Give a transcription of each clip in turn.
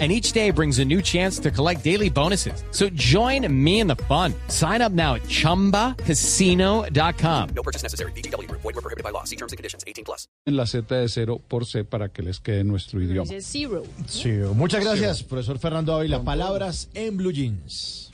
And each day brings a new chance to collect daily bonuses. So join me in the fun. Sign up now at chumbacasino.com. No purchase necessary. BGW. Void were prohibited by law. See terms and conditions. 18 plus. en la Z de cero por C para que les quede nuestro idioma. Dice zero. Sí, muchas gracias, profesor Fernando Ávila. Palabras en Blue Jeans.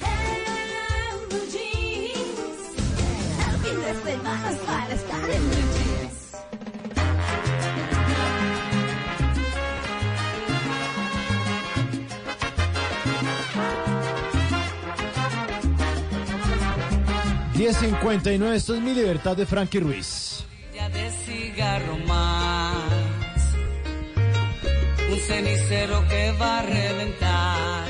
$10.59, esto es mi libertad de Frankie Ruiz. Ya de cigarro más. Un cenicero que va a reventar.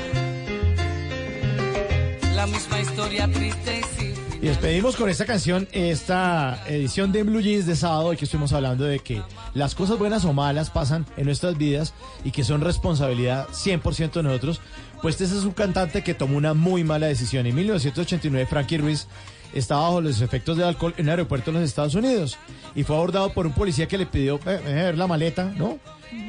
La misma historia triste y sin Y despedimos con esta canción esta edición de Blue Jeans de sábado, hoy que estuvimos hablando de que las cosas buenas o malas pasan en nuestras vidas y que son responsabilidad 100% de nosotros. Pues este es un cantante que tomó una muy mala decisión. En 1989 Frankie Ruiz estaba bajo los efectos del alcohol en un aeropuerto de los Estados Unidos y fue abordado por un policía que le pidió eh, eh, ver la maleta, ¿no?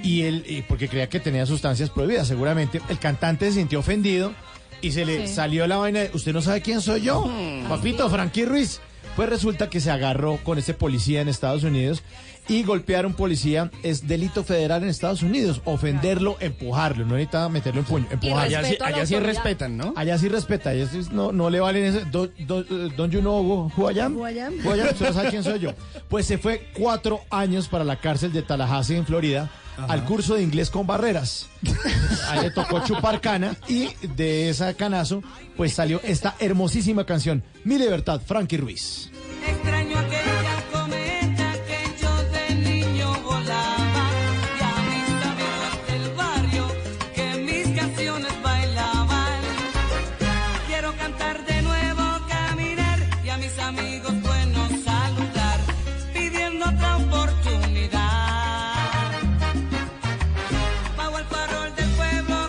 Y él, y porque creía que tenía sustancias prohibidas, seguramente. El cantante se sintió ofendido y se le Sí. salió la vaina de, ¿usted no sabe quién soy yo? Papito, Frankie Ruiz. Pues resulta que se agarró con ese policía en Estados Unidos y golpear a un policía es delito federal en Estados Unidos. Ofenderlo, empujarlo, no necesita meterlo en puño, empujarlo. Allá sí- a allá respetan, ¿no? Allá sí respeta, allá sí no, no le valen ese. Don, don, don you know who I am? Who I am. Who I am, usted no sabe quién soy yo. Pues se fue cuatro años para la cárcel de Tallahassee, en Florida, al curso de inglés con barreras. Ahí le tocó chupar cana y de esa canazo, pues salió esta hermosísima canción, Mi Libertad, Frankie Ruiz. Extraño aquella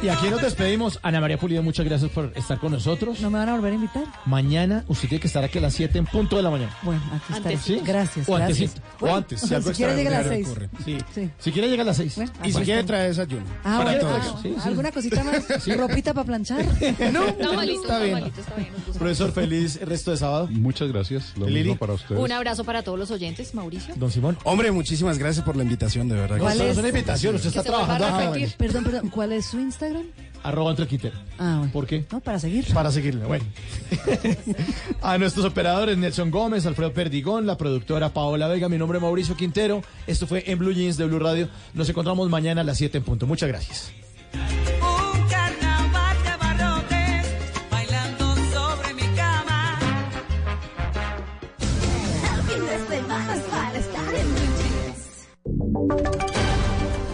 Y aquí nos despedimos. Ana María Pulido, muchas gracias por estar con nosotros. ¿No me van a volver a invitar? Mañana usted tiene que estar aquí a las 7 en punto de la mañana. Bueno, aquí estaré. ¿Sí? Gracias, O gracias. antesito, o antes, si si algo quiere llegar a las extraordinario seis. ocurre. Sí. Sí. Si quiere llegar a las 6. Bueno, Y si pues quiere está. traer desayuno. Ah, para bueno, todos. ¿Alguna cosita más? ¿Ropita para planchar? No, Está malito, está está bien. malito, está bien. Profesor, feliz resto de sábado. Muchas gracias. Lo Lili. mismo para ustedes. Un abrazo para todos los oyentes, Mauricio. Don Simón. Hombre, muchísimas gracias por la invitación, de verdad. ¿Cuál es? una invitación, usted está trabajando. Perdón, perdón, ¿cuál es su Instagram? Arroba entre Quintero. Ah, bueno. ¿Por qué? No, para seguir. Para seguirle, bueno. a nuestros operadores Nelson Gómez, Alfredo Perdigón, la productora Paola Vega, mi nombre es Mauricio Quintero. Esto fue en Blue Jeans de Blue Radio. Nos encontramos mañana a las 7 en punto. Muchas gracias.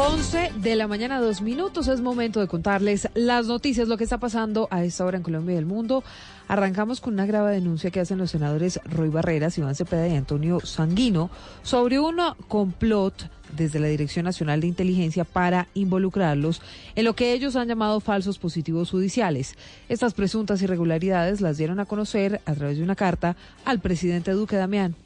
11 de la mañana, dos minutos. Es momento de contarles las noticias, lo que está pasando a esta hora en Colombia y el mundo. Arrancamos con una grave denuncia que hacen los senadores Roy Barreras, Iván Cepeda y Antonio Sanguino sobre un complot desde la Dirección Nacional de Inteligencia para involucrarlos en lo que ellos han llamado falsos positivos judiciales. Estas presuntas irregularidades las dieron a conocer a través de una carta al presidente Duque Damián.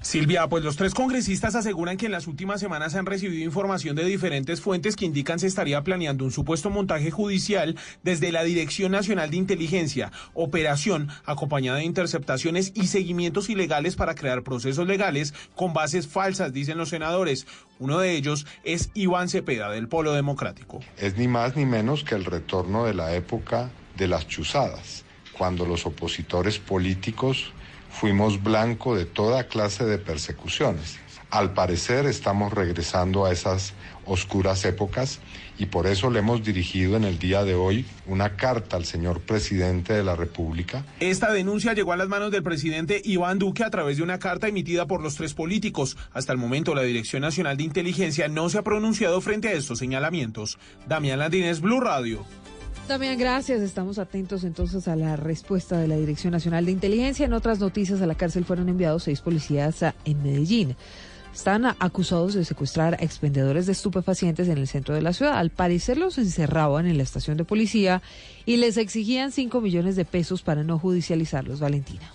Silvia, pues los tres congresistas aseguran que en las últimas semanas han recibido información de diferentes fuentes que indican se estaría planeando un supuesto montaje judicial desde la Dirección Nacional de Inteligencia, operación acompañada de interceptaciones y seguimientos ilegales para crear procesos legales con bases falsas, dicen los senadores. Uno de ellos es Iván Cepeda, del Polo Democrático. es ni más ni menos que el retorno de la época de las chuzadas, cuando los opositores políticos fuimos blanco de toda clase de persecuciones. Al parecer estamos regresando a esas oscuras épocas y por eso le hemos dirigido en el día de hoy una carta al señor presidente de la República Esta denuncia llegó a las manos del presidente Iván Duque a través de una carta emitida por los tres políticos. Hasta el momento, la Dirección Nacional de Inteligencia no se ha pronunciado frente a estos señalamientos. Damián Landines, Blue Radio. También gracias. Estamos atentos entonces a la respuesta de la Dirección Nacional de Inteligencia. En otras noticias, a la cárcel fueron enviados seis policías ah, en Medellín. Están acusados de secuestrar a expendedores de estupefacientes en el centro de la ciudad. Al parecer los encerraban en la estación de policía y les exigían 5 millones de pesos para no judicializarlos, Valentina.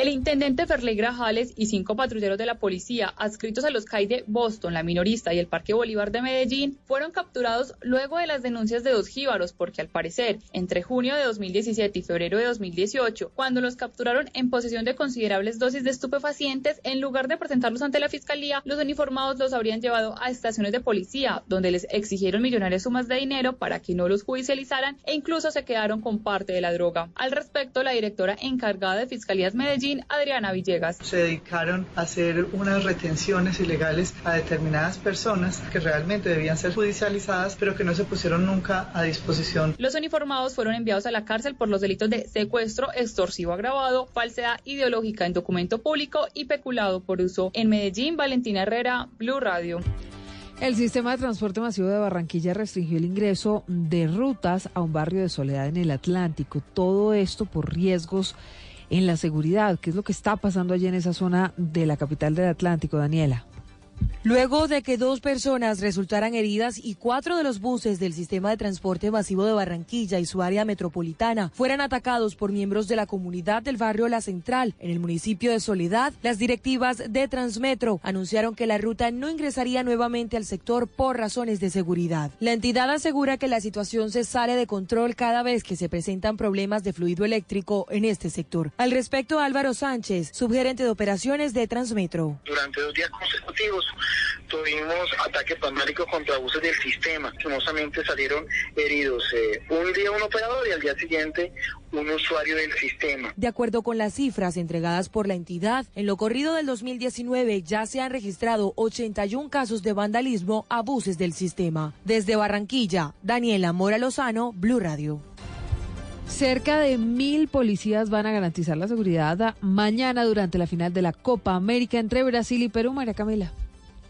El intendente Ferley Grajales y cinco patrulleros de la policía adscritos a los CAI de Boston, la minorista y el Parque Bolívar de Medellín fueron capturados luego de las denuncias de dos jíbaros porque al parecer entre junio de 2017 y febrero de 2018, cuando los capturaron en posesión de considerables dosis de estupefacientes, en lugar de presentarlos ante la fiscalía, los uniformados los habrían llevado a estaciones de policía donde les exigieron millonarias sumas de dinero para que no los judicializaran e incluso se quedaron con parte de la droga. Al respecto, la directora encargada de Fiscalías Medellín, Adriana Villegas. se dedicaron a hacer unas retenciones ilegales a determinadas personas que realmente debían ser judicializadas, pero que no se pusieron nunca a disposición. Los uniformados fueron enviados a la cárcel por los delitos de secuestro extorsivo agravado, falsedad ideológica en documento público y peculado por uso. En Medellín, Valentina Herrera, Blue Radio. El sistema de transporte masivo de Barranquilla restringió el ingreso de rutas a un barrio de soledad en el Atlántico. Todo esto por riesgos en la seguridad. ¿Qué es lo que está pasando allí en esa zona de la capital del Atlántico, Daniela? Luego de que dos personas resultaran heridas y cuatro de los buses del sistema de transporte masivo de Barranquilla y su área metropolitana fueran atacados por miembros de la comunidad del barrio La Central en el municipio de Soledad, las directivas de Transmetro anunciaron que la ruta no ingresaría nuevamente al sector por razones de seguridad. La entidad asegura que la situación se sale de control cada vez que se presentan problemas de fluido eléctrico en este sector. Al respecto, Álvaro Sánchez, subgerente de operaciones de Transmetro. Durante dos días consecutivos tuvimos ataques vandálicos contra buses del sistema. Famosamente salieron heridos eh, un día un operador y al día siguiente un usuario del sistema. De acuerdo con las cifras entregadas por la entidad, en lo corrido del 2019 ya se han registrado 81 casos de vandalismo a buses del sistema. Desde Barranquilla, Daniela Mora Lozano, Blue Radio. Cerca de mil policías van a garantizar la seguridad mañana durante la final de la Copa América entre Brasil y Perú. María Camila.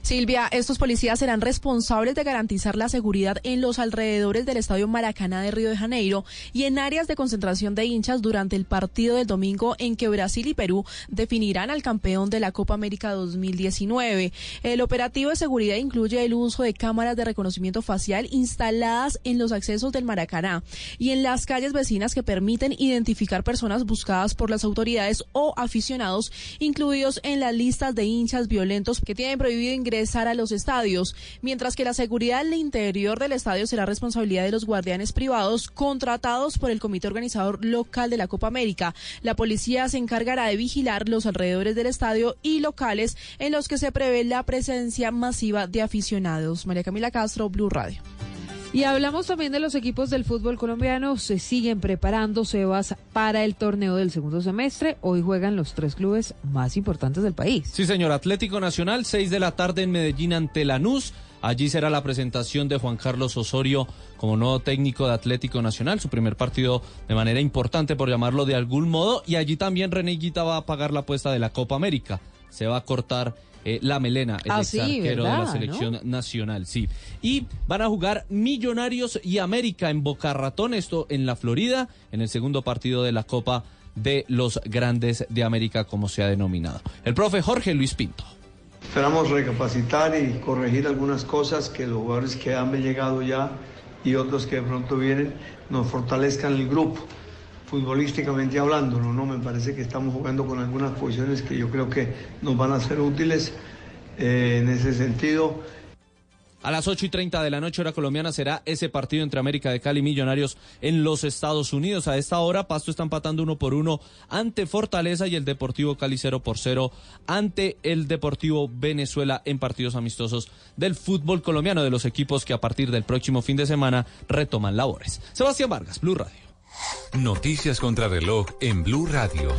Silvia, estos policías serán responsables de garantizar la seguridad en los alrededores del Estadio Maracaná de Río de Janeiro y en áreas de concentración de hinchas durante el partido del domingo en que Brasil y Perú definirán al campeón de la Copa América 2019. El operativo de seguridad incluye el uso de cámaras de reconocimiento facial instaladas en los accesos del Maracaná y en las calles vecinas que permiten identificar personas buscadas por las autoridades o aficionados incluidos en las listas de hinchas violentos que tienen prohibido ingresar ingresar a los estadios, mientras que la seguridad del interior del estadio será responsabilidad de los guardianes privados contratados por el comité organizador local de la Copa América. La policía se encargará de vigilar los alrededores del estadio y locales en los que se prevé la presencia masiva de aficionados. María Camila Castro, Blue Radio. Y hablamos también de los equipos del fútbol colombiano. Se siguen preparando, Sebas, para el torneo del segundo semestre. Hoy juegan los tres clubes más importantes del país. Sí, señor. Atlético Nacional, 6 de la tarde en Medellín ante Lanús. Allí será la presentación de Juan Carlos Osorio como nuevo técnico de Atlético Nacional, su primer partido de manera importante, por llamarlo de algún modo. Y allí también René Guita va a pagar la apuesta de la Copa América. Se va a cortar eh, la melena, el Ah, ex sí, arquero de la selección nacional, sí. Y van a jugar Millonarios y América en Boca Ratón, esto en la Florida, en el segundo partido de la Copa de los Grandes de América, como se ha denominado. El profe Jorge Luis Pinto. Esperamos recapacitar y corregir algunas cosas que los jugadores que han llegado ya y otros que de pronto vienen nos fortalezcan el grupo, futbolísticamente hablando. ¿no? ¿no? Me parece que estamos jugando con algunas posiciones que yo creo que nos van a ser útiles eh, en ese sentido. A las 8 y 30 de la noche, hora colombiana, será ese partido entre América de Cali y Millonarios en los Estados Unidos. A esta hora, Pasto está empatando uno por uno ante Fortaleza y el Deportivo Cali 0 por 0 ante el Deportivo Venezuela en partidos amistosos del fútbol colombiano de los equipos que a partir del próximo fin de semana retoman labores. Sebastián Vargas, Blue Radio. Noticias contra reloj en Blue Radio.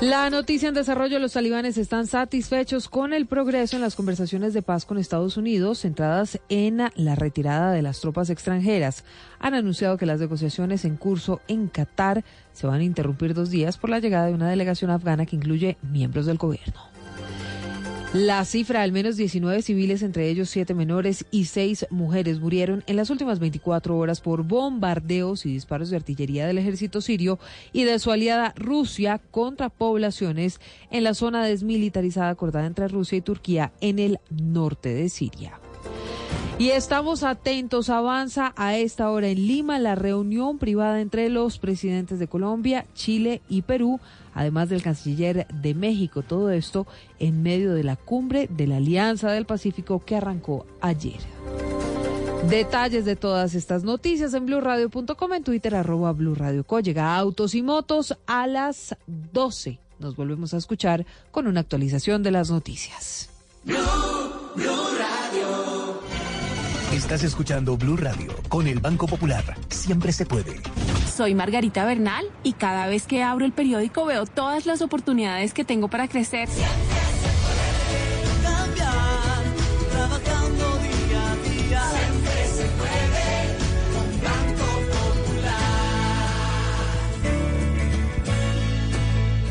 La noticia en desarrollo, los talibanes están satisfechos con el progreso en las conversaciones de paz con Estados Unidos, centradas en la retirada de las tropas extranjeras. Han anunciado que las negociaciones en curso en Qatar se van a interrumpir dos días por la llegada de una delegación afgana que incluye miembros del gobierno. La cifra, al menos 19 civiles, entre ellos 7 menores y 6 mujeres, murieron en las últimas 24 horas por bombardeos y disparos de artillería del ejército sirio y de su aliada Rusia contra poblaciones en la zona desmilitarizada acordada entre Rusia y Turquía en el norte de Siria. Y estamos atentos, avanza a esta hora en Lima la reunión privada entre los presidentes de Colombia, Chile y Perú, además del canciller de México. Todo esto en medio de la cumbre de la Alianza del Pacífico que arrancó ayer. Detalles de todas estas noticias en blurradio.com, en Twitter arroba blurradioco. Llega Autos y Motos a las 12. Nos volvemos a escuchar con una actualización de las noticias. Estás escuchando Blue Radio con el Banco Popular. Siempre se puede. Soy Margarita Bernal y cada vez que abro el periódico veo todas las oportunidades que tengo para crecer.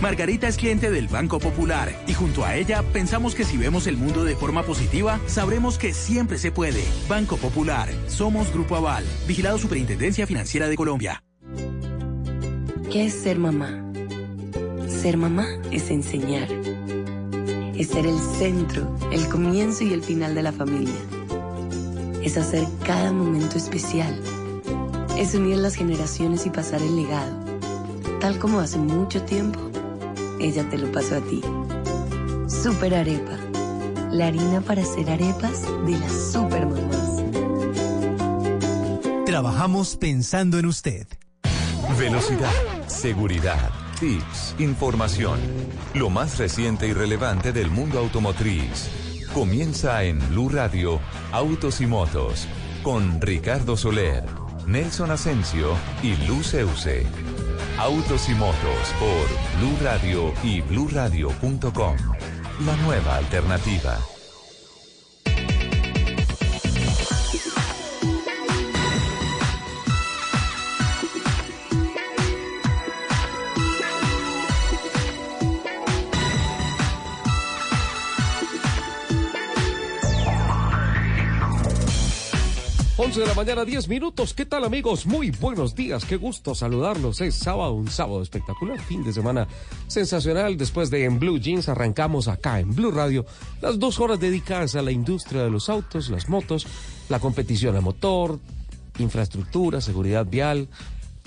Margarita es cliente del Banco Popular y junto a ella pensamos que si vemos el mundo de forma positiva, sabremos que siempre se puede. Banco Popular, somos Grupo Aval, vigilado Superintendencia Financiera de Colombia. ¿Qué es ser mamá? Ser mamá es enseñar. Es ser el centro, el comienzo y el final de la familia. Es hacer cada momento especial. Es unir las generaciones y pasar el legado. Tal como hace mucho tiempo, ella te lo pasó a ti. Super Arepa. La harina para hacer arepas de las super mamás. Trabajamos pensando en usted. Velocidad, seguridad, tips, información. Lo más reciente y relevante del mundo automotriz. Comienza en Blue Radio, Autos y Motos, con Ricardo Soler, Nelson Asensio y Luz Euse. Autos y Motos por Blue Radio y bluradio.com. La nueva alternativa. Once de la mañana, 10 minutos. ¿Qué tal, amigos? Muy buenos días. Qué gusto saludarlos. Es sábado, un sábado espectacular. Fin de semana sensacional. Después de En Blue Jeans, arrancamos acá en Blue Radio las dos horas dedicadas a la industria de los autos, las motos, la competición a motor, infraestructura, seguridad vial.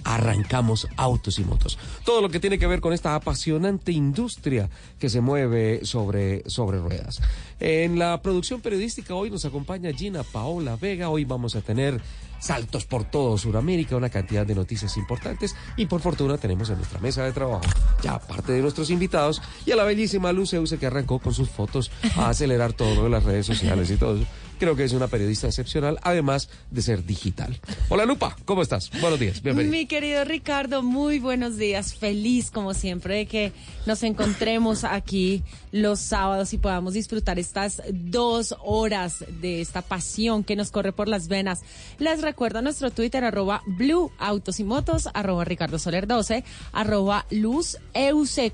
Arrancamos autos y motos. Todo lo que tiene que ver con esta apasionante industria que se mueve sobre, sobre ruedas. En la producción periodística hoy nos acompaña Gina Paola Vega. Hoy vamos a tener saltos por todo Sudamérica, una cantidad de noticias importantes y por fortuna tenemos en nuestra mesa de trabajo ya parte de nuestros invitados y a la bellísima Luz Euse que arrancó con sus fotos a acelerar todo en las redes sociales y todo eso. Creo que es una periodista excepcional, además de ser digital. Hola Lupa, ¿cómo estás? Buenos días, bienvenido. Mi querido Ricardo, muy buenos días. Feliz como siempre de que nos encontremos aquí los sábados y podamos disfrutar estas dos horas de esta pasión que nos corre por las venas. Les recuerdo nuestro Twitter, arroba Blue Autos y Motos, arroba Ricardo Soler 12, arroba Luz EUC.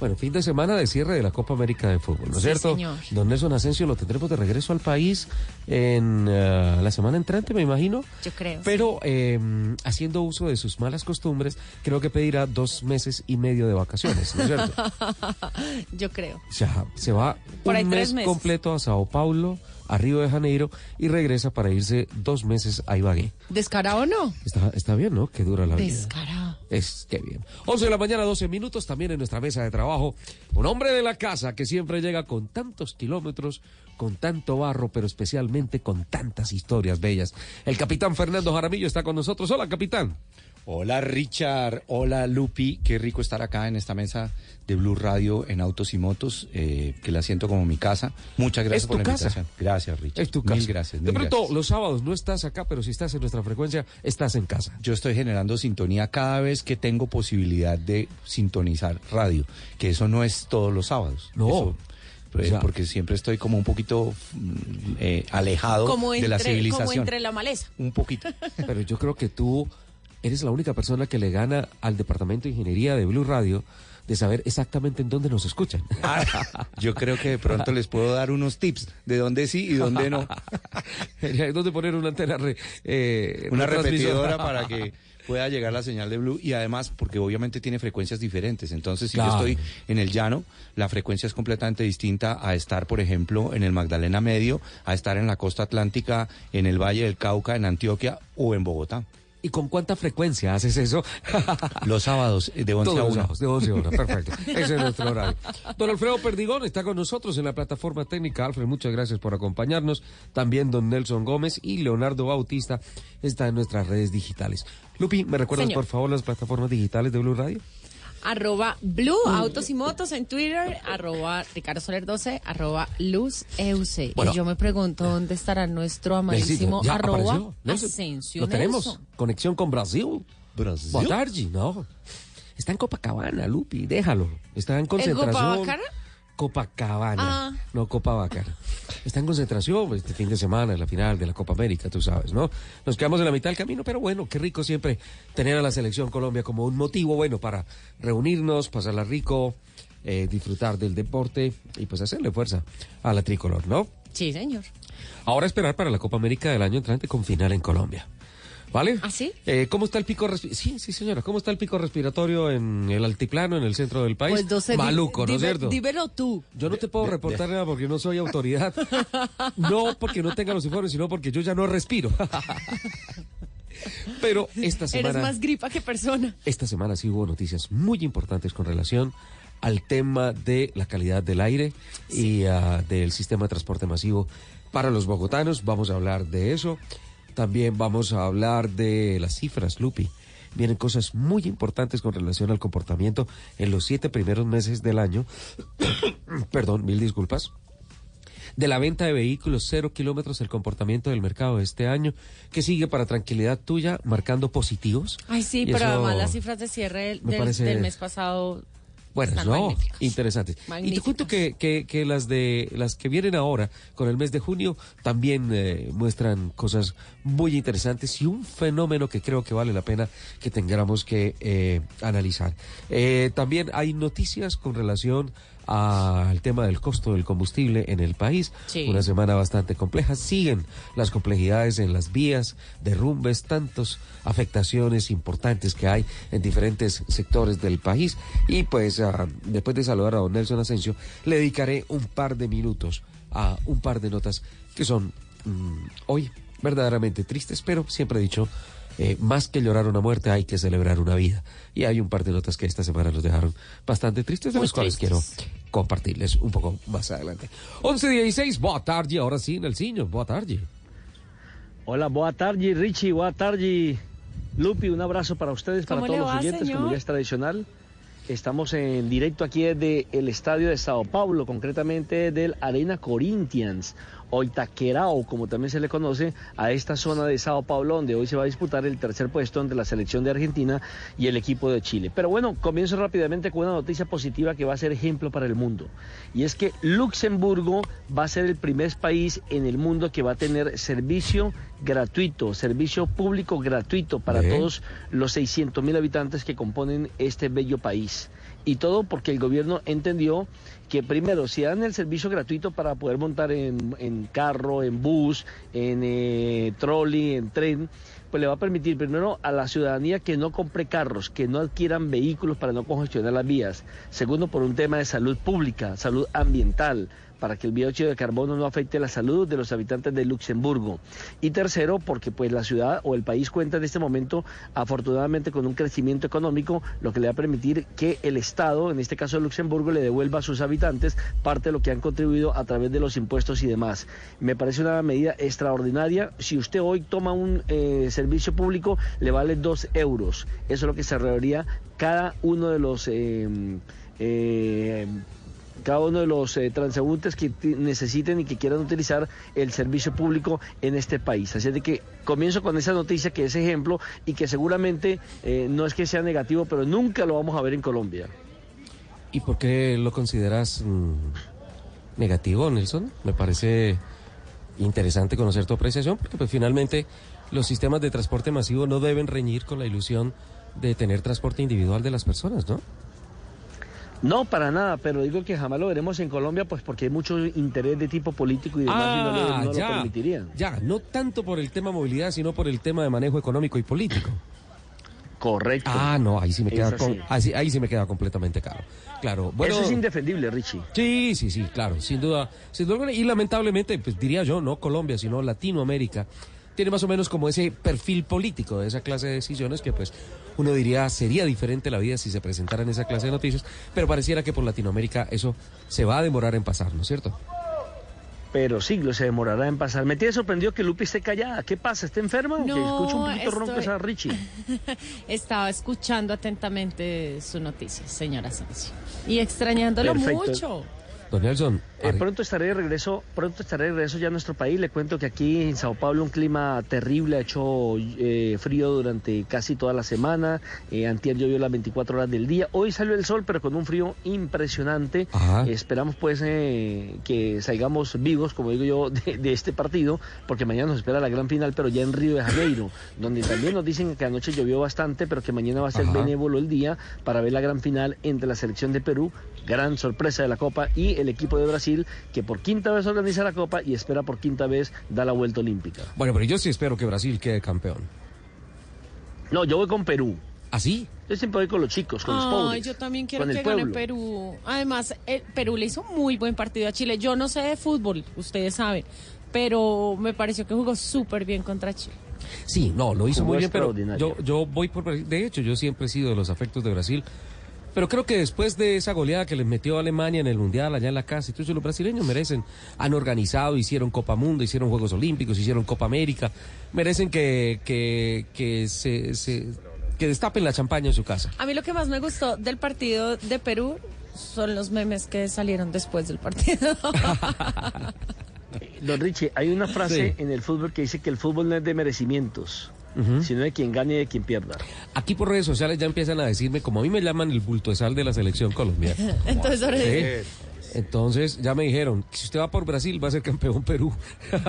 Bueno, fin de semana de cierre de la Copa América de Fútbol, ¿no es Sí, cierto? señor. Don Nelson Asensio lo tendremos de regreso al país en eh, la semana entrante, me imagino. Yo creo. Pero eh, haciendo uso de sus malas costumbres, creo que pedirá dos meses y medio de vacaciones, ¿no es cierto? Yo creo. O sea, se va Por un mes meses. completo a Sao Paulo, a Río de Janeiro y regresa para irse dos meses a Ibagué. ¿Descarado o no? Está, está bien, ¿no? Que dura la vida. Descarado. Es que bien. 11 de la mañana, 12 minutos, también en nuestra mesa de trabajo. Un hombre de la casa que siempre llega con tantos kilómetros, con tanto barro, pero especialmente con tantas historias bellas. El capitán Fernando Jaramillo está con nosotros. Hola, capitán. Hola Richard, hola Lupi, qué rico estar acá en esta mesa de Blue Radio en Autos y Motos, eh, que la siento como mi casa. Muchas gracias Es por tu la casa. invitación. Gracias Richard. Es tu Mil casa. gracias. De mil pronto, gracias. los sábados no estás acá, pero si estás en nuestra frecuencia, estás en casa. Yo estoy generando sintonía cada vez que tengo posibilidad de sintonizar radio, que eso no es todos los sábados. No. Eso, pues, O sea- porque siempre estoy como un poquito mm, eh, alejado Como de la civilización. como entre la maleza. Un poquito. Pero yo creo que tú eres la única persona que le gana al departamento de ingeniería de Blue Radio de saber exactamente en dónde nos escuchan. Yo creo que de pronto les puedo dar unos tips de dónde sí y dónde no. ¿Dónde poner una antena? re- eh, Una repetidora para que pueda llegar la señal de Blue y además porque obviamente tiene frecuencias diferentes. Entonces, si Claro. yo estoy en el llano, la frecuencia es completamente distinta a estar, por ejemplo, en el Magdalena Medio, a estar en la costa atlántica, en el Valle del Cauca, en Antioquia o en Bogotá. ¿Y con cuánta frecuencia haces eso? Los sábados eh, de 11 Todos a los 1. sábados, de 11 a 1, perfecto. Ese es nuestro horario. Don Alfredo Perdigón está con nosotros en la plataforma técnica. Alfred, muchas gracias por acompañarnos. También don Nelson Gómez y Leonardo Bautista está en nuestras redes digitales. Lupi, ¿me recuerdas Señor. por favor las plataformas digitales de Blue Radio? Arroba Blue Autos y Motos en Twitter, arroba Ricardo Soler 12, arroba Luz EUC. Bueno. y yo me pregunto dónde estará nuestro amadísimo arroba Asensio Lo tenemos. Nelson. Conexión con Brasil. Brasil. Boa tarde, no. Está en Copacabana, Lupi, déjalo. Está en concentración. Copacabana? Copacabana. Ah. No Copacabana. Está en concentración este fin de semana, en la final de la Copa América, tú sabes, ¿no? Nos quedamos en la mitad del camino, pero bueno, qué rico siempre tener a la selección Colombia como un motivo bueno para reunirnos, pasarla rico, eh, disfrutar del deporte y pues hacerle fuerza a la tricolor, ¿no? Sí, señor. Ahora esperar para la Copa América del año entrante con final en Colombia. ¿Vale? ¿Ah, sí? Eh, ¿Cómo está el pico respiratorio? Sí, sí, señora. ¿Cómo está el pico respiratorio en el altiplano, en el centro del país? Pues di- Maluco, ¿no es cierto? dímelo tú. Yo no te puedo reportar nada porque no soy autoridad. No porque no tenga los informes, sino porque yo ya no respiro. Pero esta Eres semana... más gripa que persona. Esta semana sí hubo noticias muy importantes con relación al tema de la calidad del aire y ah, del sistema de transporte masivo para los bogotanos. Vamos a hablar de eso. También vamos a hablar de las cifras, Lupi. Vienen cosas muy importantes con relación al comportamiento en los siete primeros meses del año. Perdón, mil disculpas de la venta de vehículos cero kilómetros, el comportamiento del mercado de este año, que sigue para tranquilidad tuya, marcando positivos. Ay, sí, Y pero además las cifras de cierre del, me del- parece- del mes pasado Buenas, están ¿no? magníficas. Interesantes. Y te cuento que, que, que las de las que vienen ahora con el mes de junio también eh, muestran cosas muy interesantes y un fenómeno que creo que vale la pena que tengamos que eh, analizar. Eh, también hay noticias con relación al tema del costo del combustible en el país. Sí. Una semana bastante compleja. Siguen las complejidades en las vías, derrumbes, tantas afectaciones importantes que hay en diferentes sectores del país. Y pues ah, después de saludar a don Nelson Asensio, le dedicaré un par de minutos a un par de notas que son mm, hoy verdaderamente tristes, pero siempre he dicho, eh, más que llorar una muerte hay que celebrar una vida. Y hay un par de notas que esta semana nos dejaron bastante tristes, de Muy las cuales tristes. quiero compartirles un poco más adelante. 11.16, boa tarde, ahora sí, Nelsinho, boa tarde. Hola, boa tarde, Richie, boa tarde, Lupi, un abrazo para ustedes, para ¿Cómo todos le los va, oyentes, señor? como ya es tradicional. Estamos en directo aquí desde el estadio de Sao Paulo, concretamente del Arena Corinthians, o Itaquerao, como también se le conoce, a esta zona de Sao Paulo, donde hoy se va a disputar el tercer puesto entre la selección de Argentina y el equipo de Chile. Pero bueno, comienzo rápidamente con una noticia positiva que va a ser ejemplo para el mundo. Y es que Luxemburgo va a ser el primer país en el mundo que va a tener servicio gratuito, servicio público gratuito para todos los 600 mil habitantes que componen este bello país. Y todo porque el gobierno entendió que primero, si dan el servicio gratuito para poder montar en, en carro, en bus, en eh, trolley, en tren, pues le va a permitir primero a la ciudadanía que no compre carros, que no adquieran vehículos para no congestionar las vías. Segundo, por un tema de salud pública, salud ambiental, para que el dióxido de carbono no afecte la salud de los habitantes de Luxemburgo. Y tercero, porque pues la ciudad o el país cuenta en este momento afortunadamente con un crecimiento económico, lo que le va a permitir que el Estado, en este caso Luxemburgo, le devuelva a sus habitantes parte de lo que han contribuido a través de los impuestos y demás. Me parece una medida extraordinaria. Si usted hoy toma un eh, servicio público, le vale dos euros. Eso es lo que se cada uno de los... eh, eh, cada uno de los eh, transeúntes que necesiten y que quieran utilizar el servicio público en este país. Así es de que comienzo con esa noticia que es ejemplo y que seguramente eh, no es que sea negativo, pero nunca lo vamos a ver en Colombia. ¿Y por qué lo consideras mm, negativo, Nelson? Me parece interesante conocer tu apreciación, porque pues finalmente los sistemas de transporte masivo no deben reñir con la ilusión de tener transporte individual de las personas, ¿no? No, para nada, pero digo que jamás lo veremos en Colombia, pues porque hay mucho interés de tipo político y demás y no, lo- no lo Ah, ya, permitirían. ya, no tanto por el tema movilidad, sino por el tema de manejo económico y político. Correcto. Ah, no, ahí sí me queda, con- ahí, ahí sí me queda completamente claro. Claro, bueno. Eso es indefendible, Richie. Sí, sí, sí, claro, sin duda, sin duda. Y lamentablemente, pues diría yo, no Colombia, sino Latinoamérica, tiene más o menos como ese perfil político de esa clase de decisiones que pues uno diría sería diferente la vida si se presentaran esa clase de noticias, pero pareciera que por Latinoamérica eso se va a demorar en pasar, ¿no es cierto? Pero siglos se demorará en pasar. Me tiene sorprendido que Lupi esté callada. ¿Qué pasa? ¿Está enferma? que No, escucho un poquito ronco estoy- esa Richie. Estaba escuchando atentamente su noticia, señora Asensio. Y extrañándolo Perfecto. mucho. Don Nelson. Eh, pronto estaré de regreso, pronto estaré de regreso ya a nuestro país. Le cuento que aquí en Sao Paulo un clima terrible, ha hecho eh, frío durante casi toda la semana. Eh, antier llovió las 24 horas del día. Hoy salió el sol, pero con un frío impresionante. Ajá. Esperamos pues eh, que salgamos vivos, como digo yo, de, de este partido, porque mañana nos espera la gran final, pero ya en Río de Janeiro, donde también nos dicen que anoche llovió bastante, pero que mañana va a ser Ajá. benévolo el día para ver la gran final entre la selección de Perú, gran sorpresa de la Copa, y el equipo de Brasil, que por quinta vez organiza la Copa y espera por quinta vez dar la vuelta olímpica. Bueno, pero yo sí espero que Brasil quede campeón. No, yo voy con Perú. ¿Ah, sí? Yo siempre voy con los chicos, con los Ay, pobres. yo también quiero que gane pueblo. Perú. Además, el Perú le hizo muy buen partido a Chile. Yo no sé de fútbol, ustedes saben, pero me pareció que jugó súper bien contra Chile. Sí, no, lo hizo Jugó muy bien, pero extraordinario. yo, yo voy por Brasil. De hecho, yo siempre he sido de los afectos de Brasil. Pero creo que después de esa goleada que les metió a Alemania en el Mundial, allá en la casa, eso, los brasileños merecen, han organizado, hicieron Copa Mundo, hicieron Juegos Olímpicos, hicieron Copa América, merecen que, que, que se, se- que destapen la champaña en su casa. A mí lo que más me gustó del partido de Perú son los memes que salieron después del partido. Don Richie, hay una frase Sí. en el fútbol que dice que el fútbol no es de merecimientos, Ujú. sino de quien gane y de quien pierda. Aquí por redes sociales ya empiezan a decirme, como a mí me llaman el bulto de sal de la selección colombiana. Entonces ahora Sí. dice, Entonces ya me dijeron, si usted va por Brasil va a ser campeón Perú.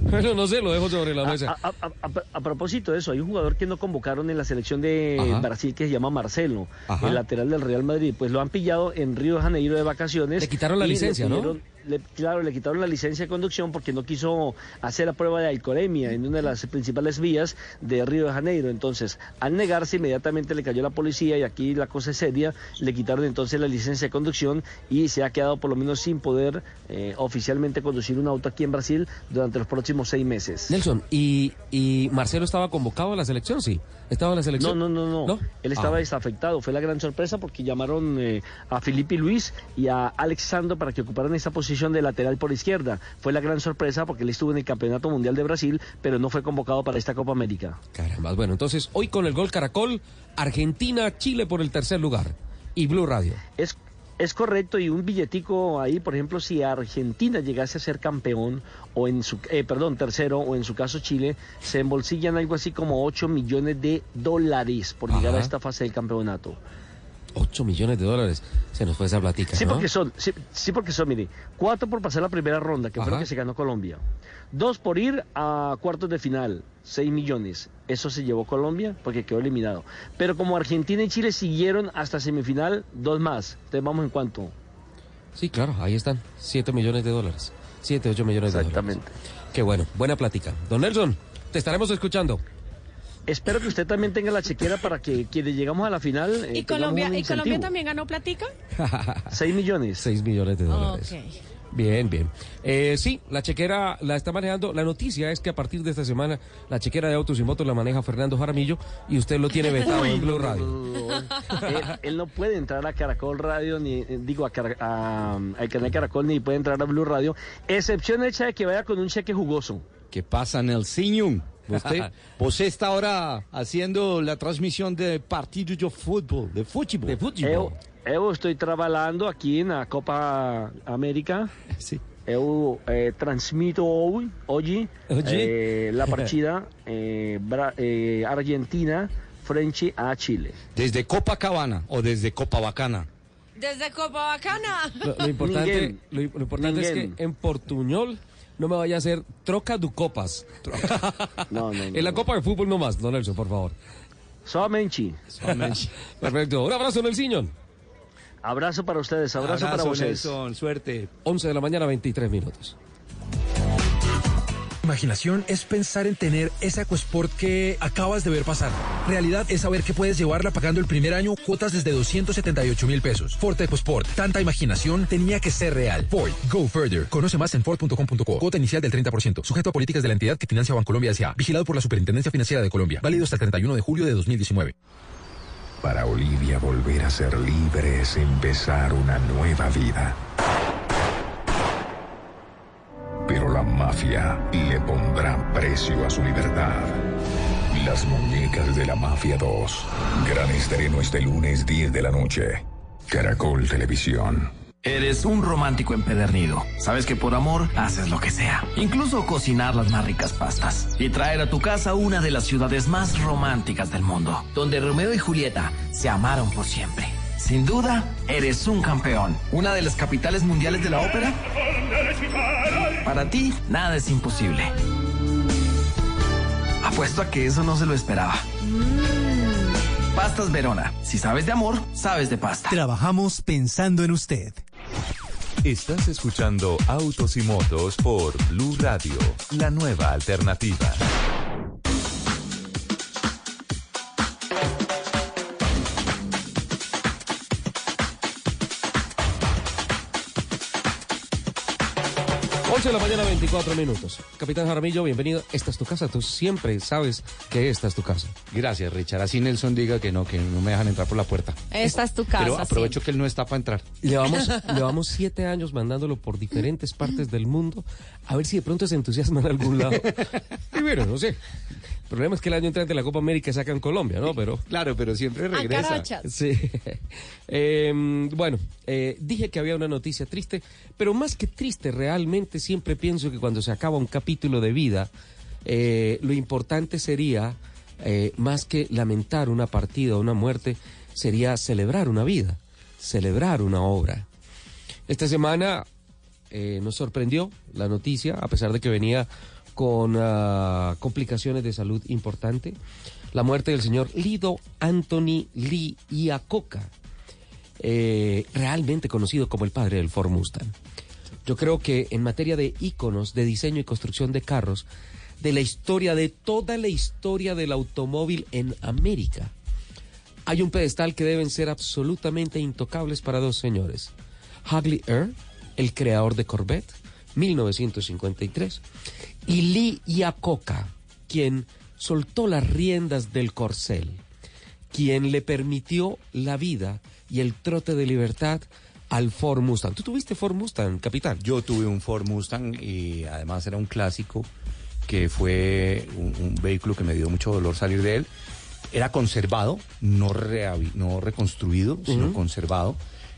bueno, no sé, lo dejo sobre la mesa. A, a- a- a- a propósito de eso, hay un jugador que no convocaron en la selección de Ajá. Brasil que se llama Marcelo, Ajá. el lateral del Real Madrid. Pues lo han pillado en Río de Janeiro de vacaciones. Le quitaron la licencia, ¿no? Le- claro, le quitaron la licencia de conducción porque no quiso hacer la prueba de alcoholemia en una de las principales vías de Río de Janeiro. Entonces, al negarse, inmediatamente le cayó la policía y aquí la cosa es seria. Le quitaron entonces la licencia de conducción y se ha quedado por lo menos sin poder eh, oficialmente conducir un auto aquí en Brasil durante los próximos seis meses. Nelson, ¿y, ¿y Marcelo estaba convocado a la selección? Sí. ¿Estaba en la No, selección? no, no, no. Él estaba Ah. desafectado. Fue la gran sorpresa porque llamaron eh, a Felipe Luis y a Alex Sando para que ocuparan esa posición de lateral por izquierda. Fue la gran sorpresa porque él estuvo en el Campeonato Mundial de Brasil, pero no fue convocado para esta Copa América. Caramba, bueno, entonces hoy con el gol Caracol, Argentina, Chile por el tercer lugar. Y Blue Radio. Es, es correcto y un billetico ahí, por ejemplo, si Argentina llegase a ser campeón o en su, eh, perdón, tercero o en su caso Chile, se embolsillan algo así como 8 millones de dólares por llegar a esta fase del campeonato. 8 millones de dólares. Se nos fue esa platica, Sí, ¿no? porque son, sí, sí, porque son, mire, cuatro por pasar la primera ronda, que fue lo Ajá. que se ganó Colombia. Dos por ir a cuartos de final, seis millones. Eso se llevó Colombia porque quedó eliminado. Pero como Argentina y Chile siguieron hasta semifinal, dos más. Entonces vamos en cuanto. Sí, claro, ahí están. 7 millones de dólares. 7, 8 millones de dólares. Exactamente. Qué bueno, buena plática. Don Nelson, te estaremos escuchando. Espero que usted también tenga la chequera para que quienes llegamos a la final. eh, ¿Y Colombia, ¿Y Colombia también ganó platica? 6 millones. 6 millones de dólares. Bien, bien. Eh, sí, la chequera la está manejando. La noticia es que a partir de esta semana la chequera de autos y motos la maneja Fernando Jaramillo y usted lo tiene vetado en Blue Radio. él, él no puede entrar a Caracol Radio, ni eh, digo, a, a- al canal Caracol, ni puede entrar a Blue Radio, excepción hecha de que vaya con un cheque jugoso. ¿Qué pasa, Nelsinho? Usted, usted está ahora haciendo la transmisión de partidos de fútbol, de fútbol. De Eu, eu estoy trabajando aquí en la Copa América. Sí. Eu eh, transmito hoy, hoy Hoy. eh, la partida eh, Bra- eh, Argentina frente a Chile. Desde Copacabana o desde Copabacana. Desde Copacabana. Lo, lo importante, lo, lo importante es que en portuñol no me vaya a hacer troca du copas. No, no, no. En la Copa de Fútbol no más, don Nelson, por favor. Solamente. Perfecto. Un abrazo, Nelson. Abrazo para ustedes, abrazo, para ustedes. Nelson, suerte. 11 de la mañana, 23 minutos. Imaginación es pensar en tener esa EcoSport que acabas de ver pasar. Realidad es saber que puedes llevarla pagando el primer año cuotas desde 278 mil pesos. Ford EcoSport. Tanta imaginación tenía que ser real. Ford. Go further. Conoce más en Ford.com.co. Cuota inicial del 30%. Sujeto a políticas de la entidad que financia Bancolombia S.A. Vigilado por la Superintendencia Financiera de Colombia. Válido hasta el 31 de julio de 2019. Para Olivia volver a ser libre es empezar una nueva vida. Pero la mafia le pondrá precio a su libertad. Las muñecas de la Mafia 2. Gran estreno este lunes 10 de la noche. Caracol Televisión. Eres un romántico empedernido. Sabes que por amor haces lo que sea. Incluso cocinar las más ricas pastas. Y traer a tu casa una de las ciudades más románticas del mundo. Donde Romeo y Julieta se amaron por siempre. Sin duda, eres un campeón. Una de las capitales mundiales de la ópera. Para ti, nada es imposible. Apuesto a que eso no se lo esperaba. Pastas Verona. Si sabes de amor, sabes de pasta. Trabajamos pensando en usted. Estás escuchando Autos y Motos por Blue Radio, la nueva alternativa. De la mañana, 24 minutos. Capitán Jaramillo, bienvenido. Esta es tu casa. Tú siempre sabes que esta es tu casa. Gracias, Richard. Así Nelson diga que no, que no me dejan entrar por la puerta. Esta es tu casa. Pero aprovecho siempre. que él no está para entrar. Llevamos, llevamos siete años mandándolo por diferentes partes del mundo a ver si de pronto se entusiasma en algún lado. Y bueno, no sé. El problema es que el año entrante la Copa América saca en Colombia, ¿no? Pero Claro, pero siempre A regresa. carachas. Sí. Eh, bueno, eh, dije que había una noticia triste, pero más que triste, realmente siempre pienso que cuando se acaba un capítulo de vida, eh, lo importante sería, eh, más que lamentar una partida o una muerte, sería celebrar una vida, celebrar una obra. Esta semana eh, nos sorprendió la noticia, a pesar de que venía con ah, complicaciones de salud importante, la muerte del señor Lido Anthony Lee Iacocca, eh, realmente conocido como el padre del Ford Mustang. Yo creo que en materia de íconos de diseño y construcción de carros, de la historia, de toda la historia del automóvil en América, hay un pedestal que deben ser absolutamente intocables para dos señores. Hagley Earl, el creador de Corvette, 1953, y Lee Iacocca, quien soltó las riendas del corcel, quien le permitió la vida y el trote de libertad al Ford Mustang. ¿Tú tuviste Ford Mustang, capitán? Yo tuve un Ford Mustang y además era un clásico que fue un, un vehículo que me dio mucho dolor salir de él. Era conservado, no, no reconstruido, sino conservado.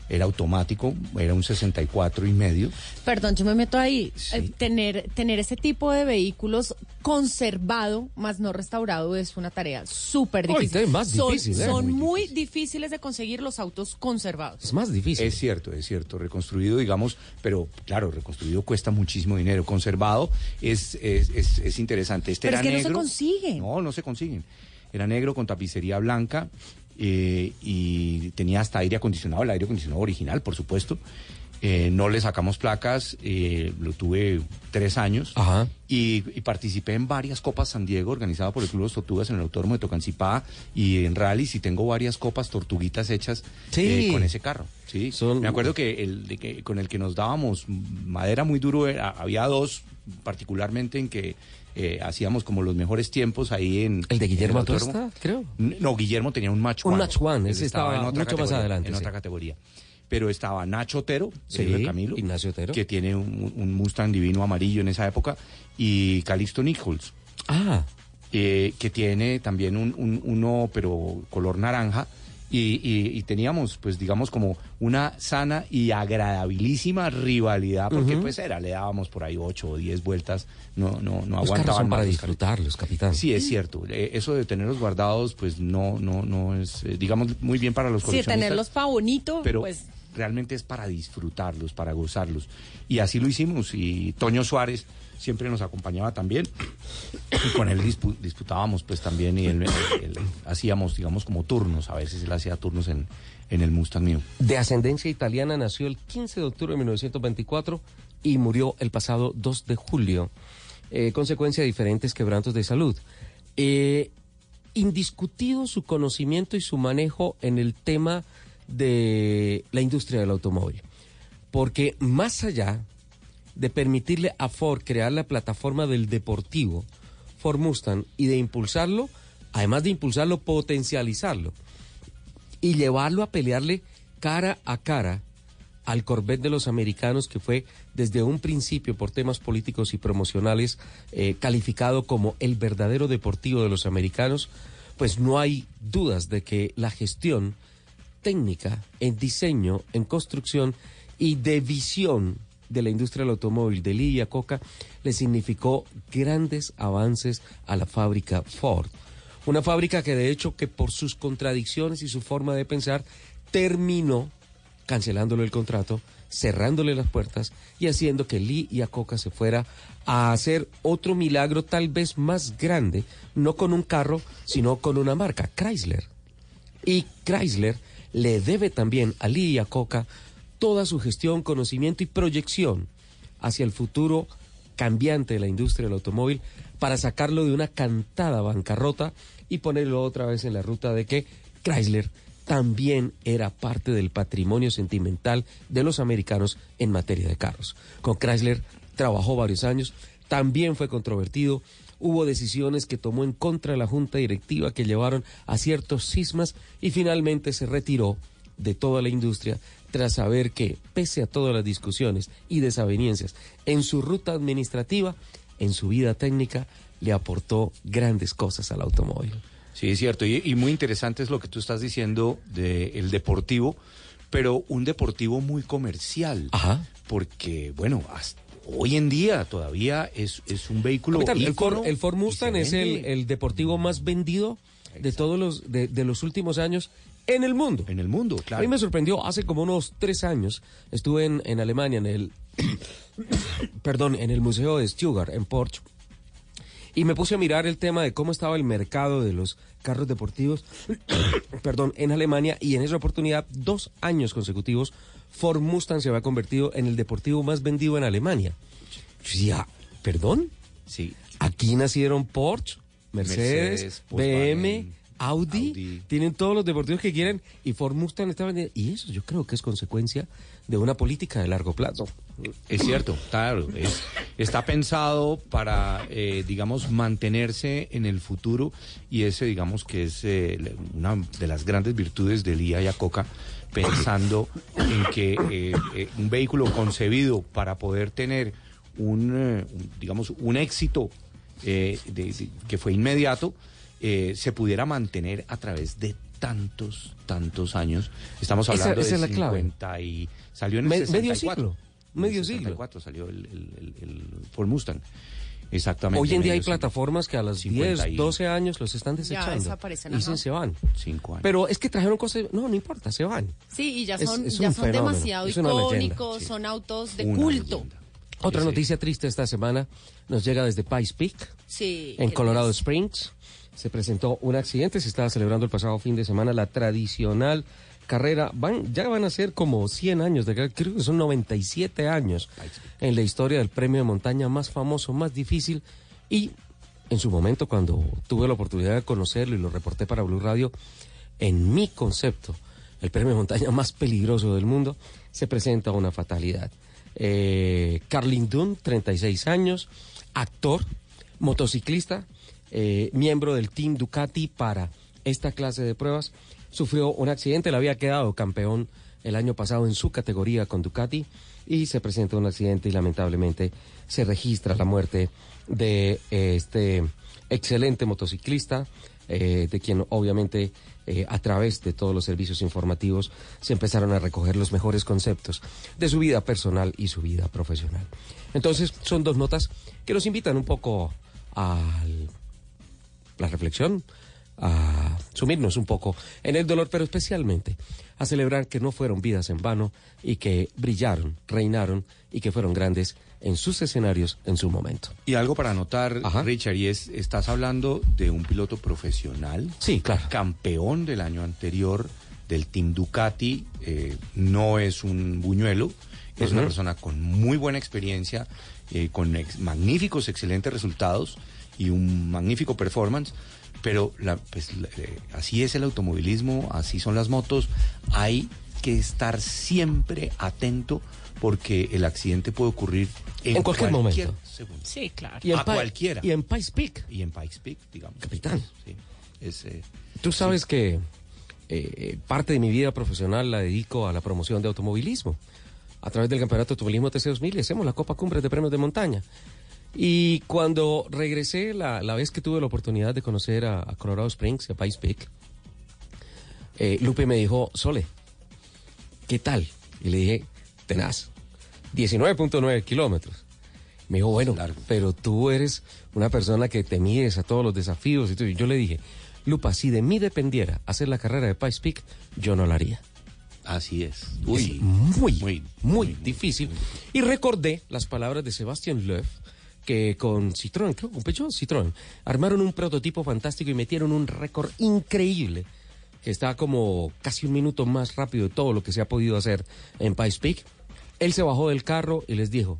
Era automático, era un 64 y medio. Perdón, yo me meto ahí. Eh, tener, tener ese tipo de vehículos conservado, más no restaurado, es una tarea súper difícil. es más son difícil, ¿eh? son Muy muy difíciles de conseguir los autos conservados. Es más difícil. Es cierto, es cierto. Reconstruido, digamos, pero claro, reconstruido cuesta muchísimo dinero. Conservado es, es, es, es interesante. Este Pero era es que no se negro. consiguen. No, no se consiguen. Era negro con tapicería blanca eh, y tenía hasta aire acondicionado, el aire acondicionado original, por supuesto. Eh, no le sacamos placas, eh, lo tuve tres años Y, y participé en varias copas San Diego organizadas por el Club Los Tortugas en el Autódromo de Tocancipá y en rallies y tengo varias copas tortuguitas hechas Sí. eh, con ese carro. Sí, me acuerdo que el de que con el que nos dábamos madera muy duro era- había dos particularmente en que eh, hacíamos como los mejores tiempos ahí en El de Guillermo. Atuesta, creo. No, Guillermo tenía un match Un one. match one, ese estaba en otra mucho más adelante, En sí. otra categoría. Pero estaba Nacho Otero, Sí, el de Camilo, Ignacio Otero. que tiene un, un Mustang divino amarillo en esa época, y Calixto Nichols. Ah. eh, que tiene también un, un- uno, pero color naranja. Y, y- y teníamos, pues digamos, como una sana y agradabilísima rivalidad, porque pues era, le dábamos por ahí ocho o diez vueltas, no, no, no Los aguantaban son para más disfrutarlos, capitán. Sí, es cierto. Eh, Eso de tenerlos guardados, pues no, no, no es, eh, digamos, muy bien para los Sí, coleccionistas. tenerlos pa' bonito, pero pues realmente es para disfrutarlos, para gozarlos. Y así lo hicimos. Y Toño Suárez siempre nos acompañaba también. Y con él dispu- disputábamos, pues también. Y él- hacíamos, digamos, como turnos. A veces él hacía turnos en, en el Mustang mío. De ascendencia italiana, nació el 15 de octubre de 1924 y murió el pasado 2 de julio, eh, consecuencia de diferentes quebrantos de salud. Eh, indiscutido su conocimiento y su manejo en el tema de la industria del automóvil, porque más allá de permitirle a Ford crear la plataforma del deportivo, Ford Mustang, y de impulsarlo, además de impulsarlo, potencializarlo y llevarlo a pelearle cara a cara al Corvette de los americanos, que fue desde un principio, por temas políticos y promocionales, eh, calificado como el verdadero deportivo de los americanos, pues no hay dudas de que la gestión técnica, en diseño, en construcción y de visión de la industria del automóvil de Lee y Iacocca le significó grandes avances a la fábrica Ford. Una fábrica que de hecho que por sus contradicciones y su forma de pensar terminó cancelándole el contrato, cerrándole las puertas y haciendo que Lee y Iacocca se fuera a hacer otro milagro tal vez más grande, no con un carro, sino con una marca, Chrysler. Y Chrysler le debe también a Lee y a Coca toda su gestión, conocimiento y proyección hacia el futuro cambiante de la industria del automóvil para sacarlo de una cantada bancarrota y ponerlo otra vez en la ruta de que Chrysler también era parte del patrimonio sentimental de los americanos en materia de carros. Con Chrysler trabajó varios años, también fue controvertido, hubo decisiones que tomó en contra de la junta directiva que llevaron a ciertos cismas y finalmente se retiró de toda la industria tras saber que, pese a todas las discusiones y desavenencias en su ruta administrativa, en su vida técnica, le aportó grandes cosas al automóvil. Sí, es cierto. Y, y muy interesante es lo que tú estás diciendo del deportivo, pero un deportivo muy comercial. Porque, bueno, hasta hoy en día todavía es, es un vehículo. Capitán, el, Ford, el Ford Mustang es el deportivo más vendido de todos los de, de los últimos años en el mundo. En el mundo, claro. A mí me sorprendió hace como unos tres años. Estuve en, en Alemania en el perdón en el museo de Stuttgart en Porsche y me puse a mirar el tema de cómo estaba el mercado de los carros deportivos perdón en Alemania y en esa oportunidad dos años consecutivos Ford Mustang se había convertido en el deportivo más vendido en Alemania. Yo decía, ¿perdón? Sí. Aquí nacieron Porsche, Mercedes, Mercedes, BM, Audi, tienen todos los deportivos que quieren y Ford Mustang está vendiendo. Y eso yo creo que es consecuencia de una política de largo plazo. Es cierto, claro. es- está pensado para, eh, digamos, mantenerse en el futuro y ese, digamos, que es eh, una de las grandes virtudes del IA y Acoca, pensando en que eh, eh, un vehículo concebido para poder tener un, digamos, un éxito de- de- que fue inmediato, eh, se pudiera mantener a través de tantos, tantos años. Estamos Esa- hablando esa de es la clave. 50 y salió en el Me- medio 64. siglo, medio En el siglo. 64 salió el, el, el- el Ford Mustang. Exactamente. Hoy en día hay medio siglo. plataformas que a los 50 y- 10, 12 años los están desechando. desaparecen, y dicen ajá. se van. Cinco años. Pero es que trajeron cosas, no, no importa, se van. Sí, y ya Es- son, es ya un son fenómeno, demasiado es leyenda, icónicos, sí. son autos de Una culto. Otra noticia triste esta semana nos llega desde Pikes Peak, Sí. en Colorado triste. Springs. Se presentó un accidente, se estaba celebrando el pasado fin de semana la tradicional carrera, van, ya van a ser como 100 años, de, carrera, creo que son 97 años en la historia del premio de montaña más famoso, más difícil. Y en su momento cuando tuve la oportunidad de conocerlo y lo reporté para Blue Radio, en mi concepto, el premio de montaña más peligroso del mundo, se presenta una fatalidad. Eh, Carlin Dunn, 36 años, actor, motociclista, eh, miembro del Team Ducati para esta clase de pruebas, sufrió un accidente, le había quedado campeón el año pasado en su categoría con Ducati y se presenta un accidente y lamentablemente se registra la muerte de eh, este excelente motociclista, eh, de quien obviamente a través de todos los servicios informativos se empezaron a recoger los mejores conceptos de su vida personal y su vida profesional. Entonces son dos notas que nos invitan un poco a la reflexión, a sumirnos un poco en el dolor, pero especialmente a celebrar que no fueron vidas en vano y que brillaron, reinaron y que fueron grandes en sus escenarios en su momento. Y algo para anotar, Richard, y es, estás hablando de un piloto profesional. Sí, claro. Campeón del año anterior del Team Ducati, eh, no es un buñuelo, es una persona con muy buena experiencia, eh, con ex- magníficos, excelentes resultados y un magnífico performance. Pero la- pues, eh, así es el automovilismo, así son las motos. Hay que estar siempre atento porque el accidente puede ocurrir en, En cualquier momento. segundo. Sí, claro. Y en a Pa- cualquiera. y en Pikes Peak. Y en Pikes Peak, digamos. Capitán. Sí. Es, eh, Tú sabes que eh, parte de mi vida profesional la dedico a la promoción de automovilismo. A través del Campeonato de Automovilismo TC2000 y hacemos la Copa Cumbres de Premios de Montaña. Y cuando regresé, la, la vez que tuve la oportunidad de conocer a, a Colorado Springs, a Pikes Peak, eh, Lupe me dijo, Sole, ¿qué tal? Y le dije, tenaz, 19.9 kilómetros. Me dijo, bueno, pero tú eres una persona que te mides a todos los desafíos. Y todo. Y yo le dije, Lupa, si de mí dependiera hacer la carrera de Pikes Peak, yo no la haría. Así es. Es Uy, muy, muy, difícil. Y recordé las palabras de Sebastián Loeb, que con Citroën, creo, con Peugeot Citroën, armaron un prototipo fantástico y metieron un récord increíble, que está como casi un minuto más rápido de todo lo que se ha podido hacer en Pikes Peak. Él se bajó del carro y les dijo,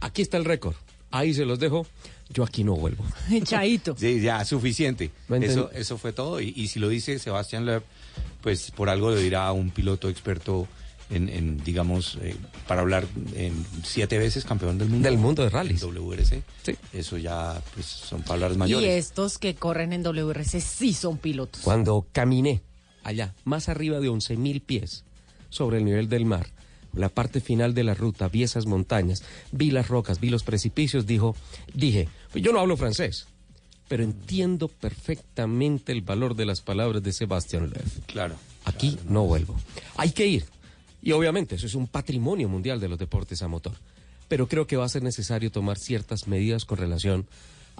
aquí está el récord, ahí se los dejo, yo aquí no vuelvo. Chaito. Sí, ya, suficiente. Eso, eso fue todo. Y, y si lo dice Sebastián Loeb, pues por algo lo dirá un piloto experto en, en, digamos, eh, para hablar en siete veces campeón del mundo. Del mundo de rallies. En WRC. Sí. Eso ya, pues, son palabras Y mayores. estos que corren en WRC sí son pilotos. Cuando caminé allá, más arriba de 11.000 pies sobre el nivel del mar, la parte final de la ruta, vi esas montañas, vi las rocas, vi los precipicios, dijo, dije, pues yo no hablo francés, pero entiendo perfectamente el valor de las palabras de Sebastián Loeb. Claro. Aquí no vuelvo. Hay que ir. Y obviamente eso es un patrimonio mundial de los deportes a motor. Pero creo que va a ser necesario tomar ciertas medidas con relación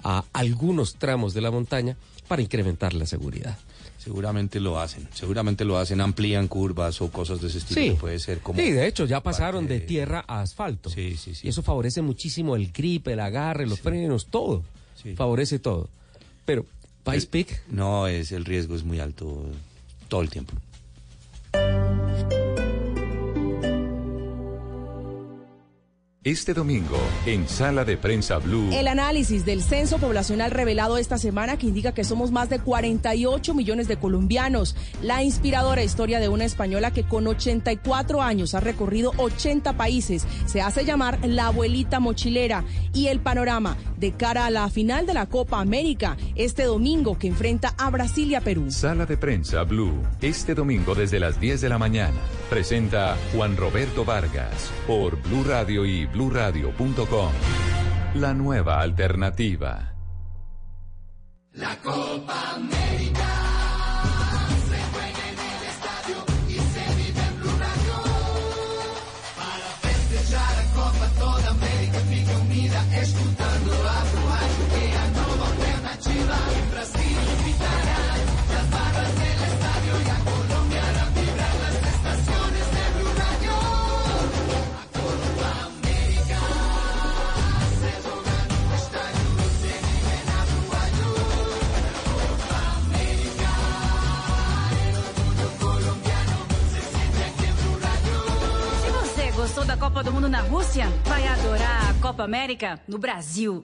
a algunos tramos de la montaña para incrementar la seguridad. Seguramente lo hacen. Seguramente lo hacen, amplían curvas o cosas de ese estilo. Sí. que puede ser como. Sí, de hecho ya pasaron de tierra a asfalto. Sí, sí, sí. Y eso favorece muchísimo el grip, el agarre, los frenos, todo. Favorece todo. Pero Pikes Peak No, es el riesgo es muy alto todo el tiempo. Este domingo, en Sala de Prensa Blue. El análisis del censo poblacional revelado esta semana que indica que somos más de 48 millones de colombianos. La inspiradora historia de una española que con 84 años ha recorrido 80 países. Se hace llamar la abuelita mochilera. Y el panorama de cara a la final de la Copa América este domingo que enfrenta a Brasil y a Perú. Sala de Prensa Blue. Este domingo desde las 10 de la mañana. Presenta Juan Roberto Vargas por Blue Radio y bluradio.com. La nueva alternativa. La Copa Copa do Mundo na Rússia vai adorar a Copa América no Brasil.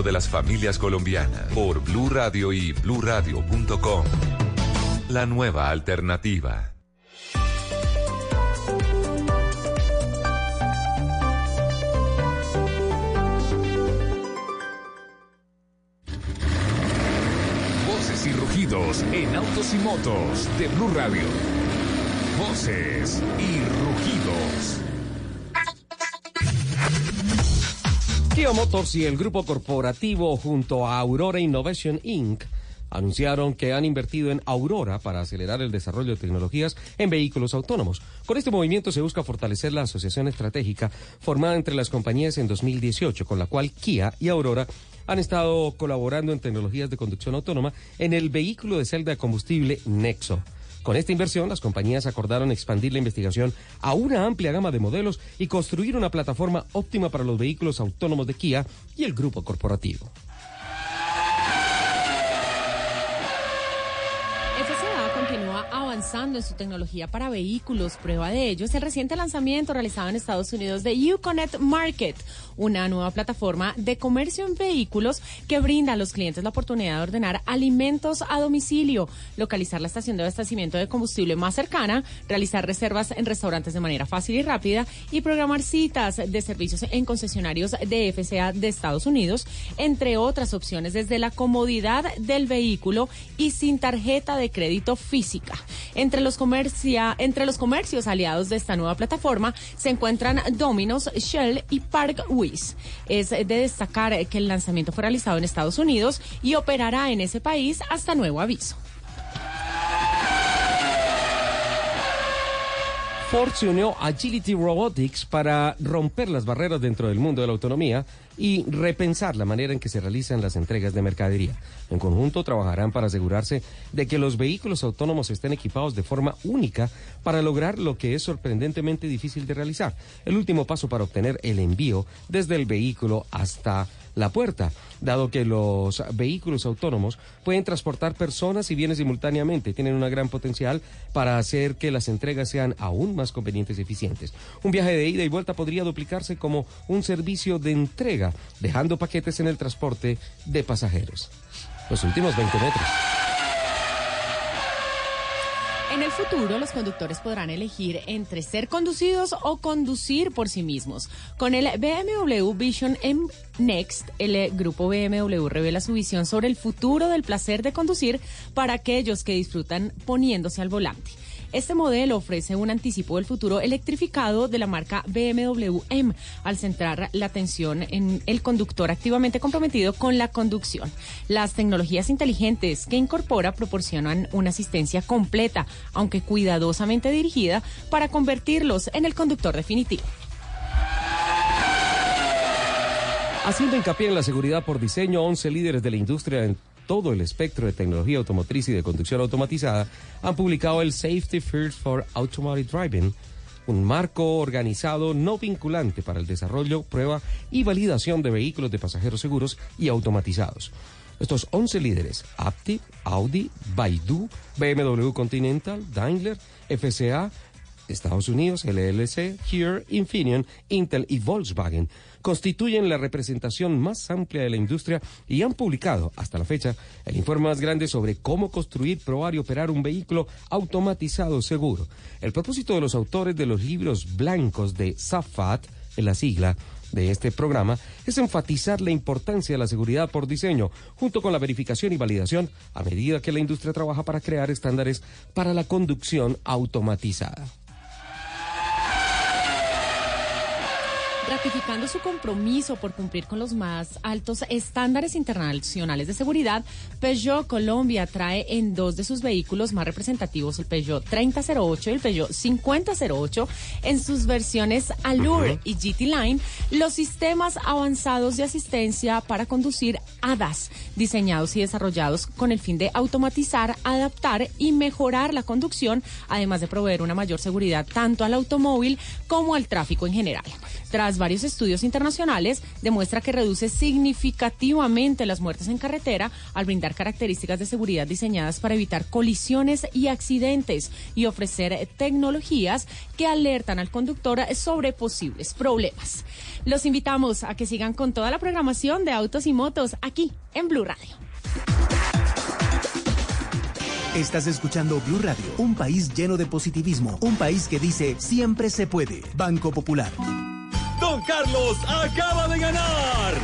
de las familias colombianas por Blue Radio y bluradio.com. La nueva alternativa. Voces y rugidos en autos y motos de Blue Radio. Voces y rugidos. Kia Motors y el grupo corporativo junto a Aurora Innovation Inc. anunciaron que han invertido en Aurora para acelerar el desarrollo de tecnologías en vehículos autónomos. Con este movimiento se busca fortalecer la asociación estratégica formada entre las compañías en 2018, con la cual Kia y Aurora han estado colaborando en tecnologías de conducción autónoma en el vehículo de celda de combustible Nexo. Con esta inversión, las compañías acordaron expandir la investigación a una amplia gama de modelos y construir una plataforma óptima para los vehículos autónomos de Kia y el grupo corporativo. FCA continúa avanzando en su tecnología para vehículos. Prueba de ello es el reciente lanzamiento realizado en Estados Unidos de Uconnect Market, una nueva plataforma de comercio en vehículos que brinda a los clientes la oportunidad de ordenar alimentos a domicilio, localizar la estación de abastecimiento de combustible más cercana, realizar reservas en restaurantes de manera fácil y rápida y programar citas de servicios en concesionarios de FCA de Estados Unidos, entre otras opciones desde la comodidad del vehículo y sin tarjeta de crédito física. Entre los, comercia, entre los comercios aliados de esta nueva plataforma se encuentran Domino's, Shell y Park Wiz. Es de destacar que el lanzamiento fue realizado en Estados Unidos y operará en ese país hasta nuevo aviso. Ford se unió a Agility Robotics para romper las barreras dentro del mundo de la autonomía y repensar la manera en que se realizan las entregas de mercadería. En conjunto trabajarán para asegurarse de que los vehículos autónomos estén equipados de forma única para lograr lo que es sorprendentemente difícil de realizar, el último paso para obtener el envío desde el vehículo hasta la puerta, dado que los vehículos autónomos pueden transportar personas y bienes simultáneamente, tienen una gran potencial para hacer que las entregas sean aún más convenientes y eficientes. Un viaje de ida y vuelta podría duplicarse como un servicio de entrega, dejando paquetes en el transporte de pasajeros. Los últimos 20 metros. En el futuro, los conductores podrán elegir entre ser conducidos o conducir por sí mismos. Con el BMW Vision M Next, el grupo BMW revela su visión sobre el futuro del placer de conducir para aquellos que disfrutan poniéndose al volante. Este modelo ofrece un anticipo del futuro electrificado de la marca BMW M al centrar la atención en el conductor activamente comprometido con la conducción. Las tecnologías inteligentes que incorpora proporcionan una asistencia completa, aunque cuidadosamente dirigida, para convertirlos en el conductor definitivo. Haciendo hincapié en la seguridad por diseño, 11 líderes de la industria todo el espectro de tecnología automotriz y de conducción automatizada han publicado el Safety First for Automatic Driving, un marco organizado no vinculante para el desarrollo, prueba y validación de vehículos de pasajeros seguros y automatizados. Estos 11 líderes, Aptiv, Audi, Baidu, BMW Continental, Daimler, FCA, Estados Unidos, LLC, Here, Infineon, Intel y Volkswagen constituyen la representación más amplia de la industria y han publicado hasta la fecha el informe más grande sobre cómo construir, probar y operar un vehículo automatizado seguro. El propósito de los autores de los libros blancos de SAFAT, en la sigla, de este programa es enfatizar la importancia de la seguridad por diseño, junto con la verificación y validación, a medida que la industria trabaja para crear estándares para la conducción automatizada. Ratificando su compromiso por cumplir con los más altos estándares internacionales de seguridad, Peugeot Colombia trae en dos de sus vehículos más representativos, el Peugeot 3008 y el Peugeot 5008, en sus versiones Allure y GT Line, los sistemas avanzados de asistencia para conducir ADAS, diseñados y desarrollados con el fin de automatizar, adaptar y mejorar la conducción, además de proveer una mayor seguridad tanto al automóvil como al tráfico en general. Tras varios estudios internacionales, demuestra que reduce significativamente las muertes en carretera al brindar características de seguridad diseñadas para evitar colisiones y accidentes y ofrecer tecnologías que alertan al conductor sobre posibles problemas. Los invitamos a que sigan con toda la programación de autos y motos aquí en Blue Radio. Estás escuchando Blue Radio, un país lleno de positivismo, un país que dice siempre se puede. Banco Popular. Don Carlos acaba de ganar.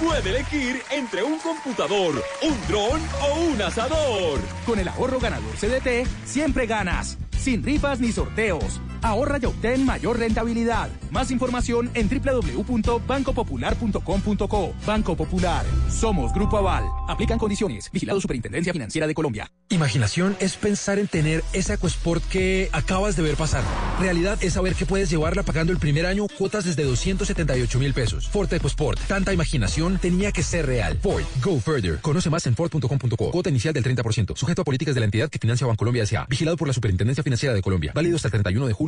Puede elegir entre un computador, un dron o un asador. Con el ahorro ganador CDT, siempre ganas. Sin rifas ni sorteos. Ahorra y obtén mayor rentabilidad. Más información en www.bancopopular.com.co. Banco Popular. Somos Grupo Aval. Aplican condiciones. Vigilado Superintendencia Financiera de Colombia. Imaginación es pensar en tener ese EcoSport que acabas de ver pasar. Realidad es saber que puedes llevarla pagando el primer año cuotas desde 278 mil pesos. Ford EcoSport. Tanta imaginación tenía que ser real. Ford. Go further. Conoce más en Ford.com.co. Cuota inicial del 30%. Sujeto a políticas de la entidad que financia Bancolombia S.A. Vigilado por la Superintendencia Financiera de Colombia. Válido hasta el 31 de julio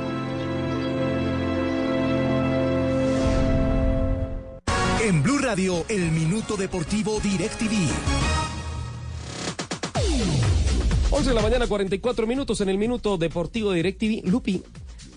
En Blue Radio, el minuto deportivo DirecTV. 11 de la mañana, 44 minutos en el minuto deportivo de DirecTV. Lupi,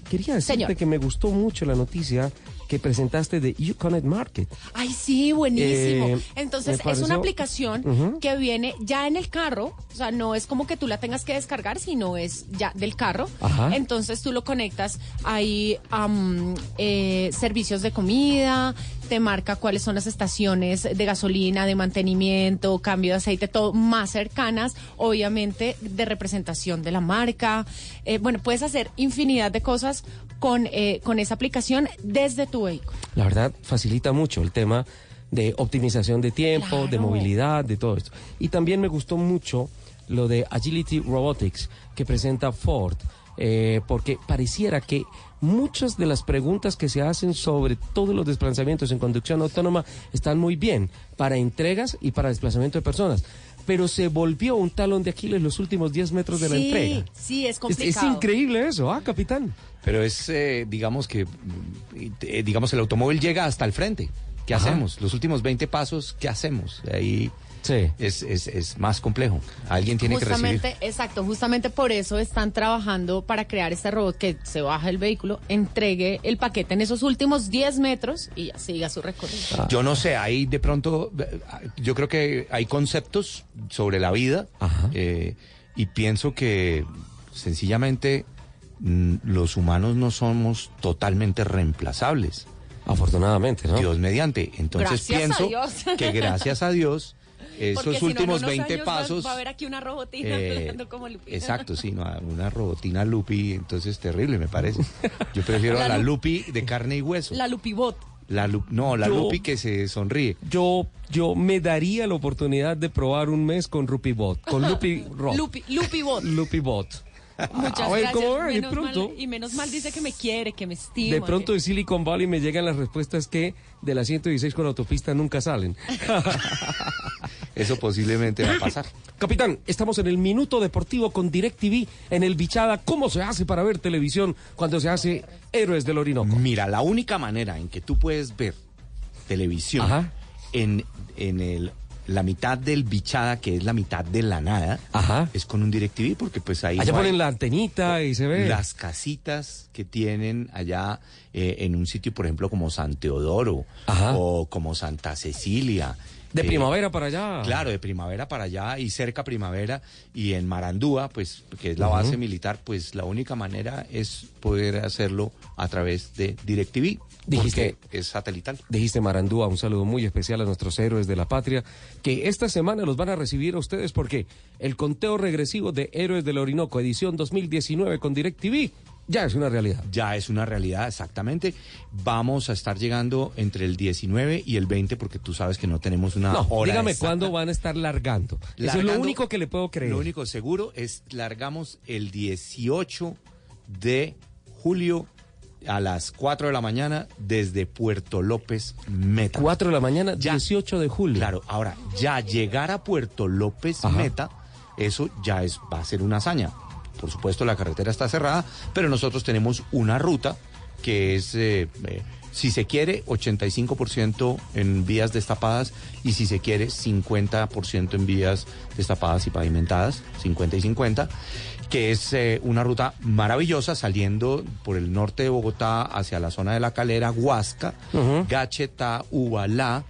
quería decirte Señor. que me gustó mucho la noticia que presentaste de Uconnect Market. Ay, sí, buenísimo. Eh, Entonces, es una aplicación que viene ya en el carro. O sea, no es como que tú la tengas que descargar, sino es ya del carro. Ajá. Entonces, tú lo conectas. Hay am, eh, servicios de comida, te marca cuáles son las estaciones de gasolina, de mantenimiento, cambio de aceite, todo más cercanas, obviamente, de representación de la marca. Eh, bueno, puedes hacer infinidad de cosas con, eh, con esa aplicación desde tu vehículo. La verdad, facilita mucho el tema de optimización de tiempo, de movilidad, de todo esto. Y también me gustó mucho lo de Agility Robotics que presenta Ford, eh, porque pareciera que muchas de las preguntas que se hacen sobre todos los desplazamientos en conducción autónoma están muy bien para entregas y para desplazamiento de personas. Pero se volvió un talón de Aquiles los últimos 10 metros de la sí, entrega. Sí, es Es, complicado. es increíble eso, ¿ah, capitán? Pero es, eh, digamos que, eh, digamos, el automóvil llega hasta el frente. ¿Qué Ajá. hacemos? Los últimos 20 pasos, ¿qué hacemos? Ahí es, es, es más complejo. Alguien tiene que recibir. Exacto, justamente por eso están trabajando para crear este robot que se baja del vehículo, entregue el paquete en esos últimos 10 metros y ya siga su recorrido. Ah. Yo no sé, ahí de pronto, yo creo que hay conceptos sobre la vida eh, y pienso que sencillamente mm, los humanos no somos totalmente reemplazables. Afortunadamente, ¿no? Dios mediante. Entonces Gracias pienso que gracias a Dios, esos Porque si no, en últimos unos 20 años va- pasos... Va, a haber aquí una robotina eh, hablando como Lupita. Exacto, sí, no, una robotina Lupi, entonces terrible me parece. Yo prefiero La a la Lu- Lupi de carne y hueso. La Lupibot. La Lu- no, la Yo- Lupi que se sonríe. Yo, yo me daría la oportunidad de probar un mes con Rupibot, con Lupi Rock. Lupi, Lupibot. Lupibot. Muchas A ver gracias. cómo va, de menos pronto. mal, y menos mal dice que me quiere, que me estima. De pronto que- de Silicon Valley me llegan las respuestas que de la 116 con la autopista nunca salen. Eso posiblemente va a pasar. Capitán, estamos en el minuto deportivo con DirecTV en el Bichada. ¿Cómo se hace para ver televisión cuando se hace Héroes del Orinoco? Mira, la única manera en que tú puedes ver televisión en, en el, la mitad del bichada, que es la mitad de la nada, es con un DirecTV, porque pues ahí Allá no ponen la antenita y se ve. las casitas que tienen allá eh, en un sitio, por ejemplo, como San Teodoro o como Santa Cecilia. De Eh, primavera para allá. Claro, de primavera para allá y cerca primavera y en Marandúa, pues que es la base militar, pues la única manera es poder hacerlo a través de DirecTV, Dijiste- porque es satelital. Dijiste Marandúa, un saludo muy especial a nuestros héroes de la patria, que esta semana los van a recibir a ustedes porque el conteo regresivo de Héroes del Orinoco, edición 2019 con DirecTV, ya es una realidad. Ya es una realidad, exactamente. Vamos a estar llegando entre el 19 y el 20 porque tú sabes que no tenemos una no, hora dígame exacta. cuándo van a estar largando. Eso es lo único que le puedo creer. Lo único seguro es largamos el 18 de julio a las 4 de la mañana desde Puerto López Meta. 4 de la mañana, 18 de julio. Claro, ahora ya llegar a Puerto López Ajá. Meta, eso ya es va a ser una hazaña. Por supuesto la carretera está cerrada, pero nosotros tenemos una ruta que es eh, eh, si se quiere 85% en vías destapadas y si se quiere 50% en vías destapadas y pavimentadas, 50 y 50 que es eh, una ruta maravillosa saliendo por el norte de Bogotá hacia la zona de la calera, Huasca. Gacheta, Ubalá,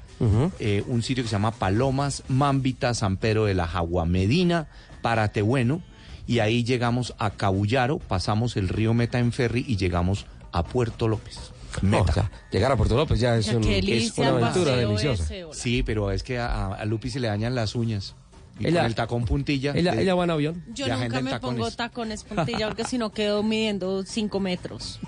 eh, un sitio que se llama Palomas, Mámbita, San Pedro de la Jagua, Medina, Paratebueno, y ahí llegamos a Cabullaro, pasamos el río Meta en ferry y llegamos a Puerto López. Meta. o sea, llegar a Puerto López ya es, un- es una aventura deliciosa. ese. Sí, pero es que a, a Lupi se le dañan las uñas. Y Ella- con el tacón puntilla. ella- de- ella va en avión. Yo nunca me tacones. pongo tacones puntilla porque si no quedo midiendo 5 metros.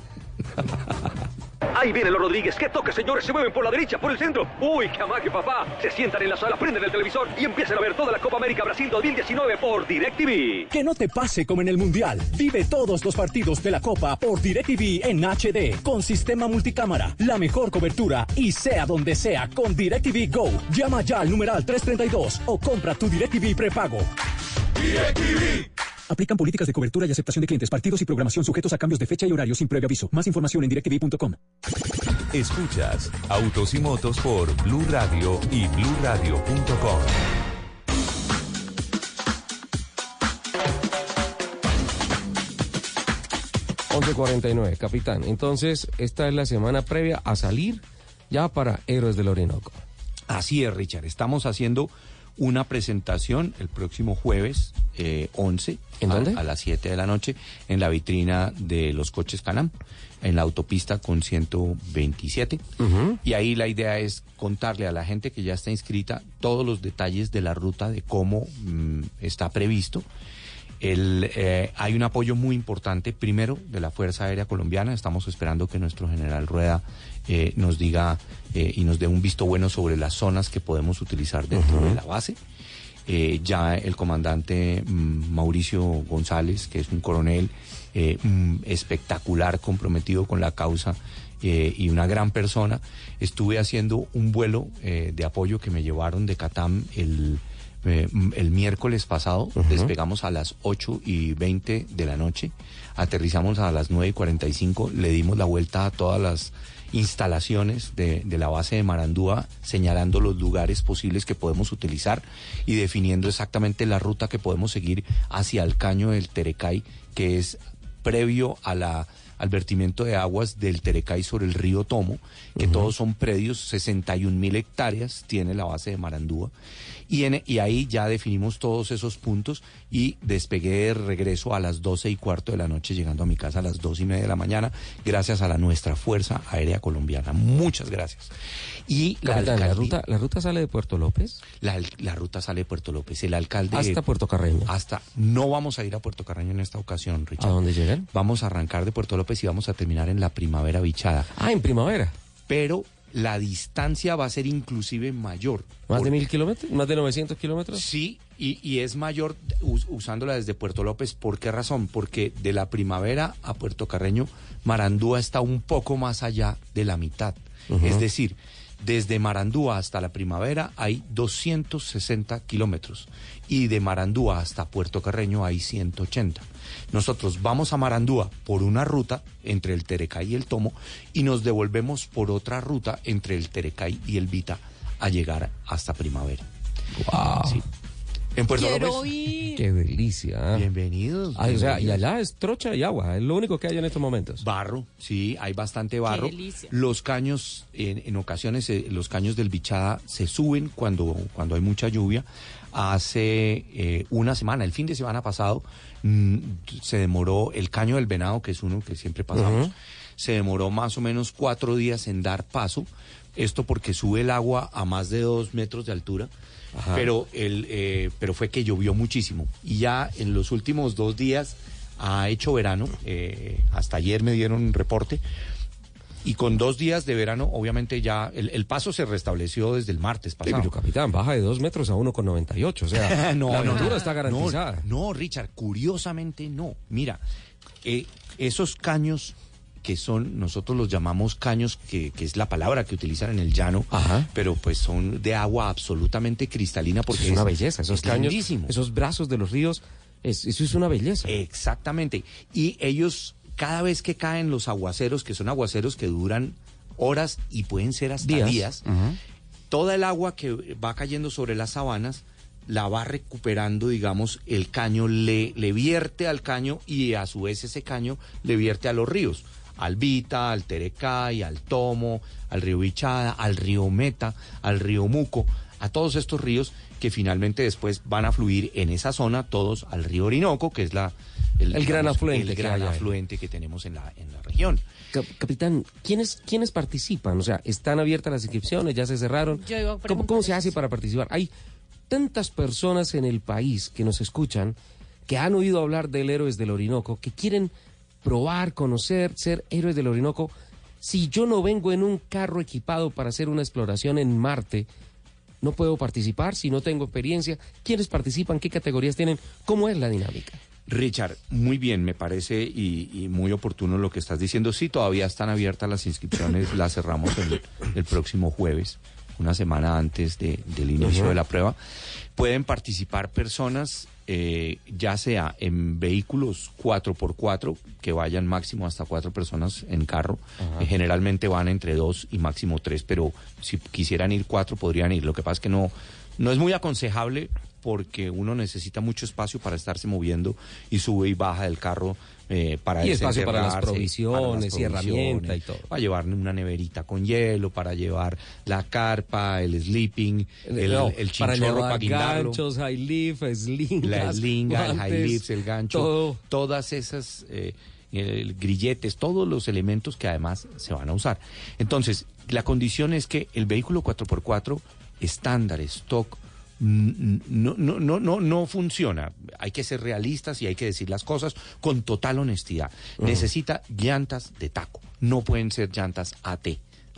Ahí viene los Rodríguez. ¿Qué toque, señores? Se mueven por la derecha, por el centro. Uy, qué amague, papá. Se sientan en la sala, prenden el televisor y empiezan a ver toda la Copa América Brasil 2019 por DirecTV. Que no te pase como en el Mundial. Vive todos los partidos de la Copa por DirecTV en HD con sistema multicámara, la mejor cobertura y sea donde sea con DirecTV Go. Llama ya al numeral 332 o compra tu DirecTV prepago. Aplican políticas de cobertura y aceptación de clientes, partidos y programación sujetos a cambios de fecha y horario sin previo aviso. Más información en directv.com. Escuchas Autos y Motos por Blue Radio y BlueRadio.com. Once 11.49, capitán. Entonces, esta es la semana previa a salir ya para Héroes del Orinoco. Así es, Richard. Estamos haciendo una presentación el próximo jueves eh, 11. ¿En dónde? A, las 7 de la noche en la vitrina de los coches Canam, en la autopista con 127. Y ahí la idea es contarle a la gente que ya está inscrita todos los detalles de la ruta, de cómo mm, está previsto. El, eh, hay un apoyo muy importante, primero, de la Fuerza Aérea Colombiana. Estamos esperando que nuestro general Rueda eh, nos diga eh, y nos dé un visto bueno sobre las zonas que podemos utilizar dentro de la base. Eh, ya el comandante mm, Mauricio González, que es un coronel mm, espectacular, comprometido con la causa y una gran persona, estuve haciendo un vuelo de apoyo que me llevaron de Catam el, mm, el miércoles pasado. Despegamos a las 8 y 20 de la noche, aterrizamos a las 9 y 45, le dimos la vuelta a todas las instalaciones de, de la base de Marandúa, señalando los lugares posibles que podemos utilizar y definiendo exactamente la ruta que podemos seguir hacia el caño del Terecay, que es previo a la al vertimiento de aguas del Terecay sobre el río Tomo, que todos son predios, 61 mil hectáreas tiene la base de Marandúa. Y, en- y ahí ya definimos todos esos puntos y despegué de regreso a las 12 y cuarto de la noche, llegando a mi casa a las 2 y media de la mañana, gracias a la nuestra Fuerza Aérea Colombiana. Muchas gracias. Y la, Capitán, la, alcaldía- ruta, ¿La ruta sale de Puerto López? la, la ruta sale de Puerto López. El alcalde. Hasta Puerto Carreño. Hasta. No vamos a ir a Puerto Carreño en esta ocasión, Richard. ¿A dónde llegan? Vamos a arrancar de Puerto López y vamos a terminar en la primavera bichada. Ah, en primavera. Pero la distancia va a ser inclusive mayor. ¿Más de mil kilómetros? ¿Más de 900 kilómetros? Sí, y, y es mayor us- usándola desde Puerto López. ¿Por qué razón? Porque de la primavera a Puerto Carreño, Marandúa está un poco más allá de la mitad. Es decir, desde Marandúa hasta la primavera hay 260 kilómetros y de Marandúa hasta Puerto Carreño hay 180. Nosotros vamos a Marandúa por una ruta entre el Terecay y el Tomo y nos devolvemos por otra ruta entre el Terecay y el Vita a llegar hasta primavera. Sí. En Puerto Quiero López. ir. Qué delicia. Bienvenidos. Ah, o sea, y bienvenidos. allá es trocha y agua, es lo único que hay en estos momentos. Barro, sí, hay bastante barro. delicia. Los caños, en, en ocasiones, eh, los caños del Bichada se suben cuando, cuando hay mucha lluvia. Hace eh, una semana, el fin de semana pasado, se demoró el caño del venado, que es uno que siempre pasamos, se demoró más o menos cuatro días en dar paso. Esto porque sube el agua a más de dos metros de altura. Ajá. Pero, el, eh, pero fue que llovió muchísimo. Y ya en los últimos dos días ha hecho verano. eh, hasta ayer me dieron un reporte. Y con dos días de verano, obviamente ya el, el paso se restableció desde el martes Sí, pasado. pero capitán, baja de dos metros a 1,98. O sea, no, la no, está garantizada. No, no, Richard, curiosamente no. Mira, eh, esos caños que son, nosotros los llamamos caños, que, que es la palabra que utilizan en el llano, pero pues son de agua absolutamente cristalina porque es una belleza, esos es caños, lindísimo. esos brazos de los ríos, es- eso es una belleza. Exactamente. Y ellos, cada vez que caen los aguaceros, que son aguaceros que duran horas y pueden ser hasta Días. días, toda el agua que va cayendo sobre las sabanas la va recuperando, digamos, el caño le, le vierte al caño y a su vez ese caño le vierte a los ríos. Al Vita, al Terecay, al Tomo, al río Bichada, al río Meta, al río Muco, a todos estos ríos que finalmente después van a fluir en esa zona, todos al río Orinoco, que es la, El gran afluente el que gran ahí. afluente que tenemos en la, en la región. Cap- Capitán, ¿quiénes, ¿quiénes participan? O sea, ¿están abiertas las inscripciones? ¿Ya se cerraron? Yo iba a ¿Cómo, preguntar cómo se hace para participar? Hay tantas personas en el país que nos escuchan, que han oído hablar del Héroes del Orinoco, que quieren probar, conocer, ser héroes del Orinoco. Si yo no vengo en un carro equipado para hacer una exploración en Marte, no puedo participar si no tengo experiencia. ¿Quiénes participan? ¿Qué categorías tienen? ¿Cómo es la dinámica? Richard, muy bien, me parece y, y muy oportuno lo que estás diciendo. Sí, todavía están abiertas las inscripciones, las cerramos el, el próximo jueves, una semana antes de- del inicio de la prueba. Pueden participar personas, eh, ya sea en vehículos 4x4, que vayan máximo hasta cuatro personas en carro. Eh, generalmente van entre dos y máximo tres, pero si quisieran ir cuatro, podrían ir. Lo que pasa es que no, no es muy aconsejable porque uno necesita mucho espacio para estarse moviendo y sube y baja del carro eh, para Y espacio para las provisiones y provisiones, herramienta y todo. Para llevar una neverita con hielo, para llevar la carpa, el sleeping, el, No, el para chinchorro para guindarlo. ganchos, high leaf, slingas, La slinga, el high lips, el gancho, todo. todas esas eh, el grilletes, todos los elementos que además se van a usar. Entonces, la condición es que el vehículo 4x4 estándar, stock, no, no, no, no, no funciona. Hay que ser realistas y hay que decir las cosas con total honestidad. Necesita llantas de taco, no pueden ser llantas AT.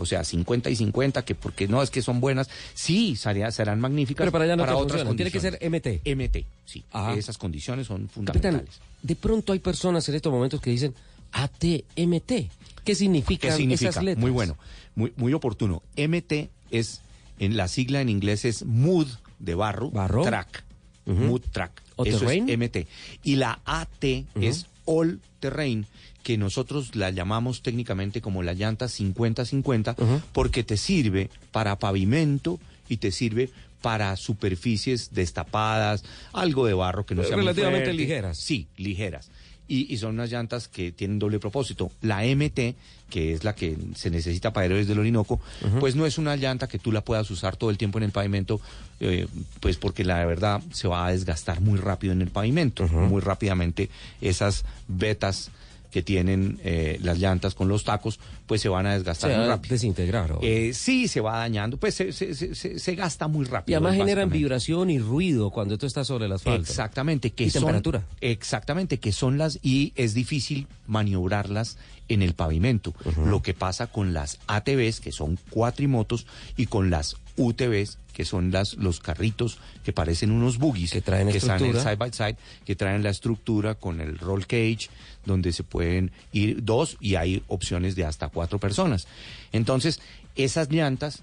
O sea, 50 y 50, que porque no es que son buenas, sí, sería- serán magníficas Pero para allá no otras tiene que ser condiciones. MT, sí. Ajá. Esas condiciones son Capitán, fundamentales. de pronto hay personas en estos momentos que dicen ATMT. ¿Qué significan ¿Qué significa? esas letras? Muy bueno, muy, muy oportuno. MT es, en la sigla en inglés es Mood de barro, track. Ujú. Mood track. ¿O Eso terrain? es MT. Y la AT es All Terrain, que nosotros la llamamos técnicamente como la llanta 50-50, porque te sirve para pavimento y te sirve para superficies destapadas, algo de barro que no sea Relativamente ligeras. Sí, ligeras. Y, y son unas llantas que tienen doble propósito. La MT, que es la que se necesita para héroes del Orinoco, pues no es una llanta que tú la puedas usar todo el tiempo en el pavimento, eh, pues porque la verdad se va a desgastar muy rápido en el pavimento. Muy rápidamente esas vetas que tienen eh, las llantas con los tacos, pues se van a desgastar Se muy va rápido. desintegrar. ¿o? Eh, sí, se va dañando, pues se, se- se- se- se gasta muy y rápido. además generan vibración y ruido cuando esto está sobre el asfalto. Exactamente, que y son, temperatura. Exactamente, que son las y es difícil maniobrarlas en el pavimento. Lo que pasa con las ATVs, que son cuatrimotos, y con las UTVs, que son las los carritos que parecen unos buggies que traen están en side by side, que traen la estructura con el roll cage, donde se pueden ir dos y hay opciones de hasta cuatro personas. Entonces, esas llantas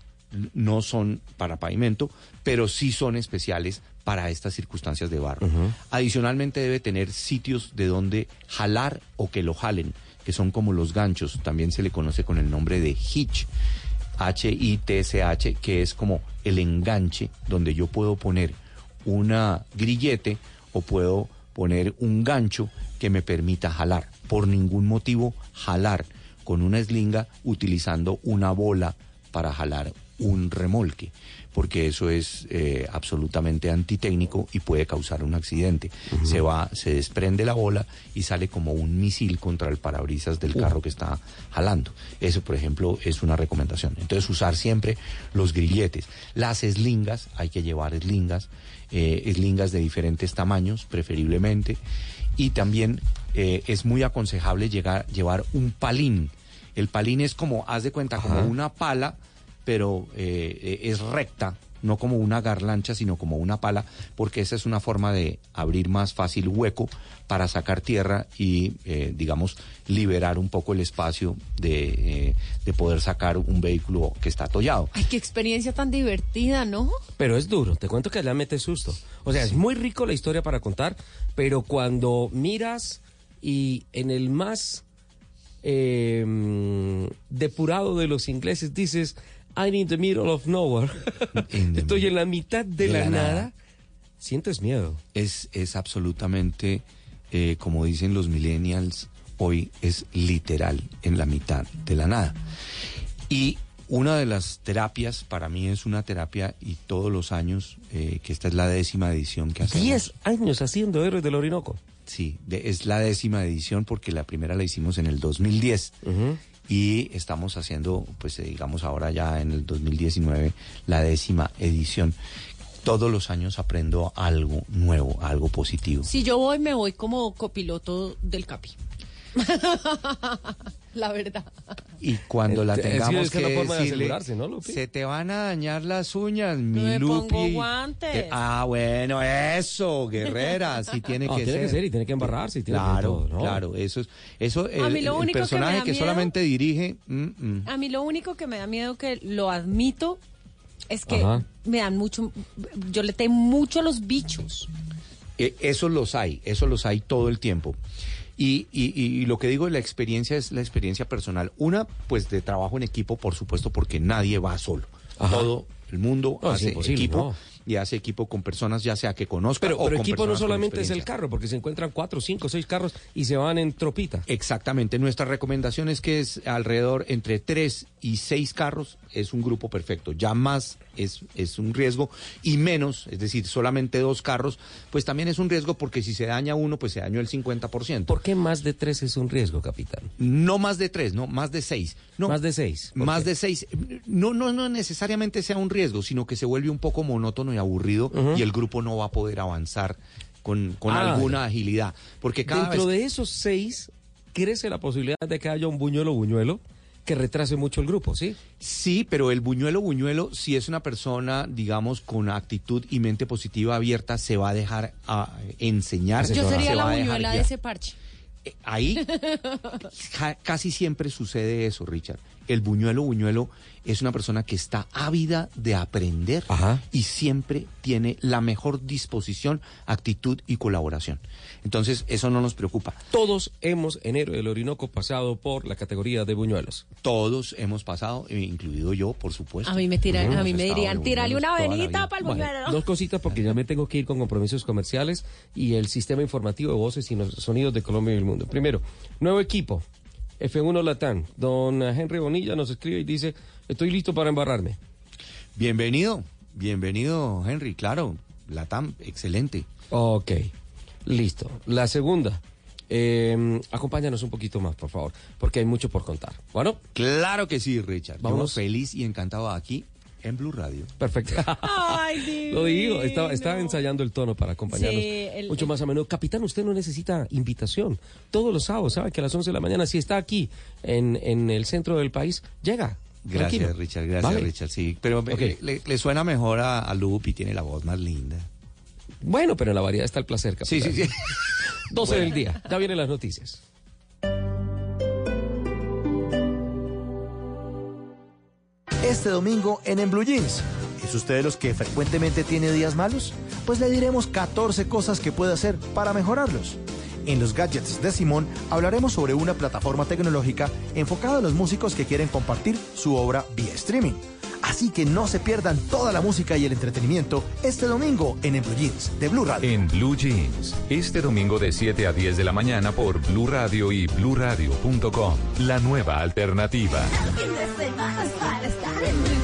no son para pavimento, pero sí son especiales para estas circunstancias de barro. Adicionalmente debe tener sitios de donde jalar o que lo jalen, que son como los ganchos, también se le conoce con el nombre de hitch, H-I-T-C-H, que es como el enganche donde yo puedo poner un grillete o puedo poner un gancho que me permita jalar. Por ningún motivo jalar con una eslinga utilizando una bola para jalar un remolque, porque eso es eh, absolutamente antitécnico y puede causar un accidente. Se va, se desprende la bola y sale como un misil contra el parabrisas del carro que está jalando. Eso, por ejemplo, es una recomendación. Entonces, usar siempre los grilletes. Las eslingas, hay que llevar eslingas, eh, eslingas de diferentes tamaños, preferiblemente. Y también eh, es muy aconsejable llegar, llevar un palín. El palín es como, haz de cuenta, como una pala, pero eh, eh, es recta, no como una garlancha, sino como una pala, porque esa es una forma de abrir más fácil hueco para sacar tierra y, eh, digamos, liberar un poco el espacio de, eh, de poder sacar un vehículo que está atollado. Ay, qué experiencia tan divertida, ¿no? Pero es duro, te cuento que allá mete susto. O sea, es muy rico la historia para contar, pero cuando miras y en el más eh, mm, depurado de los ingleses dices, I'm in the middle of nowhere, estoy en la mitad de, la, nada. sientes miedo. Es, es absolutamente, eh, como dicen los millennials, hoy es literal en la mitad de la nada. Y una de las terapias, para mí es una terapia y todos los años, eh, que esta es la décima edición que hacemos. Diez años haciendo Héroes del Orinoco. Sí, de- es la décima edición porque la primera la hicimos en el 2010 y estamos haciendo, pues eh, digamos ahora ya en el 2019, la décima edición. Todos los años aprendo algo nuevo, algo positivo. Si yo voy, me voy como copiloto del CAPI. la verdad. Y cuando la Eh, tengamos es que que es la forma de decirle, asegurarse, ¿no, Lupi? se te van a dañar las uñas, mi me Lupi. pongo guantes. Te- ah, bueno, eso, guerrera, sí tiene No, que tiene ser. que ser y tiene que embarrarse y tiene que Claro, todo, ¿no? claro, eso es, eso, A el, mí lo el único que me personaje da que, miedo- solamente dirige, mm, mm. A mí lo único que me da miedo, que lo admito, es que Ajá. me dan mucho, yo le temo mucho a los bichos. Eh, Eso los hay, eso los hay todo el tiempo. Y, y- y lo que digo de la experiencia es la experiencia personal. Una, pues de trabajo en equipo, por supuesto, porque nadie va solo. Ajá. Todo el mundo No, hace equipo no. Y hace equipo con personas, ya sea que conozca Pero, o pero con equipo no solamente es el carro, porque se encuentran cuatro, cinco, seis carros y se van en tropita. Exactamente. Nuestra recomendación es que es alrededor entre tres y seis carros es un grupo perfecto. Ya más es, es un riesgo y menos, es decir, solamente dos carros, pues también es un riesgo porque si se daña uno, pues se dañó el 50%. ¿Por qué más de tres es un riesgo, capitán? No más de tres, no, más de seis. No, Más de seis. ¿por Más qué? de seis. No, no, no necesariamente sea un riesgo, sino que se vuelve un poco monótono y aburrido y el grupo no va a poder avanzar con, con Ah, alguna agilidad. Porque cada Dentro vez... de esos seis, crece la posibilidad de que haya un buñuelo buñuelo que retrase mucho el grupo, ¿sí? Sí, pero el buñuelo buñuelo, si es una persona, digamos, con actitud y mente positiva abierta, se va a dejar a enseñar. Yo sería se la buñuela de ese parche. Ahí ca- casi siempre sucede eso, Richard. El buñuelo buñuelo es una persona que está ávida de aprender y siempre tiene la mejor disposición, actitud y colaboración. Entonces, eso no nos preocupa. Todos hemos, en del Orinoco, pasado por la categoría de buñuelos. Todos hemos pasado, eh, incluido yo, por supuesto. A mí me, tiran, a mí me dirían, buñuelos una venita para el Bueno, buñuelo. dos cositas porque ya me tengo que ir con compromisos comerciales y el sistema informativo de voces y los sonidos de Colombia y el mundo. Primero, nuevo equipo, F1 Latán. Don Henry Bonilla nos escribe y dice, estoy listo para embarrarme. Bienvenido, bienvenido, Henry, claro. Latam, excelente. Ok, listo. La segunda, eh, acompáñanos un poquito más, por favor, porque hay mucho por contar. Bueno, Claro que sí, Richard. Yo feliz y encantado aquí en Blue Radio. perfecto. Ay, Lo digo, estaba, estaba ensayando el tono para acompañarnos Sí, el- mucho más a menudo. Capitán, usted no necesita invitación. Todos los sábados, sabe que a las 11 de la mañana, si está aquí en, en el centro del país, llega. Gracias, Tranquilo. Richard, gracias, Vale. Richard. Sí, pero Ok. le, le- le suena mejor a, a Lupi, tiene la voz más linda. Bueno, pero en la variedad está el placer, Sí, capitán. sí, sí. 12 Bueno. del día. Ya vienen las noticias. Este domingo en En Blue Jeans. ¿Es usted de los que frecuentemente tiene días malos? Pues le diremos 14 cosas que puede hacer para mejorarlos. En los gadgets de Simón hablaremos sobre una plataforma tecnológica enfocada a los músicos que quieren compartir su obra vía streaming. Así que no se pierdan toda la música y el entretenimiento este domingo en En Blue Jeans de Blue Radio. En Blue Jeans, este domingo de 7 a 10 de la mañana por Blue Radio y bluradio.com. La nueva alternativa. Hallelujah.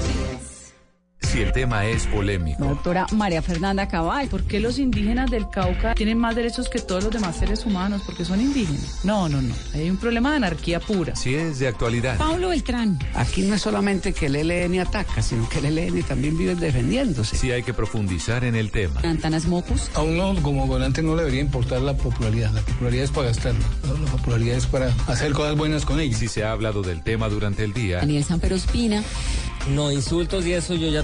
Si el tema es polémico, Doctora María Fernanda Cabal. ¿Por qué los indígenas del Cauca tienen más derechos que todos los demás seres humanos? Porque son indígenas. No, no, no. Hay un problema de anarquía pura. si es de actualidad, Pablo Beltrán. Aquí no es solamente que el ELN ataca, sino que el ELN también vive defendiéndose. si hay que profundizar en el tema. Antanas Mocus. A uno como gobernante no le debería importar la popularidad. La popularidad es para gastarla. La la popularidad es para hacer cosas buenas con ella. Si se ha hablado del tema durante el día, Daniel Sanpero Espina. No, insultos y eso yo ya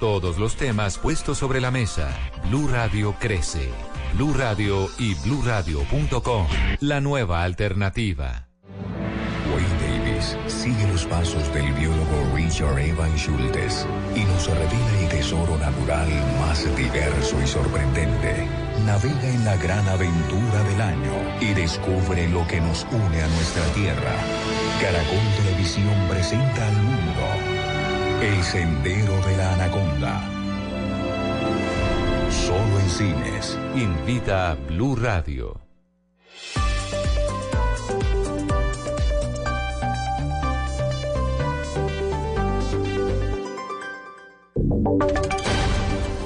Todos los temas puestos sobre la mesa. Blue Radio crece. Blue Radio y bluradio.com. La nueva alternativa. Wayne Davis sigue los pasos del biólogo Richard Evan Schultes y nos revela el tesoro natural más diverso y sorprendente. Navega en la gran aventura del año y descubre lo que nos une a nuestra tierra. Caracol Televisión presenta al mundo El Sendero de la Anaconda. Solo en cines. Invita a Blue Radio.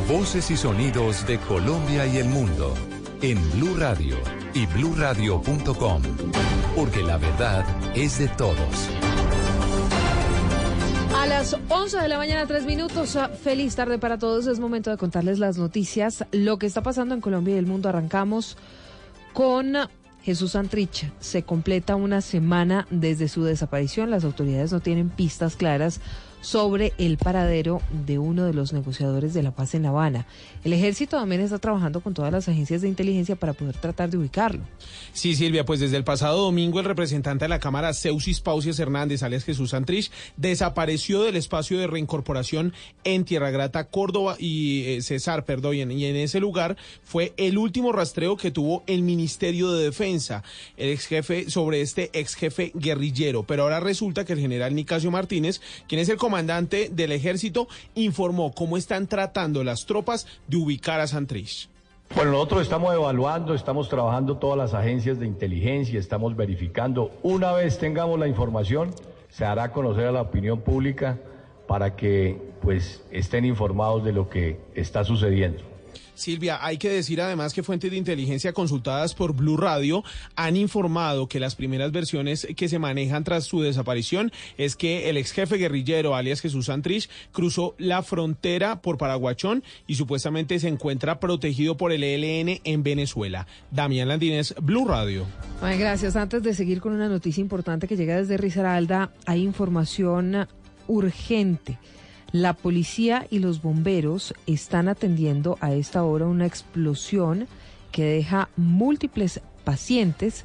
Voces y sonidos de Colombia y el mundo en Blue Radio y bluradio.com, porque la verdad es de todos. Las 11 de la mañana, tres minutos. Ah, Feliz tarde para todos. Es momento de contarles las noticias, lo que está pasando en Colombia y el mundo. Arrancamos con Jesús Santrich. Se completa una semana desde su desaparición. Las autoridades no tienen pistas claras sobre el paradero de uno de los negociadores de la paz en La Habana. El ejército también está trabajando con todas las agencias de inteligencia para poder tratar de ubicarlo. Sí, Silvia, pues desde el pasado domingo el representante de la Cámara, Ceusis Pausias Hernández, alias Jesús Santrich, desapareció del espacio de reincorporación en Tierra Grata, Córdoba y eh, Cesar, perdón, y en, y en ese lugar fue el último rastreo que tuvo el Ministerio de Defensa, el ex jefe, sobre este ex jefe guerrillero. Pero ahora resulta que el general Nicasio Martínez, quien es el comandante del ejército, informó cómo están tratando las tropas de ubicar a Santrich. Bueno, nosotros estamos evaluando, estamos trabajando todas las agencias de inteligencia, estamos verificando. Una vez tengamos la información, se hará conocer a la opinión pública para que pues estén informados de lo que está sucediendo. Silvia, hay que decir además que fuentes de inteligencia consultadas por Blue Radio han informado que las primeras versiones que se manejan tras su desaparición es que el ex jefe guerrillero, alias Jesús Santrich, cruzó la frontera por Paraguachón y supuestamente se encuentra protegido por el ELN en Venezuela. Damián Landines, Blue Radio. Ay, gracias. Antes de seguir con una noticia importante que llega desde Risaralda, hay información urgente. La policía y los bomberos están atendiendo a esta hora una explosión que deja múltiples pacientes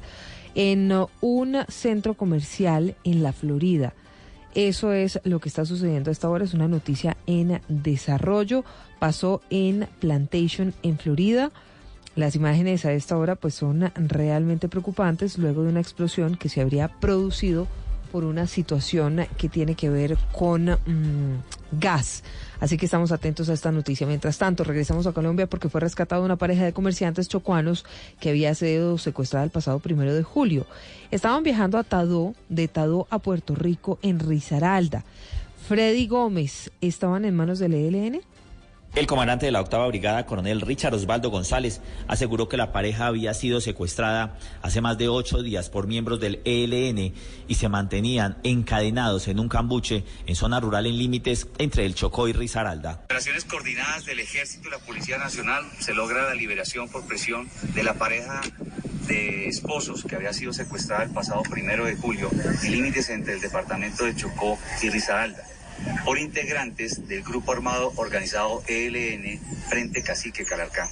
en uh, un centro comercial en la Florida. Eso es lo que está sucediendo a esta hora. Es una noticia en desarrollo. Pasó en Plantation, en Florida. Las imágenes a esta hora pues son realmente preocupantes luego de una explosión que se habría producido por una situación que tiene que ver con mm, gas. Así que estamos atentos a esta noticia. Mientras tanto, regresamos a Colombia porque fue rescatada una pareja de comerciantes chocuanos que había sido secuestrada el pasado primero de julio. Estaban viajando a Tadó, de Tadó a Puerto Rico en Risaralda. Freddy Gómez, ¿estaban en manos del ELN? El comandante de la octava brigada, coronel Richard Osvaldo González, aseguró que la pareja había sido secuestrada hace más de ocho días por miembros del ELN y se mantenían encadenados en un cambuche en zona rural en límites entre el Chocó y Risaralda. operaciones coordinadas del Ejército y la Policía Nacional se logra la liberación por presión de la pareja de esposos que había sido secuestrada el pasado primero de julio en límites entre el departamento de Chocó y Risaralda. Por integrantes del grupo armado organizado ELN Frente Cacique Calarcá.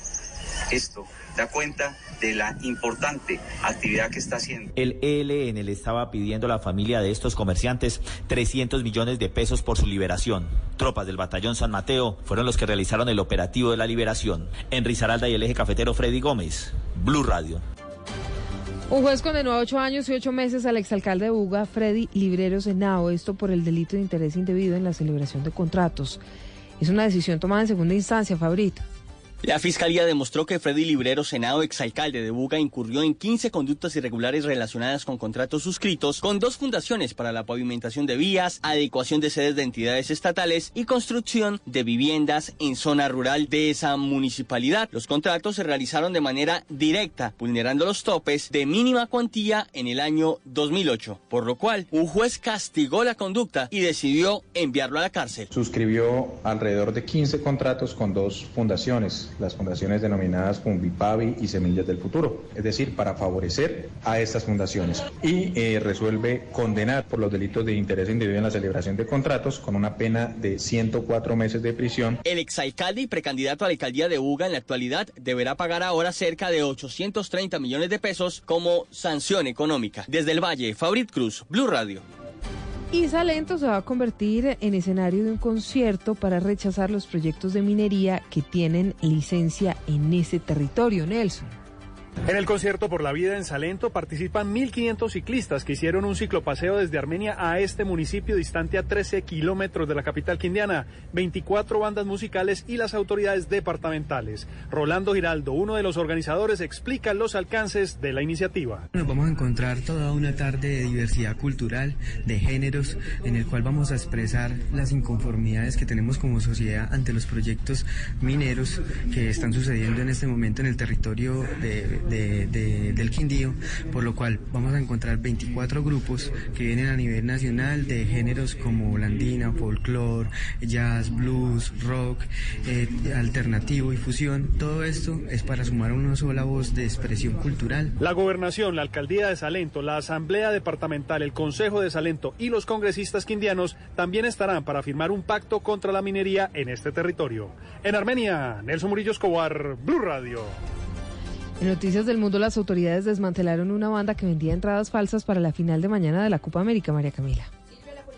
Esto da cuenta de la importante actividad que está haciendo. El ELN le estaba pidiendo a la familia de estos comerciantes 300 millones de pesos por su liberación. Tropas del batallón San Mateo fueron los que realizaron el operativo de la liberación. En Risaralda y el eje cafetero Freddy Gómez, Blue Radio. Un juez condenó a ocho años y ocho meses al exalcalde de Buga, Freddy Librero Senao, esto por el delito de interés indebido en la celebración de contratos. Es una decisión tomada en segunda instancia, Fabrito. La fiscalía demostró que Freddy Librero, senado exalcalde de Buga, incurrió en 15 conductas irregulares relacionadas con contratos suscritos con dos fundaciones para la pavimentación de vías, adecuación de sedes de entidades estatales y construcción de viviendas en zona rural de esa municipalidad. Los contratos se realizaron de manera directa, vulnerando los topes de mínima cuantía en el año 2008, por lo cual un juez castigó la conducta y decidió enviarlo a la cárcel. Suscribió alrededor de 15 contratos con dos fundaciones las fundaciones denominadas Funvipavi y Semillas del Futuro, es decir, para favorecer a estas fundaciones. Y eh, resuelve condenar por los delitos de interés individual en la celebración de contratos con una pena de 104 meses de prisión. El exalcalde y precandidato a la alcaldía de Uga en la actualidad deberá pagar ahora cerca de 830 millones de pesos como sanción económica. Desde el Valle, Fabrit Cruz, Blue Radio. Y Salento se va a convertir en escenario de un concierto para rechazar los proyectos de minería que tienen licencia en ese territorio, Nelson. En el concierto por la vida en Salento participan 1.500 ciclistas que hicieron un ciclopaseo desde Armenia a este municipio distante a 13 kilómetros de la capital quindiana, 24 bandas musicales y las autoridades departamentales. Rolando Giraldo, uno de los organizadores, explica los alcances de la iniciativa. Nos vamos a encontrar toda una tarde de diversidad cultural, de géneros, en el cual vamos a expresar las inconformidades que tenemos como sociedad ante los proyectos mineros que están sucediendo en este momento en el territorio de del Quindío, por lo cual vamos a encontrar 24 grupos que vienen a nivel nacional de géneros como holandina, folclore, jazz, blues, rock, eh, alternativo y fusión. Todo esto es para sumar una sola voz de expresión cultural. La gobernación, la alcaldía de Salento, la asamblea departamental, el consejo de Salento y los congresistas quindianos también estarán para firmar un pacto contra la minería en este territorio. En Armenia, Nelson Murillo Escobar, Blue Radio. En Noticias del Mundo, las autoridades desmantelaron una banda que vendía entradas falsas para la final de mañana de la Copa América, María Camila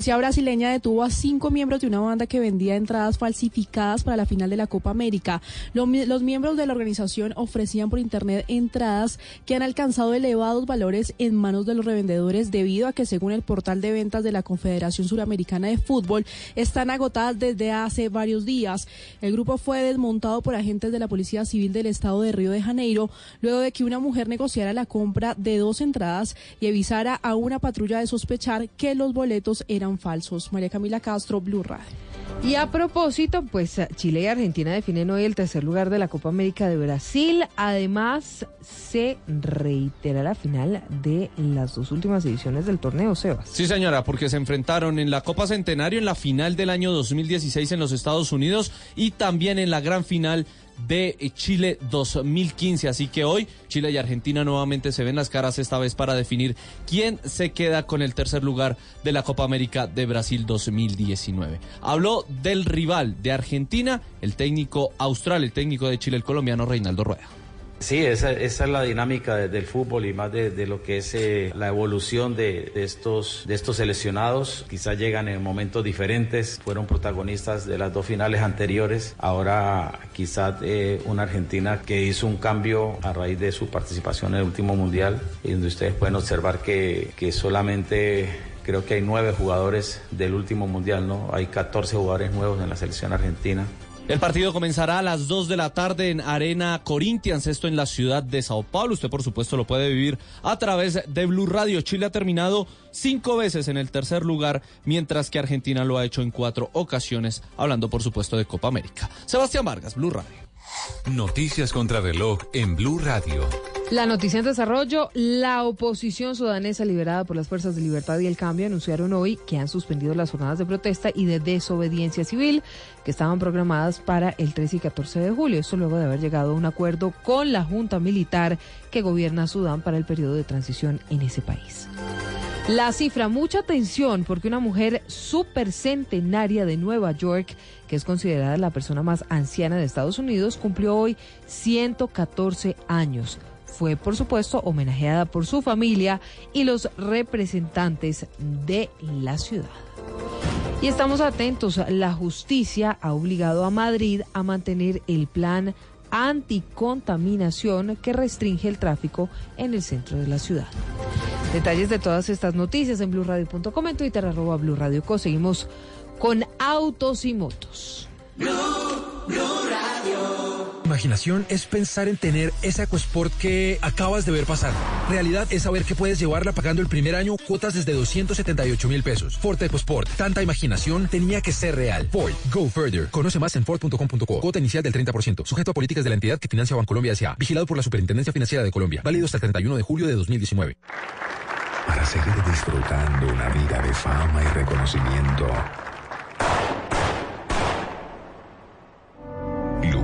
policía brasileña detuvo a cinco miembros de una banda que vendía entradas falsificadas para la final de la Copa América. Los, miembros de la organización ofrecían por internet entradas que han alcanzado elevados valores en manos de los revendedores debido a que según el portal de ventas de la Confederación Suramericana de Fútbol están agotadas desde hace varios días. El grupo fue desmontado por agentes de la Policía Civil del Estado de Río de Janeiro luego de que una mujer negociara la compra de dos entradas y avisara a una patrulla de sospechar que los boletos eran falsos. María Camila Castro, Blue Radio. Y a propósito, pues Chile y Argentina definen hoy el tercer lugar de la Copa América de Brasil. Además, se reitera la final de las dos últimas ediciones del torneo, Sebas. Sí, señora, porque se enfrentaron en la Copa Centenario en la final del año 2016 en los Estados Unidos y también en la gran final de Chile 2015. Así que hoy Chile y Argentina nuevamente se ven las caras esta vez para definir quién se queda con el tercer lugar de la Copa América de Brasil 2019. Habló del rival de Argentina, el técnico austral, el técnico de Chile, el colombiano Reinaldo Rueda. Sí, esa, esa, es la dinámica del fútbol y más de, lo que es eh, la evolución de, estos, de estos seleccionados. Quizás llegan en momentos diferentes, fueron protagonistas de las dos finales anteriores. Ahora quizás eh, una Argentina que hizo un cambio a raíz de su participación en el último mundial y donde ustedes pueden observar que, que solamente creo que hay nueve jugadores del último mundial, ¿no? Hay 14 jugadores nuevos en la selección argentina. El partido comenzará a las 2 de la tarde en Arena Corinthians, esto en la ciudad de Sao Paulo. Usted, por supuesto, lo puede vivir a través de Blue Radio. Chile ha terminado cinco veces en el tercer lugar, mientras que Argentina lo ha hecho en cuatro ocasiones, hablando, por supuesto, de Copa América. Sebastián Vargas, Blue Radio. Noticias contra reloj en Blue Radio. La noticia en desarrollo, la oposición sudanesa liberada por las Fuerzas de Libertad y el Cambio anunciaron hoy que han suspendido las jornadas de protesta y de desobediencia civil que estaban programadas para el 13 y 14 de julio. Esto luego de haber llegado a un acuerdo con la Junta Militar que gobierna Sudán para el periodo de transición en ese país. La cifra, mucha atención, porque una mujer supercentenaria de Nueva York, que es considerada la persona más anciana de Estados Unidos, cumplió hoy 114 años. Fue, por supuesto, homenajeada por su familia y los representantes de la ciudad. Y estamos atentos, la justicia ha obligado a Madrid a mantener el plan anticontaminación que restringe el tráfico en el centro de la ciudad. Detalles de todas estas noticias en blurradio.com, en Twitter arroba blurradioco. Seguimos con autos y motos. Imaginación es pensar en tener esa EcoSport que acabas de ver pasar. Realidad es saber que puedes llevarla pagando el primer año cuotas desde 278 mil pesos. Ford EcoSport. Tanta imaginación tenía que ser real. Ford. Go further. Conoce más en Ford.com.co. Cuota inicial del 30%. Sujeto a políticas de la entidad que financia Bancolombia S.A. Vigilado por la Superintendencia Financiera de Colombia. Válido hasta el 31 de julio de 2019. Para seguir disfrutando una vida de fama y reconocimiento.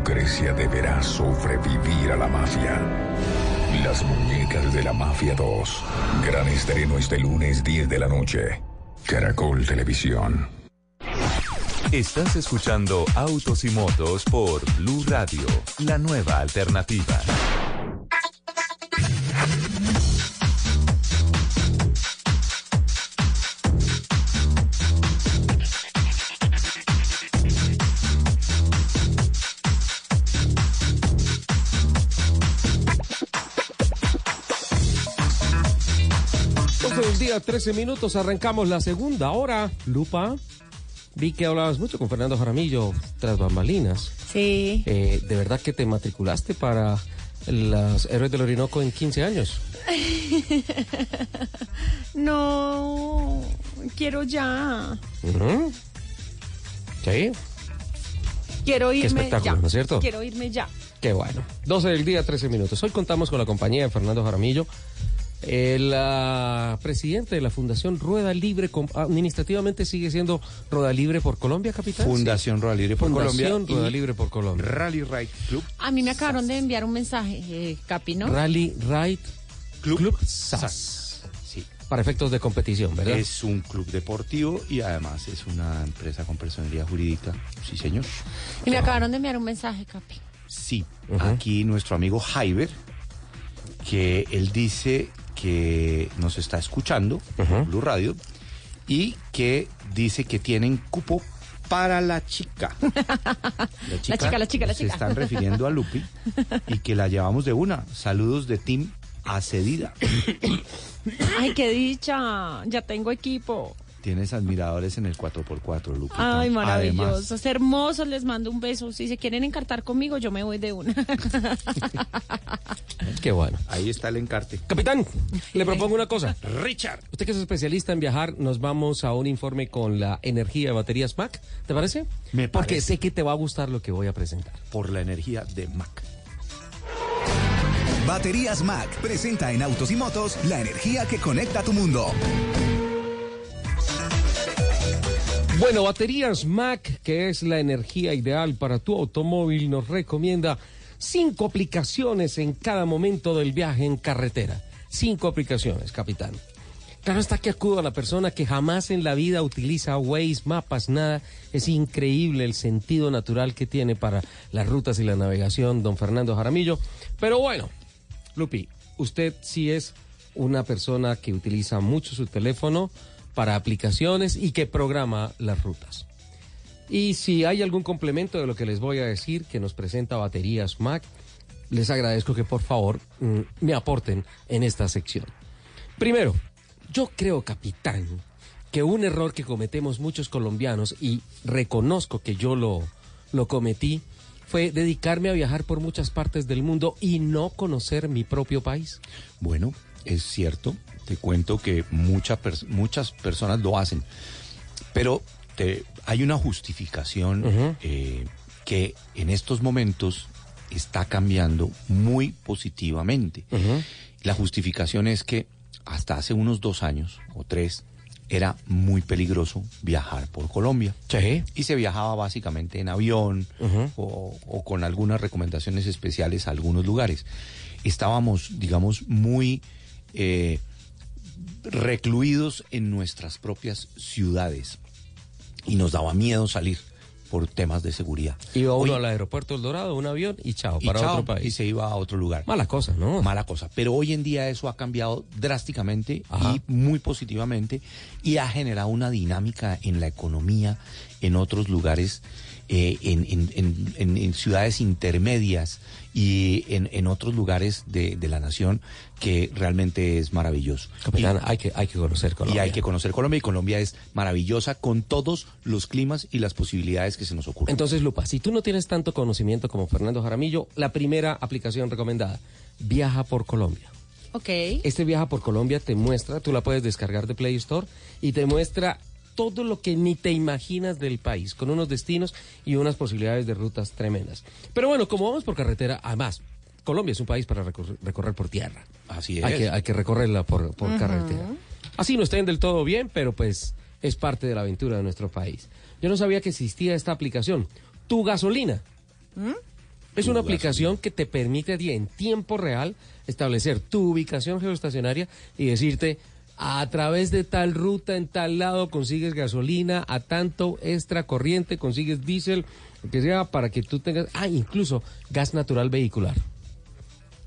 Lucrecia deberá sobrevivir a la mafia. Las muñecas de la Mafia 2. Gran estreno este lunes 10 de la noche. Caracol Televisión. Estás escuchando Autos y Motos por Blue Radio, la nueva alternativa. Del día, 13 minutos, arrancamos la segunda hora. Lupa, vi que hablabas mucho con Fernando Jaramillo tras bambalinas. Sí. Eh, ¿De verdad que te matriculaste para los Héroes del Orinoco en 15 años? no, quiero ya. Ujú. Sí, Quiero Qué irme espectáculo, ya. ¿no es cierto? Quiero irme ya. qué bueno. 12 del día, 13 minutos. Hoy contamos con la compañía de Fernando Jaramillo. El ah, presidente de la Fundación Rueda Libre, com- administrativamente sigue siendo Rueda Libre por Colombia, capitán. Fundación Rueda Libre por Fundación Colombia. Rueda Libre por Colombia. Rally Ride Club. A mí me acabaron de enviar un mensaje, eh, Capi, ¿no? Rally Ride Club, Club SAS. SAS. Sí. Para efectos de competición, ¿verdad? Es un club deportivo y además es una empresa con personalidad jurídica. Sí, señor. Y me acabaron de enviar un mensaje, Capi. Sí. Aquí nuestro amigo Jaiber, que él dice que nos está escuchando por Blue Radio y que dice que tienen cupo para la chica. La chica, la chica, la Se chica. están refiriendo a Lupi y que la llevamos de una. Saludos de Team Acedida. Ay, qué dicha. Ya tengo equipo. Tienes admiradores en el 4x4, Lupi. Ay, Además, maravillosos, hermosos. Les mando un beso. Si se quieren encartar conmigo, yo me voy de una. Qué bueno. Ahí está el encarte. Capitán, le propongo una cosa. Richard. Usted que es especialista en viajar, nos vamos a un informe con la energía de baterías Mac. ¿Te parece? Me Porque parece. sé que te va a gustar lo que voy a presentar. Por la energía de Mac. Baterías Mac presenta en Autos y Motos la energía que conecta tu mundo. Bueno, Baterías Mac, que es la energía ideal para tu automóvil, nos recomienda cinco aplicaciones en cada momento del viaje en carretera. Cinco aplicaciones, capitán. Claro está que acudo a la persona que jamás en la vida utiliza Waze, mapas, nada. Es increíble el sentido natural que tiene para las rutas y la navegación, don Fernando Jaramillo. Pero bueno, Lupi, usted sí es una persona que utiliza mucho su teléfono para aplicaciones y que programa las rutas. Y si hay algún complemento de lo que les voy a decir que nos presenta Baterías Mac, les agradezco que por favor mm, me aporten en esta sección. Primero, yo creo, capitán, que un error que cometemos muchos colombianos, y reconozco que yo lo, lo cometí, fue dedicarme a viajar por muchas partes del mundo y no conocer mi propio país. Bueno, es cierto. Te cuento que mucha pers- muchas personas lo hacen. Pero te- hay una justificación eh, que en estos momentos está cambiando muy positivamente. La justificación es que hasta hace unos dos años o tres era muy peligroso viajar por Colombia. Y se viajaba básicamente en avión o, o con algunas recomendaciones especiales a algunos lugares. Estábamos, digamos, muy eh, recluidos en nuestras propias ciudades y nos daba miedo salir por temas de seguridad. Iba uno Hoy- al aeropuerto El Dorado, un avión y chao, y para chao, otro país. y se iba a otro lugar. Mala cosa, ¿no? Mala cosa. Pero hoy en día eso ha cambiado drásticamente y muy positivamente y ha generado una dinámica en la economía en otros lugares, eh, en, en- en- en- en ciudades intermedias y en, en otros lugares de, de la nación que realmente es maravilloso. Capitán, hay que, hay que conocer Y Colombia. hay que conocer Colombia y Colombia es maravillosa con todos los climas y las posibilidades que se nos ocurren. Entonces, Lupa, si tú no tienes tanto conocimiento como Fernando Jaramillo, la primera aplicación recomendada, Viaja por Colombia. Ok. Este Viaja por Colombia te muestra, tú la puedes descargar de Play Store y te muestra todo lo que ni te imaginas del país, con unos destinos y unas posibilidades de rutas tremendas. Pero bueno, como vamos por carretera, además, Colombia es un país para recorrer, recorrer por tierra. Así Hay es. que, hay que recorrerla por, carretera. Así no estén del todo bien, pero pues es parte de la aventura de nuestro país. Yo no sabía que existía esta aplicación. Tu gasolina. Es una aplicación que te permite a ti en tiempo real establecer tu ubicación geoestacionaria y decirte a través de tal ruta en tal lado consigues gasolina a tanto extra corriente, consigues diésel, lo que sea para que tú tengas, ah, incluso gas natural vehicular.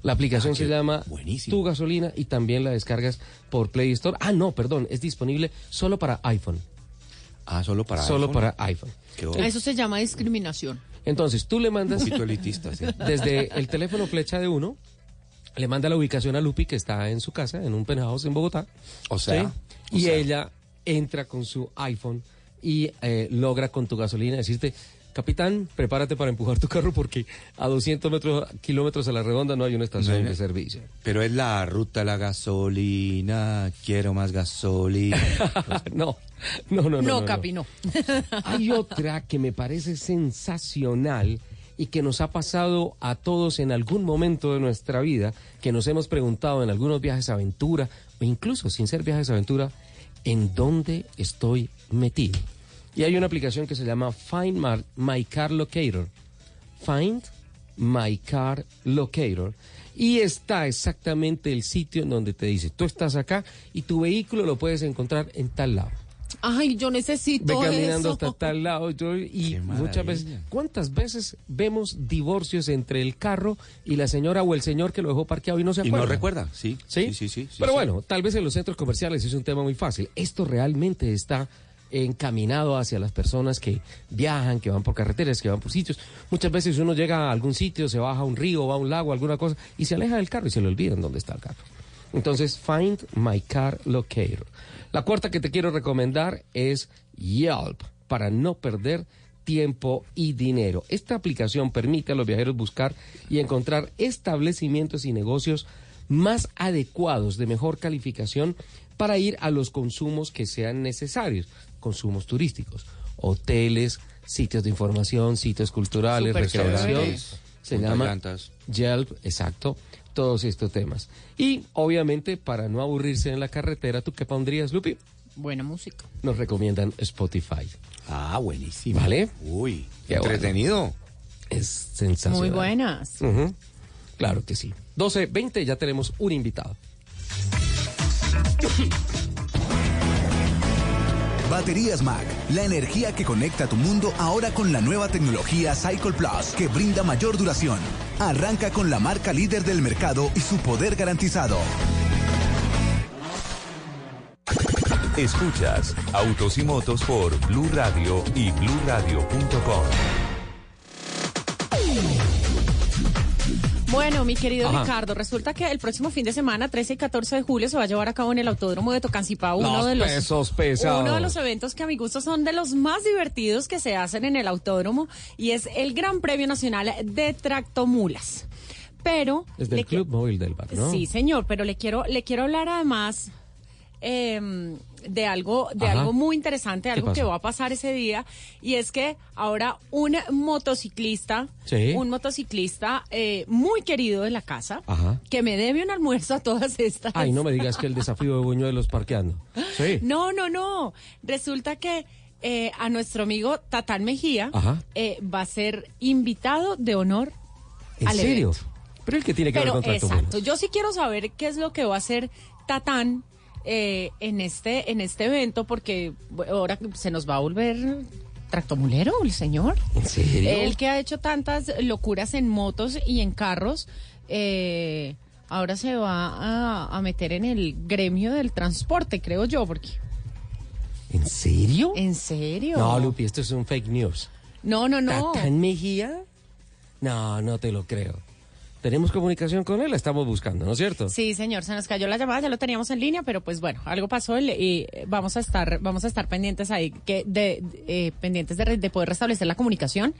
La aplicación Ah, se llama buenísimo. Tu Gasolina y también la descargas por Play Store. Ah, no, perdón, es disponible solo para iPhone. Ah, solo para Solo iPhone. para iPhone. Eso se llama discriminación. Entonces, tú le mandas... Un poquito elitista, sí. Desde el teléfono flecha de uno, le manda la ubicación a Lupi, que está en su casa, en un penthouse en Bogotá. O sea, ¿sí? y ella entra con su iPhone y eh, logra con tu gasolina decirte, capitán, prepárate para empujar tu carro porque a 200 metros, kilómetros a la redonda no hay una estación No, de servicio. Pero es la ruta la gasolina, quiero más gasolina. no, no, no, no. No, no, Capi, no. Hay otra que me parece sensacional y que nos ha pasado a todos en algún momento de nuestra vida, que nos hemos preguntado en algunos viajes aventura, o incluso sin ser viajes aventura, ¿en dónde estoy metido? Y hay una aplicación que se llama Find My Car Locator. Find My Car Locator. Y está exactamente el sitio en donde te dice, tú estás acá y tu vehículo lo puedes encontrar en tal lado. Ay, yo Ve necesito caminando eso. hasta tal lado yo- y muchas veces, ¿cuántas veces vemos divorcios entre el carro y la señora o el señor que lo dejó parqueado y no se Y acuerda? no recuerda, sí. ¿Sí? Sí, sí, sí. sí, Pero sí. bueno, tal vez en los centros comerciales es un tema muy fácil. Esto realmente está encaminado hacia las personas que viajan, que van por carreteras, que van por sitios. Muchas veces uno llega a algún sitio, se baja a un río, va a un lago, alguna cosa, y se aleja del carro y se le olvidan dónde está el carro. Entonces, Find My Car Locator. La cuarta que te quiero recomendar es Yelp, para no perder tiempo y dinero. Esta aplicación permite a los viajeros buscar y encontrar establecimientos y negocios más adecuados, de mejor calificación, para ir a los consumos que sean necesarios, consumos turísticos, hoteles, sitios de información, sitios culturales, chévere. Se llama. Yelp, exacto, todos estos temas. Y obviamente, para no aburrirse en la carretera, ¿tú qué pondrías, Lupi? Buena música. Nos recomiendan Spotify. Ah, buenísimo. ¿Vale? Uy, Qué entretenido. Es sensacional. Muy buenas. Claro que sí. 12, 20, ya tenemos un invitado. Baterías Mac, la energía que conecta tu mundo ahora con la nueva tecnología Cycle Plus, que brinda mayor duración. Arranca con la marca líder del mercado y su poder garantizado. Escuchas Autos y Motos por Blue Radio y BlueRadio.com. Bueno, mi querido Ajá. Ricardo, resulta que el próximo fin de semana, 13 y 14 de julio, se va a llevar a cabo en el Autódromo de Tocancipá uno Los de los pesos pesados. uno de los eventos que a mi gusto son de los más divertidos que se hacen en el autódromo y es el Gran Premio Nacional de Tractomulas. Pero Es del le Club Móvil del Bar, ¿no? Sí, señor, pero le quiero, le quiero hablar además em, de algo, de Ajá. algo muy interesante, algo que va a pasar ese día, y es que ahora un motociclista, Sí. un motociclista eh, muy querido de la casa, Ajá. que me debe un almuerzo a todas estas. Ay, no me digas que el desafío de Buñuelos parqueando. Sí. No, no, no. Resulta que eh, a nuestro amigo Tatán Mejía eh, va a ser invitado de honor ¿En al serio? evento. Pero el que tiene que Pero ver con exacto, yo sí quiero saber qué es lo que va a hacer Tatán eh, en este en este evento porque ahora se nos va a volver tractomulero el señor. ¿En serio? Él que ha hecho tantas locuras en motos y en carros, eh, ahora se va a, a meter en el gremio del transporte, creo yo, porque ¿En serio? ¿En serio? No, Lupi, esto es un fake news. No, no, no. ¿Tatán Mejía? No, no te lo creo. Tenemos comunicación con él, la estamos buscando, ¿no es cierto? Sí, señor, se nos cayó la llamada, ya lo teníamos en línea, pero pues bueno, algo pasó y, y vamos a estar, vamos a estar pendientes ahí, que de, eh, pendientes de, de poder restablecer la comunicación.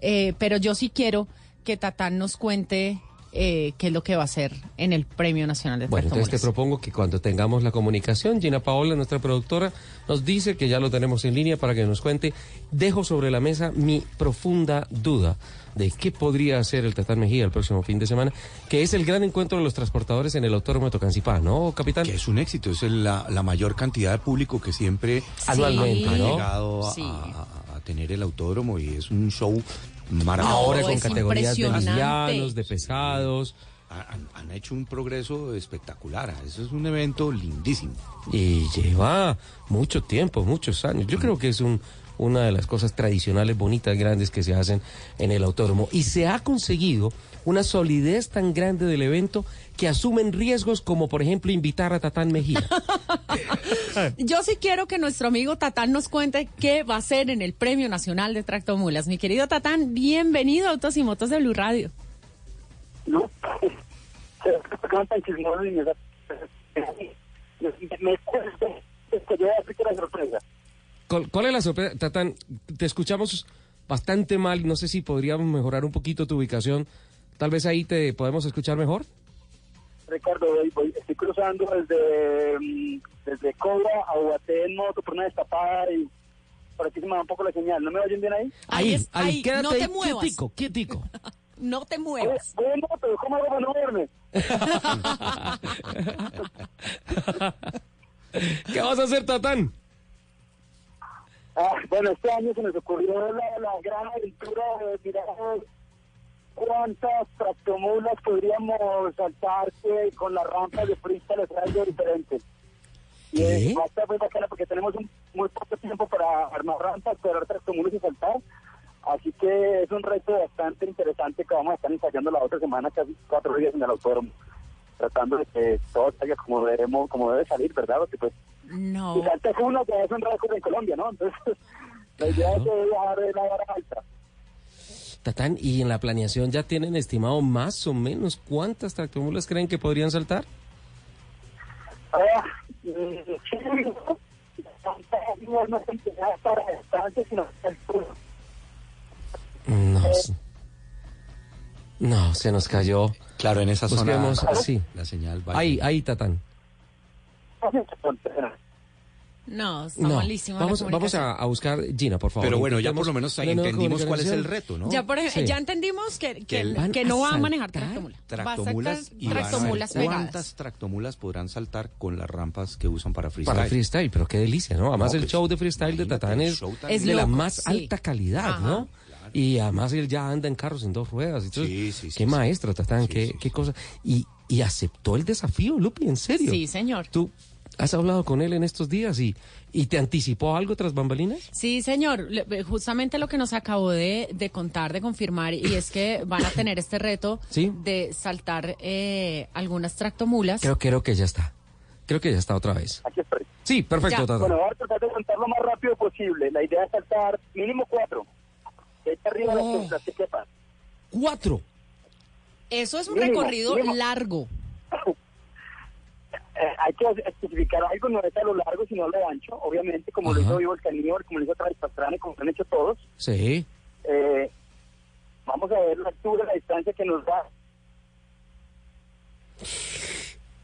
Eh, pero yo sí quiero que Tatán nos cuente eh, qué es lo que va a hacer en el Premio Nacional de Bueno, entonces te propongo que cuando tengamos la comunicación, Gina Paola, nuestra productora, nos dice que ya lo tenemos en línea para que nos cuente. Dejo sobre la mesa mi profunda duda de qué podría hacer el Tatán Mejía el próximo fin de semana, que es el gran encuentro de los transportadores en el Autódromo de Tocancipá, ¿no, capitán? Que es un éxito, es la, la mayor cantidad de público que siempre Anualmente, ha ¿no? llegado a, Sí. a- a tener el autódromo y es un show maravilloso. Ahora con categorías de livianos, de pesados. Han, han hecho un progreso espectacular. Eso es un evento lindísimo. Y lleva mucho tiempo, muchos años. Yo creo que es un, una de las cosas tradicionales, bonitas, grandes que se hacen en el autódromo. Y se ha conseguido una solidez tan grande del evento que asumen riesgos como, por ejemplo, invitar a Tatán Mejía. Yo sí quiero que nuestro amigo Tatán nos cuente qué va a hacer en el Premio Nacional de Tractomulas. Mi querido Tatán, bienvenido a Autos y Motos de Blue Radio. No, se canta y chismoso y me da... Me que yo explico la sorpresa. ¿Cuál, cuál es la sorpresa? Tatán, te escuchamos bastante mal. No sé si podríamos mejorar un poquito tu ubicación. Tal vez ahí te podemos escuchar mejor. Ricardo, voy, voy- estoy cruzando desde, mm, desde Cobra a Ubaté en moto por una destapada y por aquí se me da un poco la señal. ¿No me oyen bien ahí? Ahí es- ahí, quédate no te ahí muevas. quietico, quietico. No te muevas. Voy en moto, ¿cómo hago para no verme? ¿Qué vas a hacer, Tatán? Ah, bueno, este año se nos ocurrió la, la gran aventura de mirar cuántas tractomulas podríamos saltar con las rampas de freestyle es algo diferente. Y eh, va a estar muy bacana porque tenemos un- muy poco tiempo para armar rampas, para tractomulas y saltar. Así que es un reto bastante interesante que vamos a estar ensayando la otra semana, casi cuatro días en el autódromo, tratando de que todo salga como, debemos, como debe salir, ¿verdad? Porque pues No. y salta es uno que es un récord en Colombia, ¿no? Entonces, la idea es que dejar la vara alta. Tatán, ¿y en la planeación ya tienen estimado más o menos cuántas tractomulas creen que podrían saltar? Ah, no, no, se nos cayó. Claro, en esa Busquemos, zona sí. la señal Ahí, ahí, Tatán. No, está No, malísimo. la vamos, a, a buscar Gina, por favor. Pero bueno, ya por lo menos nueva entendimos cuál es el reto, ¿no? Ya, por ejemplo, Sí. ya entendimos que, que, Que el- que no va a manejar tractomula. Tractomulas van a tractomulas cuántas tractomulas podrán saltar con las rampas que usan para freestyle. Para freestyle, pero qué delicia, ¿no? Además No, el pues, show de freestyle de Tatán es, es de la más sí. alta calidad, Ajá. ¿no? Y además él ya anda en carros en dos ruedas. Entonces, Sí, sí, sí, qué sí. maestro, Tatán, qué, qué cosa. Y, y aceptó el desafío, Lupi, en serio. Sí, señor. ¿Tú has hablado con él en estos días y, y te anticipó algo tras bambalinas? Sí, señor. Le- eh, Justamente lo que nos acabó de, de contar, de confirmar, y es que van a tener este reto Sí. de saltar eh, algunas tractomulas. Creo, creo que ya está. Creo que ya está otra vez. Aquí estoy. Sí, perfecto, Ya. Tatán. Bueno, voy a tratar de contar lo más rápido posible. La idea es saltar mínimo cuatro. Arriba las Oh. que- las que quepan. ¡Cuatro! Eso es un Mínimo, recorrido mínimo. largo. Eh, hay que especificar algo, no es a lo largo, sino a lo ancho. Obviamente, como lo Ajá. hizo Vivo el Caníbal, como lo hizo Travis Pastrana como lo han hecho todos. Sí. Eh, vamos a ver la altura, la distancia que nos da.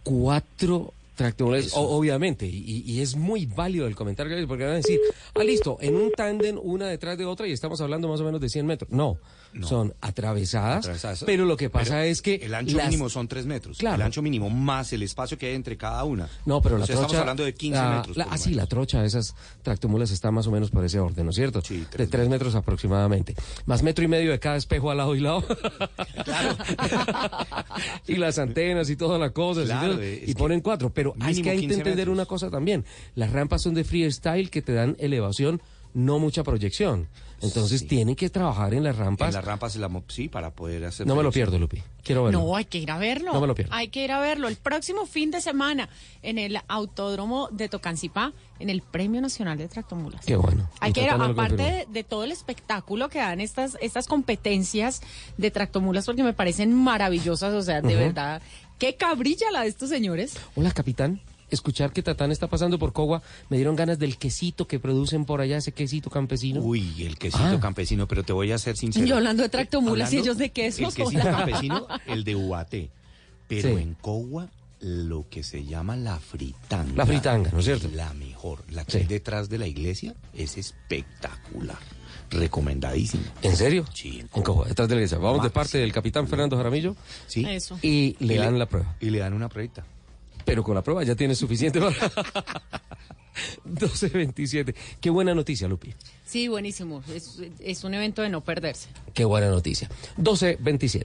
cuatro tractomulas, o- obviamente, y, y es muy válido el comentario porque van a decir, ah, listo, en un tándem, una detrás de otra, y estamos hablando más o menos de 100 metros. No, son atravesadas, Atravesadas. pero lo que pasa es que... El ancho las- mínimo son 3 metros. Claro. El ancho mínimo más el espacio que hay entre cada una. No, pero O la sea, trocha... Estamos hablando de 15 la- metros. la- ah, sí, la trocha de esas tractomulas está más o menos por ese orden, ¿no es cierto? Sí, de tres metros aproximadamente. Más metro y medio de cada espejo al lado y lado. y las antenas y toda la cosa. Claro, y, todo, ponen cuatro. Pero pero hay Mínimo que, hay que 15 entender metros. una cosa también. Las rampas son de freestyle que te dan elevación, no mucha proyección. Entonces tienen que trabajar en las rampas. En las rampas, y la mo- sí, para poder hacer... No me lo pierdo, Lupi. Quiero verlo. No, hay que ir a verlo. No me lo pierdo. Hay que ir a verlo. El próximo fin de semana en el Autódromo de Tocancipá, en el Premio Nacional de Tractomulas. Qué bueno. Hay que ir, aparte de, de todo el espectáculo que dan estas, estas competencias de tractomulas, porque me parecen maravillosas, o sea, de verdad, qué cabrilla la de estos señores. Hola, capitán. Escuchar que Tatán está pasando por Cogua, me dieron ganas del quesito que producen por allá, ese quesito campesino. Uy, el quesito Ah. campesino, pero te voy a ser sincero. Yo hablando de tractomulas y ellos de quesos. El quesito hola. campesino, el de Ubaté. Pero Sí. en Cogua, lo que se llama la fritanga. La fritanga, ¿no es cierto? La mejor. La que Sí. hay detrás de la iglesia es espectacular. Recomendadísimo. ¿En serio? Sí. En Cogua, detrás de la iglesia. Vamos de parte del capitán Fernando Jaramillo Sí. Eso. y le Y dan la prueba. Y le dan una pruebita. Pero con la prueba ya tiene suficiente para... 12.27. Qué buena noticia, Lupi. Sí, buenísimo. Es, es un evento de no perderse. Qué buena noticia. 12.27.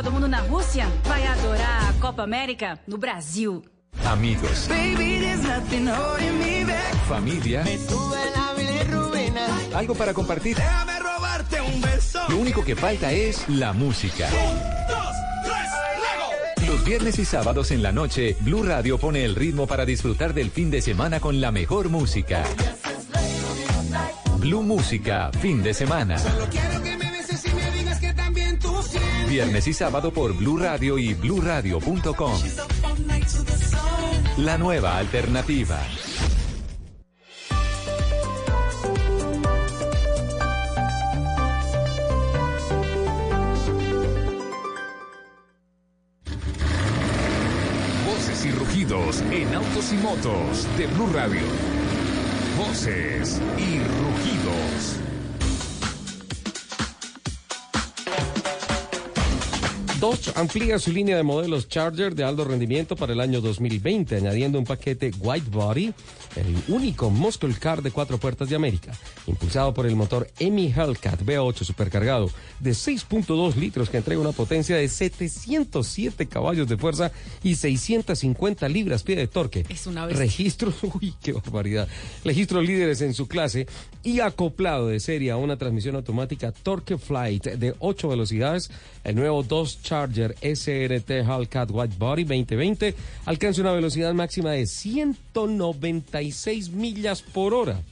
Copa do Mundo na Rússia, vai adorar a Copa América no Brasil. Amigos, familia, algo para compartir. Déjame robarte un beso. Lo único que falta es la música. Dos, tres, luego. Los viernes y sábados en la noche, Blue Radio pone el ritmo para disfrutar del fin de semana con la mejor música. Blue Música, fin de semana. Solo quiero que Viernes y sábado por Blue Radio y sun. La nueva alternativa. Voces y rugidos en autos y motos de Blue Radio. Voces y rugidos. Dodge amplía su línea de modelos Charger de alto rendimiento para el año 2020, añadiendo un paquete White Body, el único muscle car de cuatro puertas de América, impulsado por el motor Hemi Hellcat V8 supercargado de 6.2 litros que entrega una potencia de 707 caballos de fuerza y 650 libras-pie de torque. Es una bestia. Registros, uy, qué barbaridad. Registros líderes en su clase y acoplado de serie a una transmisión automática Torque Flight de 8 velocidades, el nuevo Dodge Charger SRT Hellcat White Body 2020 alcanza una velocidad máxima de 196 millas por hora.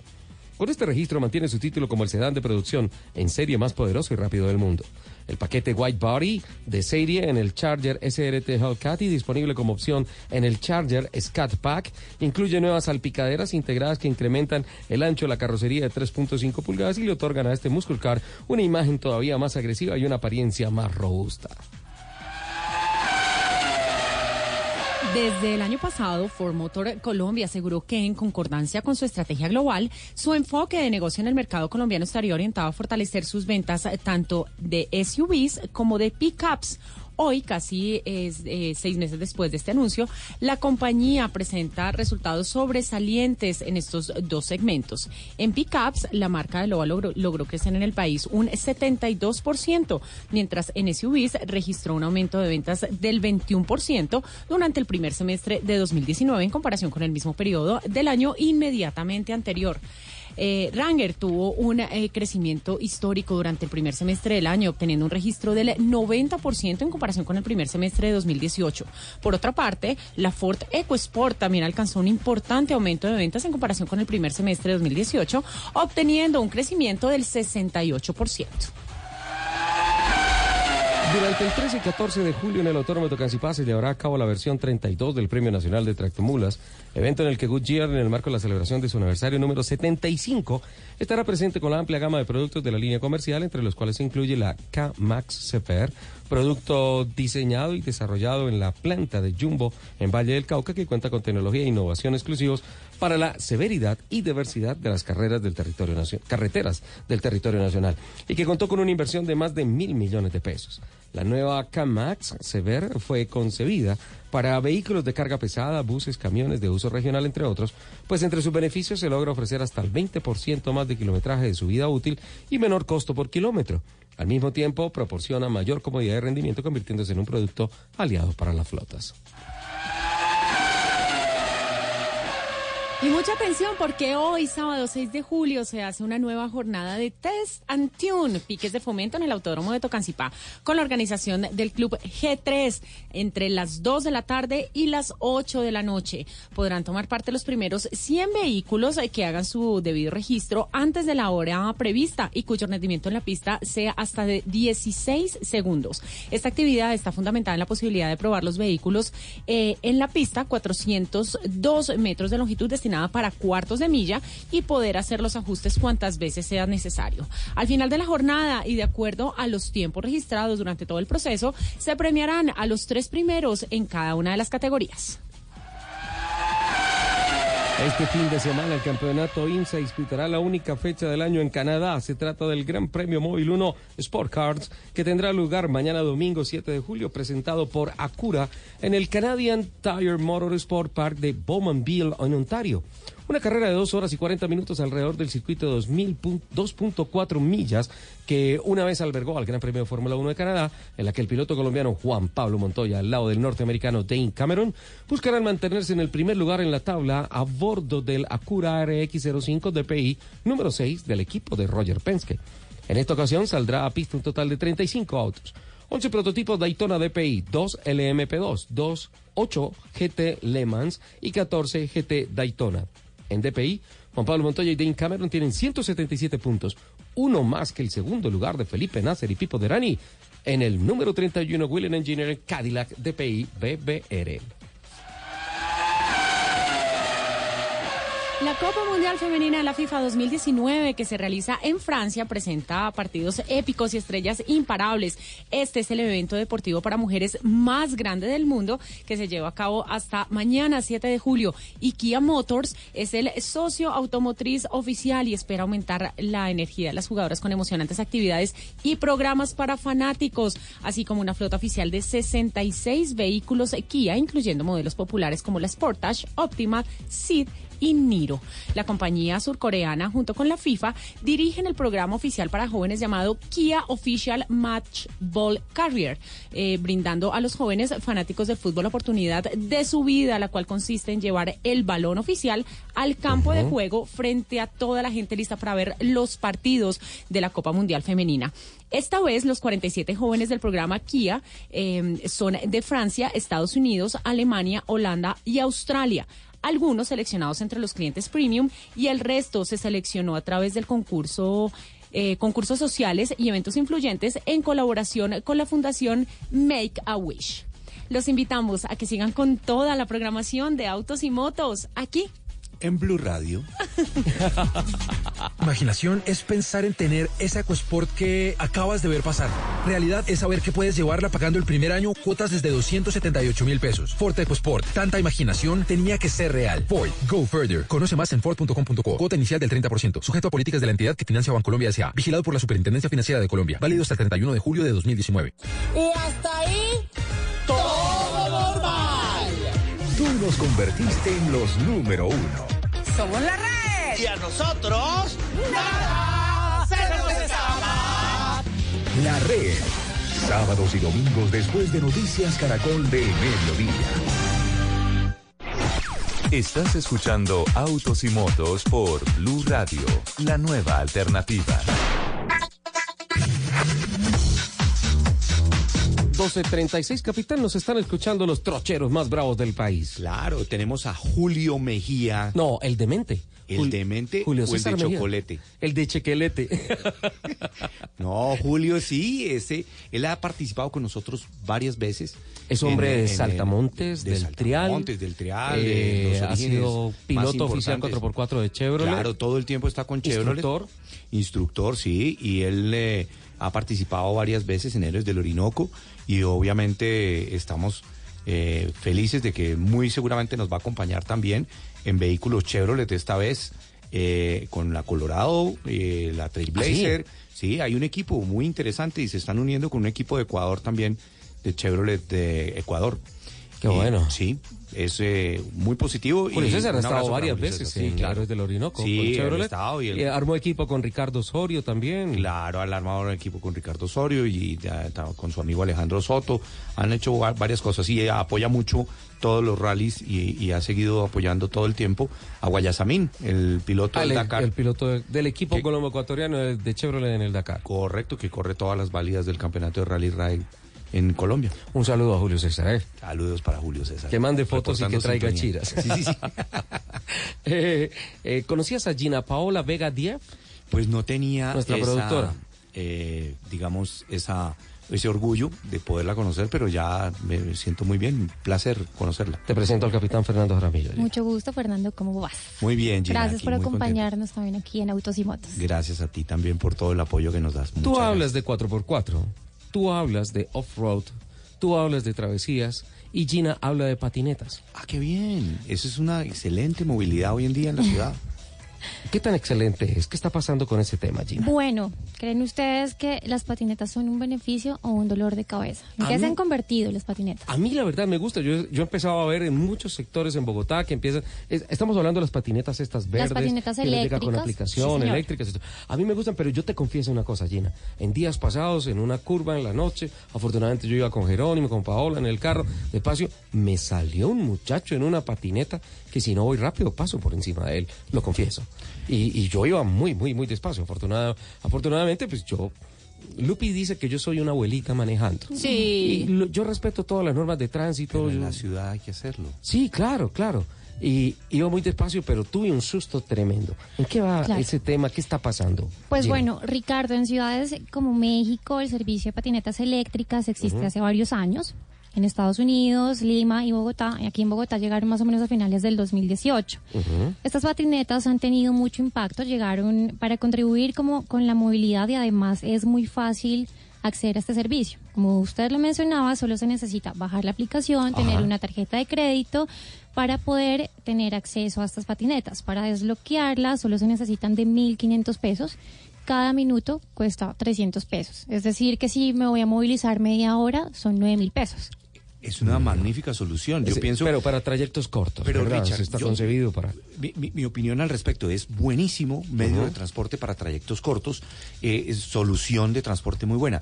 Con este registro mantiene su título como el sedán de producción en serie más poderoso y rápido del mundo. El paquete White Body de serie en el Charger SRT Hellcat y disponible como opción en el Charger Scat Pack incluye nuevas salpicaderas integradas que incrementan el ancho de la carrocería de 3.5 pulgadas y le otorgan a este muscle car una imagen todavía más agresiva y una apariencia más robusta. Desde el año pasado, Ford Motor Colombia aseguró que, en concordancia con su estrategia global, su enfoque de negocio en el mercado colombiano estaría orientado a fortalecer sus ventas tanto de SUVs como de pickups. Hoy, casi es, eh, seis meses después de este anuncio, la compañía presenta resultados sobresalientes en estos dos segmentos. En pickups, la marca de Loa logró, logró crecer en el país un 72%, mientras en SUVs registró un aumento de ventas del 21% durante el primer semestre de 2019 en comparación con el mismo periodo del año inmediatamente anterior. Eh, Ranger tuvo un eh, crecimiento histórico durante el primer semestre del año, obteniendo un registro del 90% en comparación con el primer semestre de 2018. Por otra parte, la Ford EcoSport también alcanzó un importante aumento de ventas en comparación con el primer semestre de 2018, obteniendo un crecimiento del 68%. Durante el 13 y 14 de julio en el Autódromo de Tocancipá se llevará a cabo la versión 32 del Premio Nacional de Tractomulas, evento en el que Goodyear, en el marco de la celebración de su aniversario número 75, estará presente con la amplia gama de productos de la línea comercial, entre los cuales se incluye la K-Max CPR, producto diseñado y desarrollado en la planta de Jumbo en Valle del Cauca, que cuenta con tecnología e innovación exclusivos para la severidad y diversidad de las carreras del territorio carreteras del territorio nacional, y que contó con una inversión de más de mil millones de pesos. La nueva K-Max Sever fue concebida para vehículos de carga pesada, buses, camiones de uso regional, entre otros, pues entre sus beneficios se logra ofrecer hasta el 20% más de kilometraje de su vida útil y menor costo por kilómetro. Al mismo tiempo, proporciona mayor comodidad de rendimiento, convirtiéndose en un producto aliado para las flotas. Y mucha atención porque hoy, sábado 6 de julio, se hace una nueva jornada de Test and Tune, piques de fomento en el Autódromo de Tocancipá, con la organización del Club G3 entre las 2 de la tarde y las 8 de la noche. Podrán tomar parte los primeros 100 vehículos que hagan su debido registro antes de la hora prevista y cuyo rendimiento en la pista sea hasta de 16 segundos. Esta actividad está fundamentada en la posibilidad de probar los vehículos eh, en la pista 402 metros de longitud para cuartos de milla y poder hacer los ajustes cuantas veces sea necesario. Al final de la jornada y de acuerdo a los tiempos registrados durante todo el proceso, se premiarán a los tres primeros en cada una de las categorías. Este fin de semana el campeonato INSA disputará la única fecha del año en Canadá. Se trata del Gran Premio Móvil 1 Sport Cards que tendrá lugar mañana domingo 7 de julio presentado por Acura en el Canadian Tire Motor Sport Park de Bowmanville en Ontario. Una carrera de dos horas y 40 minutos alrededor del circuito de 2.4 millas que una vez albergó al Gran Premio de Fórmula 1 de Canadá, en la que el piloto colombiano Juan Pablo Montoya, al lado del norteamericano Dane Cameron, buscarán mantenerse en el primer lugar en la tabla a bordo del Acura RX05 DPI número 6 del equipo de Roger Penske. En esta ocasión saldrá a pista un total de 35 autos. 11 prototipos Daytona DPI, 2 LMP2, 2 8 GT Le Mans y 14 GT Daytona. En DPI, Juan Pablo Montoya y Dane Cameron tienen 177 puntos, uno más que el segundo lugar de Felipe Nasser y Pipo Derani en el número 31 William Engineering Cadillac DPI BBR. La Copa Mundial Femenina de la FIFA 2019 que se realiza en Francia presenta partidos épicos y estrellas imparables. Este es el evento deportivo para mujeres más grande del mundo que se lleva a cabo hasta mañana 7 de julio y Kia Motors es el socio automotriz oficial y espera aumentar la energía de las jugadoras con emocionantes actividades y programas para fanáticos, así como una flota oficial de 66 vehículos Kia, incluyendo modelos populares como la Sportage, Optima, Ceed y Niro. La compañía surcoreana, junto con la FIFA, dirigen el programa oficial para jóvenes llamado Kia Official Match Ball Carrier, eh, brindando a los jóvenes fanáticos del fútbol la oportunidad de su vida, la cual consiste en llevar el balón oficial al campo de juego frente a toda la gente lista para ver los partidos de la Copa Mundial Femenina. Esta vez los 47 jóvenes del programa Kia eh, son de Francia, Estados Unidos, Alemania, Holanda y Australia algunos seleccionados entre los clientes premium y el resto se seleccionó a través del concurso. eh, concursos sociales y eventos influyentes en colaboración con la Fundación Make a Wish. Los invitamos a que sigan con toda la programación de autos y motos aquí En Blue Radio. Imaginación es pensar en tener esa EcoSport que acabas de ver pasar. Realidad es saber que puedes llevarla pagando el primer año cuotas desde 278 mil pesos. Ford EcoSport. Tanta imaginación tenía que ser real. Ford. Go further. Conoce más en Ford.com.co. Cuota inicial del 30%. Sujeto a políticas de la entidad que financia Bancolombia S.A. Vigilado por la Superintendencia Financiera de Colombia. Válido hasta el 31 de julio de 2019. Y hasta convertiste en los número uno. Somos la red. Y a nosotros, nada se nos escapa. La red. Sábados y domingos después de Noticias Caracol del Mediodía. Estás escuchando Autos y Motos por Blue Radio, la nueva alternativa. 12.36, capitán, nos están escuchando los trocheros más bravos del país. Claro, tenemos a Julio Mejía. No, el demente. ¿El Jul- demente Julio o el de Mejía. chocolate? El de chequelete. No, Julio sí, ese, él ha participado con nosotros varias veces. Es hombre En- de en Saltamontes, de del Trial. Saltamontes, del Trial, Eh, de los ha sido piloto oficial importantes. 4x4 de Chevrolet. Claro, todo el tiempo está con Chevrolet. Instructor. Instructor, sí, y él eh, ha participado varias veces en Héroes del Orinoco y obviamente estamos eh, felices de que muy seguramente nos va a acompañar también en vehículos Chevrolet esta vez eh, con la Colorado, eh, la Trailblazer. sí, hay un equipo muy interesante y se están uniendo con un equipo de Ecuador también, de Chevrolet de Ecuador. Qué bueno. Sí, es eh, muy positivo. César ha un estado varias veces Sí, claro. Héroes del Orinoco Sí, y él- Eh, armó equipo con Ricardo Osorio también. Claro, han armado un equipo con Ricardo Osorio y ya con su amigo Alejandro Soto. Han hecho va- varias cosas y apoya mucho todos los rallies y, y ha seguido apoyando todo el tiempo a Guayasamín, el piloto Ah, del el, Dakar. el piloto de- del equipo Que- colombo-ecuatoriano de, de Chevrolet en el Dakar. Correcto, que corre todas las válidas del campeonato de Rally Raid en Colombia. Un saludo a Julio César. ¿eh? Saludos para Julio César. Que mande fotos y que traiga sintonía. chiras. Sí, sí, sí. Eh, eh, ¿Conocías a Gina Paola Vega Díaz? Pues no tenía Nuestra esa, productora. eh, digamos, esa ese orgullo de poderla conocer, pero ya me siento muy bien, un placer conocerla. Te presento al capitán Fernando Jaramillo. Mucho gusto, Fernando. ¿Cómo vas? Muy bien, Gina. Gracias aquí por contento. acompañarnos también aquí en Autos y Motos. Gracias a ti también por todo el apoyo que nos das. Tú Muchas hablas de 4x4, tú hablas de off-road, tú hablas de travesías y Gina habla de patinetas. Ah, qué bien. Eso es una excelente movilidad hoy en día en la ciudad. ¿Qué tan excelente es? ¿Qué está pasando con ese tema, Gina? Bueno, ¿creen ustedes que las patinetas son un beneficio o un dolor de cabeza? ¿En A qué mí- se han convertido las patinetas? A mí la verdad me gusta. Yo, yo he empezado a ver en muchos sectores en Bogotá que empiezan... es- estamos hablando de las patinetas estas verdes. patinetas les llega eléctricas. con aplicación, Sí, eléctricas. esto. A mí me gustan, pero yo te confieso una cosa, Gina. En días pasados, en una curva en la noche, afortunadamente yo iba con Jerónimo, con Paola en el carro, despacio, me salió un muchacho en una patineta que si no voy rápido paso por encima de él, lo confieso. Y, y yo iba muy, muy, muy despacio. Afortunada- afortunadamente, pues yo... Lupi dice que yo soy una abuelita manejando. Sí. Y lo- yo respeto todas las normas de tránsito. Pero en yo- la ciudad hay que hacerlo. Sí, claro, claro. Y iba muy despacio, pero tuve un susto tremendo. ¿En qué va Claro. ese tema? ¿Qué está pasando? Pues Gina? bueno, Ricardo, en ciudades como México, el servicio de patinetas eléctricas existe hace varios años. En Estados Unidos, Lima y Bogotá. Y aquí en Bogotá llegaron más o menos a finales del 2018. Estas patinetas han tenido mucho impacto, llegaron para contribuir como con la movilidad y además es muy fácil acceder a este servicio. Como usted lo mencionaba, solo se necesita bajar la aplicación, tener una tarjeta de crédito para poder tener acceso a estas patinetas. Para desbloquearlas solo se necesitan de 1.500 pesos. Cada minuto cuesta 300 pesos. Es decir, que si me voy a movilizar media hora son 9.000 pesos. Es una magnífica solución. Yo pienso. Pero para trayectos cortos. Pero ¿verdad? Richard, está yo- concebido para. Mi, mi- mi opinión al respecto es buenísimo medio de transporte para trayectos cortos, eh, es solución de transporte muy buena.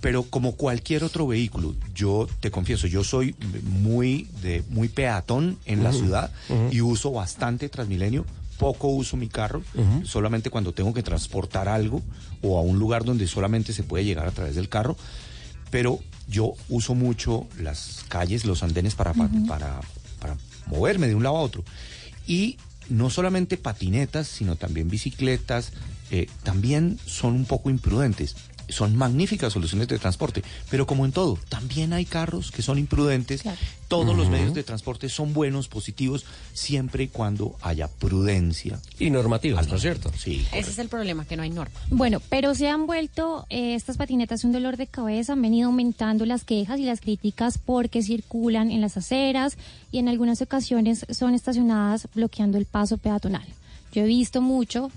Pero como cualquier otro vehículo, yo te confieso, yo soy muy de muy peatón en la ciudad y uso bastante Transmilenio. Poco uso mi carro, solamente cuando tengo que transportar algo o a un lugar donde solamente se puede llegar a través del carro. Pero yo uso mucho las calles, los andenes para, para, para moverme de un lado a otro. Y no solamente patinetas, sino también bicicletas, eh, también son un poco imprudentes. Son magníficas soluciones de transporte, pero como en todo, también hay carros que son imprudentes. Todos los medios de transporte son buenos, positivos, siempre y cuando haya prudencia. Y normativas, ¿no es cierto? Sí. Ese es el problema, que no hay norma. Bueno, pero se han vuelto eh, estas patinetas un dolor de cabeza, han venido aumentando las quejas y las críticas porque circulan en las aceras y en algunas ocasiones son estacionadas bloqueando el paso peatonal. Yo he visto mucho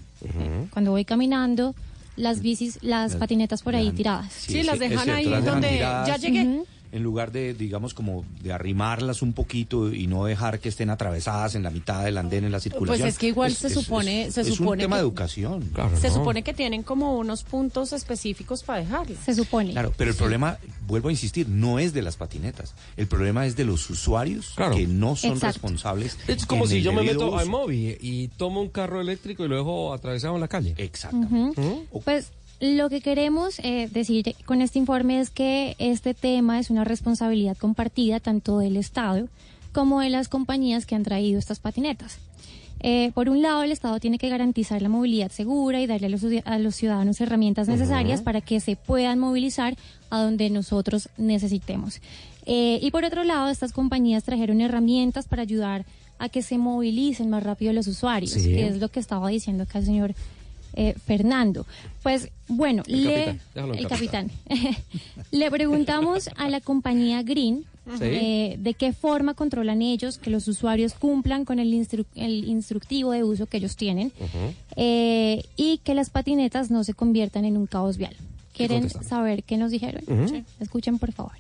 cuando voy caminando las bicis, las Las- patinetas por ahí tiradas. sí, Sí, las dejan ahí donde ya llegué. En lugar de, digamos, como de arrimarlas un poquito y no dejar que estén atravesadas en la mitad del andén en la circulación. Pues es que igual se supone- se es supone un tema que- de educación. Se supone que tienen como unos puntos específicos para dejarlas. Se supone. Claro, pero el problema, vuelvo a insistir, no es de las patinetas. El problema es de los usuarios Claro. que no son Exacto. responsables. Es como si yo me meto a móvil y tomo un carro eléctrico y lo dejo atravesado en la calle. Exacto. Ujú. Pues lo que queremos eh, decir con este informe es que este tema es una responsabilidad compartida tanto del Estado como de las compañías que han traído estas patinetas. Eh, por un lado, el Estado tiene que garantizar la movilidad segura y darle a los, a los ciudadanos herramientas necesarias para que se puedan movilizar a donde nosotros necesitemos. Eh, y por otro lado, estas compañías trajeron herramientas para ayudar a que se movilicen más rápido los usuarios, Sí. que es lo que estaba diciendo acá el señor eh, Fernando. Pues bueno, El le, capitán, el capitán. capitán. le preguntamos a la compañía Green Sí. eh, de qué forma controlan ellos que los usuarios cumplan con el, instru- el instructivo de uso que ellos tienen eh, y que las patinetas no se conviertan en un caos vial. ¿Quieren saber qué nos dijeron? Escuchen, por favor.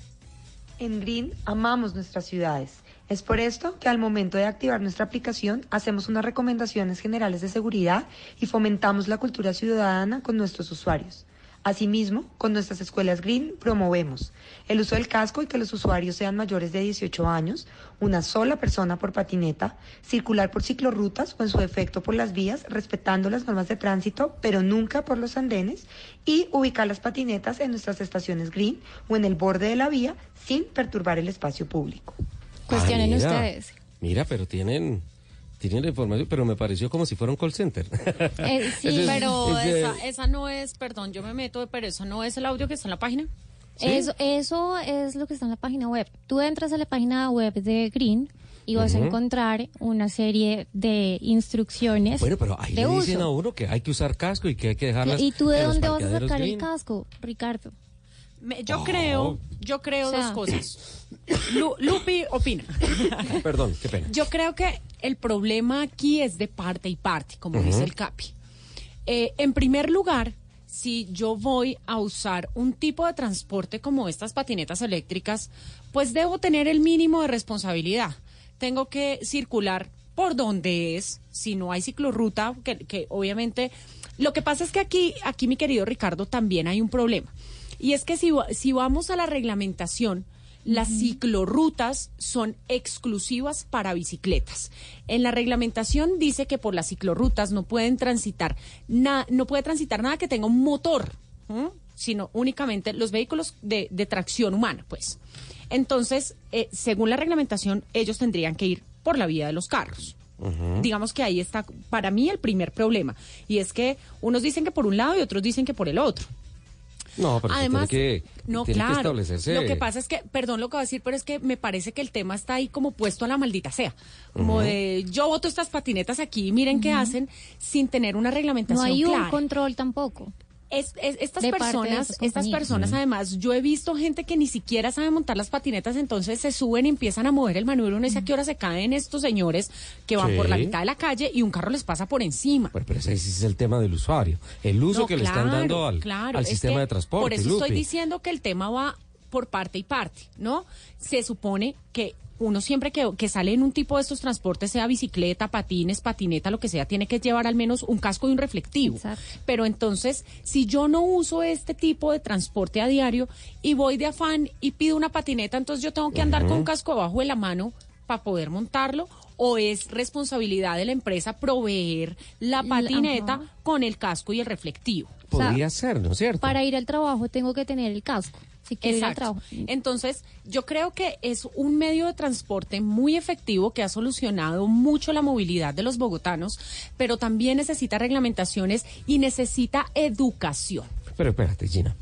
En Green amamos nuestras ciudades. Es por esto que al momento de activar nuestra aplicación hacemos unas recomendaciones generales de seguridad y fomentamos la cultura ciudadana con nuestros usuarios. Asimismo, con nuestras escuelas Green promovemos el uso del casco y que los usuarios sean mayores de 18 años, una sola persona por patineta, circular por ciclorrutas o en su defecto por las vías, respetando las normas de tránsito, pero nunca por los andenes, y ubicar las patinetas en nuestras estaciones Green o en el borde de la vía sin perturbar el espacio público. Cuestionen Ah, mira. ustedes. Mira, pero tienen, tienen la información, pero me pareció como si fuera un call center. Eh, sí, es- pero es esa, esa no es, perdón, yo me meto, pero eso no es el audio que está en la página. Eso, eso es lo que está en la página web. Tú entras a la página web de Green y vas a encontrar una serie de instrucciones Bueno, pero ahí le dicen uso. a uno que hay que usar casco y que hay que dejarlas ¿Y tú de dónde vas a sacar el casco, Ricardo? Me- yo Oh. creo, yo creo O sea- dos cosas. Lu- Lupi opina. Perdón, qué pena. Yo creo que el problema aquí es de parte y parte, como dice el Capi. Eh, en primer lugar, si yo voy a usar un tipo de transporte como estas patinetas eléctricas, pues debo tener el mínimo de responsabilidad. Tengo que circular por donde es, si no hay ciclorruta, que, que obviamente... Lo que pasa es que aquí, aquí, mi querido Ricardo, también hay un problema. Y es que si, si vamos a la reglamentación, las ciclorrutas son exclusivas para bicicletas. En la reglamentación dice que por las ciclorrutas no pueden transitar na- no puede transitar nada que tenga un motor, sino únicamente los vehículos de, de tracción humana, pues. Entonces, eh, según la reglamentación, ellos tendrían que ir por la vía de los carros. Digamos que ahí está para mí el primer problema. Y es que unos dicen que por un lado y otros dicen que por el otro. No, pero Además, tiene que, no, tiene que claro. establecerse. Lo que pasa es que, perdón lo que voy a decir, pero es que me parece que el tema está ahí como puesto a la maldita sea. Como de yo voto estas patinetas aquí, miren qué hacen, sin tener una No reglamentación hay un clara. control tampoco. Es- es- estas de personas, estas personas además, yo he visto gente que ni siquiera sabe montar las patinetas, entonces se suben y empiezan a mover el manubrio, no sé a qué hora se caen estos señores que van Sí. por la mitad de la calle y un carro les pasa por encima. Pero, pero ese es el tema del usuario. El uso No, que le están dando al, claro, al es sistema que de transporte. Por eso estoy diciendo que el tema va por parte y parte, ¿no? Se supone que uno siempre que, que sale en un tipo de estos transportes, sea bicicleta, patines, patineta, lo que sea, tiene que llevar al menos un casco y un reflectivo. Pero entonces, si yo no uso este tipo de transporte a diario y voy de afán y pido una patineta, entonces yo tengo que andar con un casco abajo de la mano para poder montarlo o es responsabilidad de la empresa proveer la patineta ajá. con el casco y el reflectivo. Podría ser, ¿no es cierto? Para ir al trabajo tengo que tener el casco. Si quiero ir al Exacto. trabajo. Entonces, yo creo que es un medio de transporte muy efectivo que ha solucionado mucho la movilidad de los bogotanos, pero también necesita reglamentaciones y necesita educación. Pero espérate, Gina.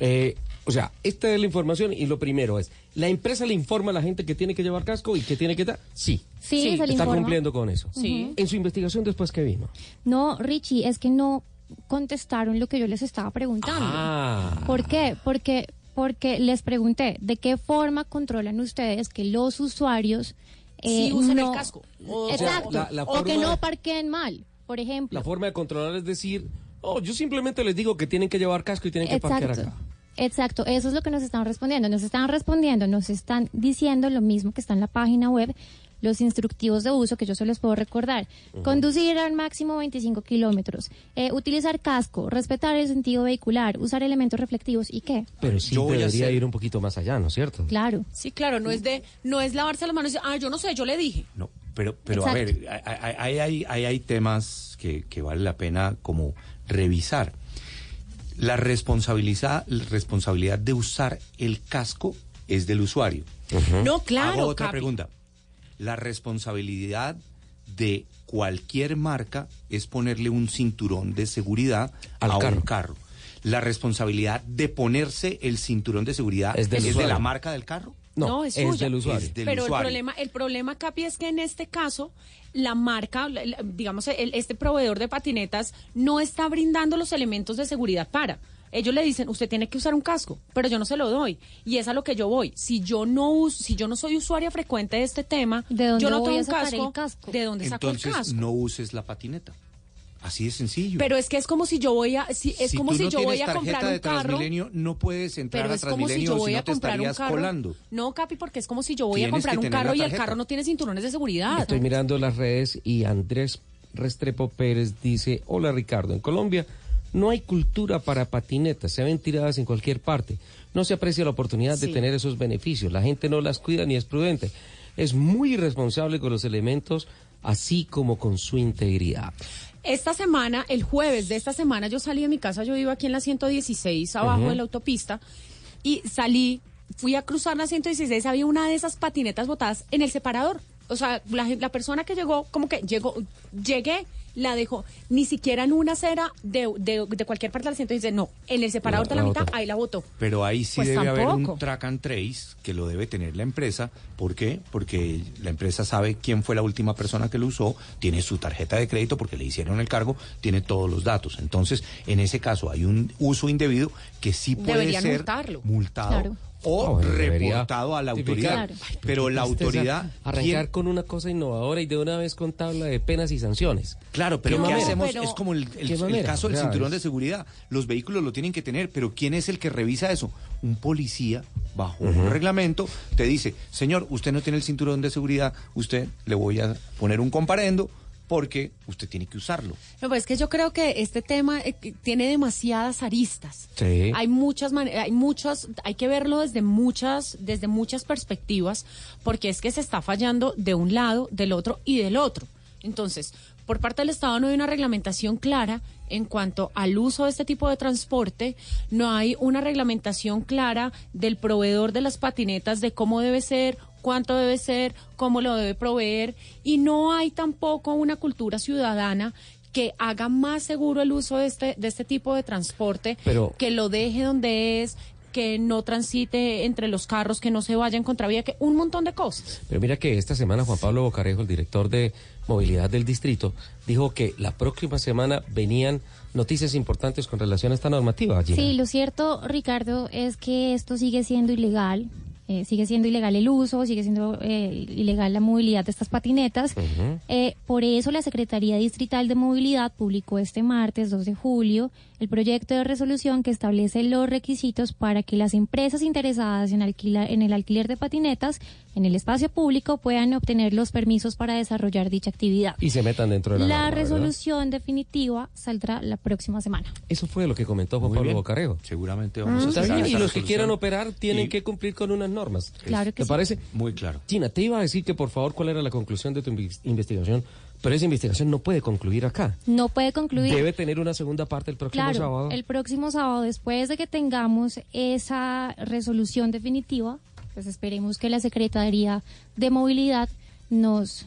Eh, o sea, esta es la información y lo primero es, ¿la empresa le informa a la gente que tiene que llevar casco y que tiene que dar? Sí. Sí, se le Está informa. cumpliendo con eso. Sí. En su investigación después que vino. No, Richie, es que no contestaron lo que yo les estaba preguntando. Ah. ¿Por qué? Porque, porque les pregunté, ¿de qué forma controlan ustedes que los usuarios Sí eh, usen el no- casco. O- Exacto. O sea, la- la o que no parqueen mal, por ejemplo. La forma de controlar es decir, oh, yo simplemente les digo que tienen que llevar casco y tienen que parquear Exacto. acá. Exacto, eso es lo que nos están respondiendo. Nos están respondiendo, nos están diciendo lo mismo que está en la página web, los instructivos de uso que yo se los puedo recordar. Conducir al máximo 25 kilómetros, eh, utilizar casco, respetar el sentido vehicular, usar elementos reflectivos y qué. Pero sí Yo debería hacer- ir un poquito más allá, ¿no es cierto? Claro. Sí, claro, no es de, no es lavarse las manos y decir, ah, yo no sé, yo le dije. No, pero, pero a ver, hay, hay- hay, hay- hay- hay temas que, que vale la pena como revisar. La responsabilidad, la responsabilidad de usar el casco es del usuario. No, claro, Hago otra Capi. pregunta. La responsabilidad de cualquier marca es ponerle un cinturón de seguridad Al a carro. un carro. La responsabilidad de ponerse el cinturón de seguridad Es del de usuario. la marca del carro. No, es, suya. Es del Pero el usuario. problema, el problema, Capi, es que en este caso, la marca, digamos, el- este proveedor de patinetas no está brindando los elementos de seguridad para. Ellos le dicen, usted tiene que usar un casco, pero yo no se lo doy. Y es a lo que yo voy. Si yo no uso, si yo no soy usuaria frecuente de este tema, ¿De dónde yo no tengo un casco, el casco? ¿de dónde saco el Entonces casco? no uses la patineta. Así de sencillo. Pero es que es como si yo voy a, si, es si como tú si no yo voy a comprar un de carro. No puedes entrar Pero a es como si yo voy a comprar un carro. colando. No, Capi, porque es como si yo voy a comprar un carro y el carro no tiene cinturones de seguridad. Estoy mirando las redes y Andrés Restrepo Pérez dice, hola Ricardo, en Colombia no hay cultura para patinetas, se ven tiradas en cualquier parte. No se aprecia la oportunidad de tener esos beneficios, la gente no las cuida ni es prudente. Es muy irresponsable con los elementos, así como con su integridad. Esta semana, el jueves de esta semana, yo salí de mi casa, yo vivo aquí en la 116, abajo de la autopista, y salí, fui a cruzar la 116, había una de esas patinetas botadas en el separador. O sea, la, persona que llegó, como que llegó, llegué, la dejó, ni siquiera en una acera de, de, de cualquier parte de la 116, no, en el separador La- de la, la mitad, botó. ahí la botó. Pero ahí sí Pues debe haber un track and trace que lo debe tener la empresa. ¿Por qué? Porque la empresa sabe quién fue la última persona que lo usó, tiene su tarjeta de crédito porque le hicieron el cargo, tiene todos los datos. Entonces, en ese caso hay un uso indebido que sí puede Deberían ser multarlo. multado Claro. O debería reportado a la autoridad. Ay, Pero la autoridad... Arrancar ¿quién- con una cosa innovadora y de una vez con tabla de penas y sanciones. Claro, pero ¿Qué ¿qué, hacemos? Pero- es como el, el- caso del cinturón es- de seguridad. Los vehículos lo tienen que tener, pero ¿quién es el que revisa eso? Un policía bajo un reglamento te dice, señor, usted no tiene el cinturón de seguridad, usted le voy a poner un comparendo porque usted tiene que usarlo. No, pues es que yo creo que este tema eh, tiene demasiadas aristas. Sí. Hay muchas maneras, hay muchos, hay que verlo desde muchas, desde muchas perspectivas, porque es que se está fallando de un lado, del otro y del otro. Entonces, por parte del Estado no hay una reglamentación clara en cuanto al uso de este tipo de transporte, no hay una reglamentación clara del proveedor de las patinetas de cómo debe ser, cuánto debe ser, cómo lo debe proveer, y no hay tampoco una cultura ciudadana que haga más seguro el uso de este, de este tipo de transporte, Pero- que lo deje donde es, que no transite entre los carros, que no se vaya en contravía, que un montón de cosas. Pero mira que esta semana Juan Pablo Bocarejo, el director de movilidad del distrito, dijo que la próxima semana venían noticias importantes con relación a esta normativa. Gina. Sí, lo cierto, Ricardo, es que esto sigue siendo ilegal. Eh, sigue siendo ilegal el uso, sigue siendo eh, ilegal la movilidad de estas patinetas. Eh, por eso la Secretaría Distrital de Movilidad publicó este martes 2 de julio el proyecto de resolución que establece los requisitos para que las empresas interesadas en, alquila- en el alquiler de patinetas en el espacio público puedan obtener los permisos para desarrollar dicha actividad. Y se metan dentro de la, La norma, ¿verdad? resolución definitiva saldrá la próxima semana. Eso fue lo que comentó Juan Muy Pablo bien. Bocarejo. Seguramente vamos a esperar bien, y los que quieran operar tienen Y- que cumplir con unas normas. Claro que ¿Te sí. parece? Muy claro. Gina, te iba a decir que por favor cuál era la conclusión de tu investigación, pero esa investigación no puede concluir acá. No puede concluir. Debe tener una segunda parte el próximo Claro, sábado. el próximo sábado, después de que tengamos esa resolución definitiva, pues esperemos que la Secretaría de Movilidad nos,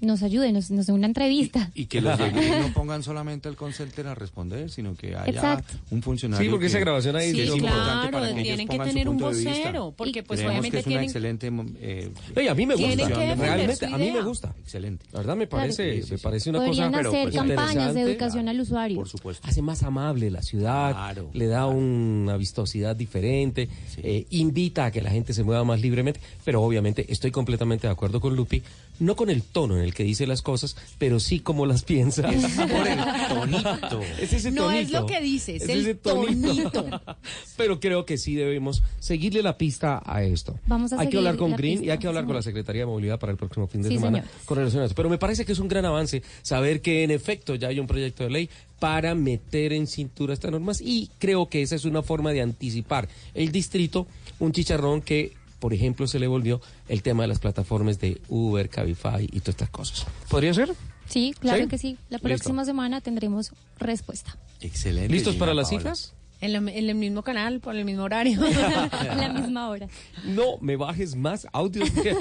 nos ayude, nos, nos dé una entrevista. Y que los no pongan solamente el call center a responder, sino que haya Exacto. un funcionario. Sí, porque que- esa grabación ahí Sí, es importante claro, para que ellos tienen que tener un vocero, porque, pues, Creemos obviamente que es una tienen- excelente. eh, Oye, a mí me gusta, realmente, su a mí me gusta. Excelente. La verdad me parece, Sí, sí, me sí. parece una Podrían cosa hacer pues, campañas de educación al usuario. Por supuesto. Hace más amable la ciudad, Claro, le da una vistosidad diferente, eh, invita a que la gente se mueva más libremente, pero obviamente estoy completamente de acuerdo con Lupi, no con el tono en el que dice las cosas, pero sí como las piensa. Es por el tonito. Es ese No es lo que dice, es ese el tonito. tonito. Pero creo que sí debemos seguirle la pista a esto. Vamos a hay que hablar con Green y hay que hablar sí. con la Secretaría de Movilidad para el próximo fin de Sí, semana señor. con relación a esto. Pero me parece que es un gran avance saber que en efecto ya hay un proyecto de ley para meter en cintura estas normas y creo que esa es una forma de anticipar el distrito, un chicharrón que, por ejemplo, se le volvió el tema de las plataformas de Uber, Cabify y todas estas cosas. ¿Podría ser? Sí, claro ¿Sí? que sí. La Listo. próxima semana tendremos respuesta. Excelente. ¿Listos para las Paola. cifras? En, la- en el mismo canal, por el mismo horario. A la misma hora. No me bajes más audios de,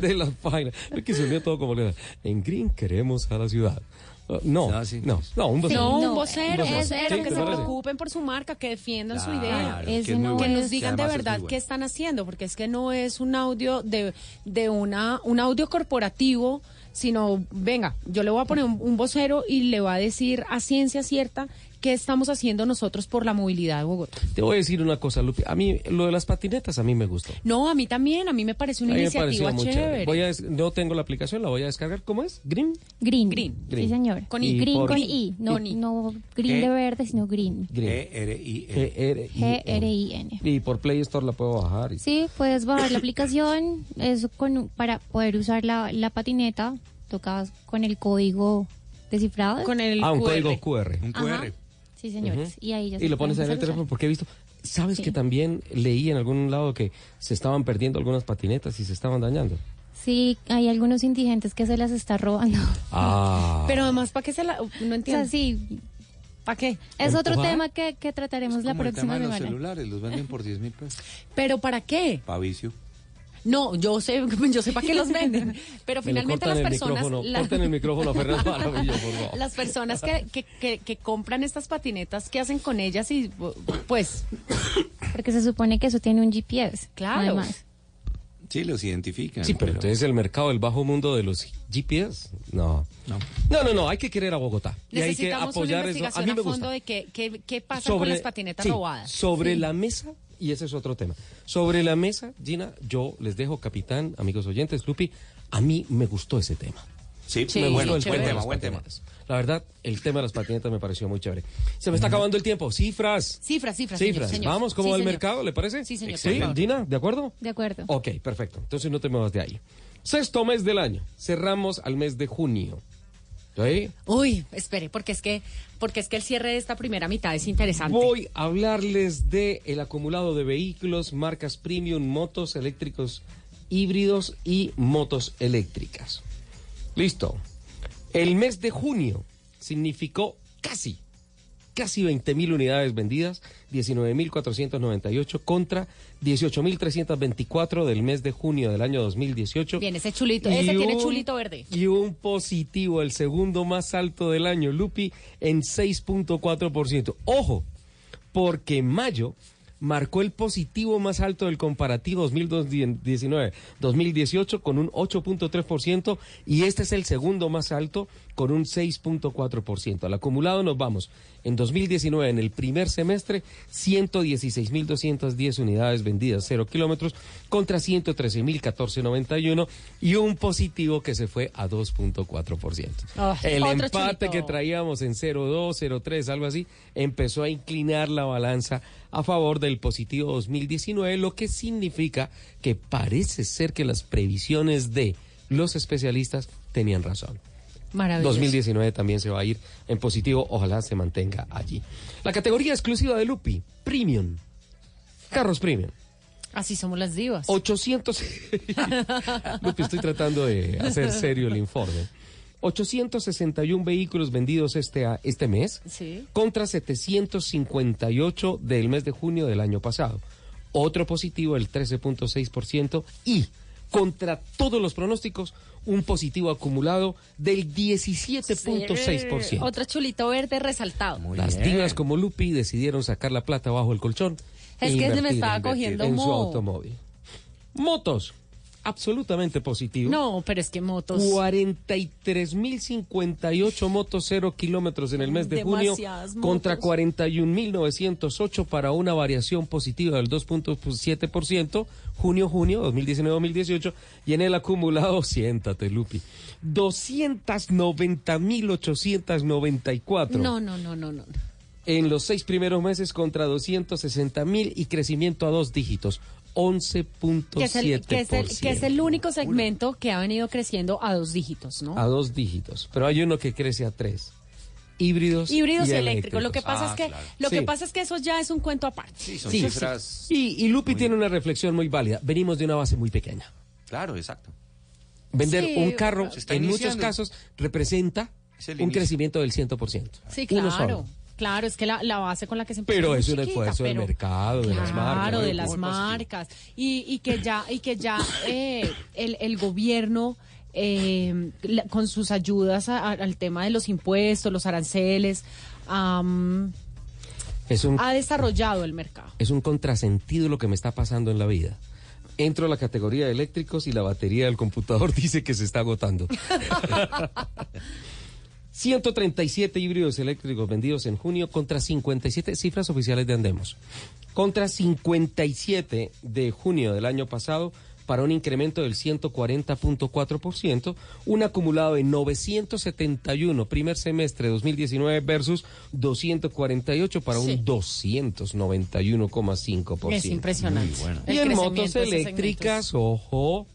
de la página. Es que se ve todo como le En Green queremos a la ciudad. Uh, no, Ah, sí. no, no, un vocero. No, no, un vocero, un un vocero. vocero, Sí, que ¿te se parece? preocupen por su marca, que defiendan su idea. que es no que bueno. nos digan de verdad muy qué bueno. están haciendo, porque es que no es un audio de, de una, un audio corporativo, sino, venga, yo le voy a poner un, un vocero y le va a decir a ciencia cierta qué estamos haciendo nosotros por la movilidad de Bogotá. Te voy a decir una cosa, Lupi. A mí, lo de las patinetas a mí me gustó. No, a mí también, a mí me parece una A mí me iniciativa pareció muy chévere. Voy a des- no tengo la aplicación, la voy a descargar. ¿Cómo es? ¿Green? Green. Green. Green. Sí, señor. Con I. Green por- con I. No, I. no green de verde, sino green. G-R-I-N. G-R-I-N. Y por Play Store la puedo bajar. y- Sí, puedes bajar la aplicación. Eso con, para poder usar la, la patineta, tocas con el código descifrado. Con el Ah, un QR. código QR. Un Ajá. Sí, señores. Y ahí ya se Y lo pones en el teléfono porque he visto. ¿Sabes Sí. que también leí en algún lado que se estaban perdiendo algunas patinetas y se estaban dañando? Sí, hay algunos indigentes que se las está robando. Ah. Pero además, ¿para qué se la...? No O sea, entiendo. sí, ¿Para qué? es otro tema que, que trataremos la Como el tema próxima de los semana. celulares, los venden por 10 mil pesos. ¿Pero para qué? Pa' vicio. No, yo sé, yo sé para qué los venden, pero finalmente las personas, micrófono, la- corten el micrófono a Fernando Jaramillo, por favor. las personas que, que, que, que compran estas patinetas, ¿qué hacen con ellas? Y pues, Porque se supone que eso tiene un GPS. Claro. Además. Sí, los identifican. Sí, pero entonces el mercado del bajo mundo de los GPS, no. No. No, no, no, hay que querer a Bogotá. Y hay que necesitamos una apoyar eso. A investigación mí a, me fondo gusta. de qué, qué, qué pasa con las patinetas sí, robadas. Sobre la mesa, y ese es otro tema. Sobre la mesa, Gina, yo les dejo, capitán, amigos oyentes, Lupi, a mí me gustó ese tema. Sí, Sí, Me bueno, gustó el buen tema, buen tema. La verdad, el tema de las patinetas me pareció muy chévere. Se me está acabando el tiempo. Cifras. Cifras, cifras, Cifras. señor. Vamos, ¿cómo Sí, va el mercado? ¿Le parece? Sí, señor, Sí. Gina, ¿de acuerdo? De acuerdo. Ok, perfecto. Entonces no te muevas de ahí. Sexto mes del año. Cerramos al mes de junio. ¿Sí? Uy, espere, porque es que porque es que el cierre de esta primera mitad es interesante. Voy a hablarles de el acumulado de vehículos, marcas premium, motos eléctricos híbridos y motos eléctricas. Listo. El mes de junio significó casi, casi 20 mil unidades vendidas, 19.498 contra 18.324 del mes de junio del año 2018. Bien, ese chulito, Y ese tiene un- chulito verde. Y un positivo, el segundo más alto del año, Lupi, en 6.4%. Ojo, porque mayo marcó el positivo más alto del comparativo 2019-2018 con un 8.3% y este es el segundo más alto con un 6.4%. Al acumulado nos vamos en 2019, en el primer semestre, 116.210 unidades vendidas, 0 kilómetros, contra 113.014.91 y un positivo que se fue a 2.4%. Ah, el empate chulito. que traíamos en 0.2, 0.3, algo así, empezó a inclinar la balanza a favor del positivo 2019, lo que significa que parece ser que las previsiones de los especialistas tenían razón. Maravilloso. 2019 también se va a ir en positivo, ojalá se mantenga allí. La categoría exclusiva de Lupi, Premium. Carros Premium. Así somos las divas. 800. Lupi, estoy tratando de hacer serio el informe. 861 vehículos vendidos este, a- este mes Sí. contra 758 del mes de junio del año pasado. Otro positivo, el 13.6%, y contra todos los pronósticos, un positivo acumulado del 17.6%. Otro chulito verde resaltado. Las divas como Lupi decidieron sacar la plata bajo el colchón. Es e que se me estaba en- cogiendo en su automóvil. Motos. Absolutamente positivo. No, pero es que motos. 43.058 motos cero kilómetros en el mes de junio Demasiadas contra motos. 41.908 para una variación positiva del 2.7%, junio-junio 2019-2018 y en el acumulado, siéntate Lupi, 290.894 No, no, no, no, no. en los seis primeros meses contra 260.000 y crecimiento a dos dígitos, 11.7%. Que es, el, que, es el, que es el único segmento que ha venido creciendo a dos dígitos, ¿no? a dos dígitos, pero hay uno que crece a tres. Híbridos, Híbridos y y eléctricos. Lo que pasa Ah, es que claro. lo que pasa es que eso ya es un cuento aparte. Sí, son Sí, cifras. Y, y Lupi tiene una reflexión muy válida. Venimos de una base muy pequeña. Claro, exacto. Vender Sí, un carro, en muchos casos, representa un crecimiento del 100%. Sí, Uno claro. solo. Claro, es que la, la base con la que se empezó Pero es un esfuerzo del mercado, de las marcas. Claro, de las marcas. Y, y que ya, y que ya eh, el, el gobierno, eh, la- con sus ayudas a- a- al tema de los impuestos, los aranceles, am, Es un, ha desarrollado el mercado. es un contrasentido lo que me está pasando en la vida. Entro a la categoría de eléctricos y la batería del computador dice que se está agotando. 137 híbridos eléctricos vendidos en junio contra 57 cifras oficiales de Andemos. Contra 57 de junio del año pasado para un incremento del 140.4%, un acumulado de 971 primer semestre 2019 versus 248 para Sí. un 291,5%. Es impresionante. Y en motos eléctricas, ojo,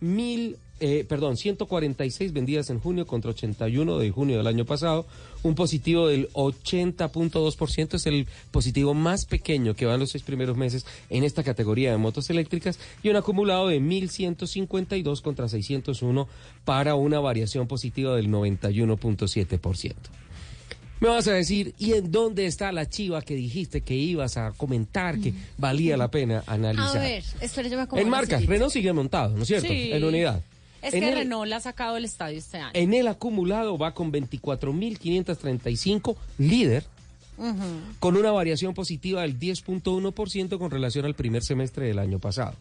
mil, eh, perdón, 146 vendidas en junio contra 81 de junio del año pasado, un positivo del 80.2%, es el positivo más pequeño que va en los seis primeros meses en esta categoría de motos eléctricas, y un acumulado de 1.152 contra 601 para una variación positiva del 91.7%. Me vas a decir, ¿y en dónde está la chiva que dijiste que ibas a comentar que valía la pena analizar? A ver, espera, yo En sillita. Renault sigue montado, ¿no es cierto? Sí. En unidad. Es en que el, Renault la ha sacado del estadio este año. En el acumulado va con 24.535, líder, Ujú. con una variación positiva del 10.1% con relación al primer semestre del año pasado.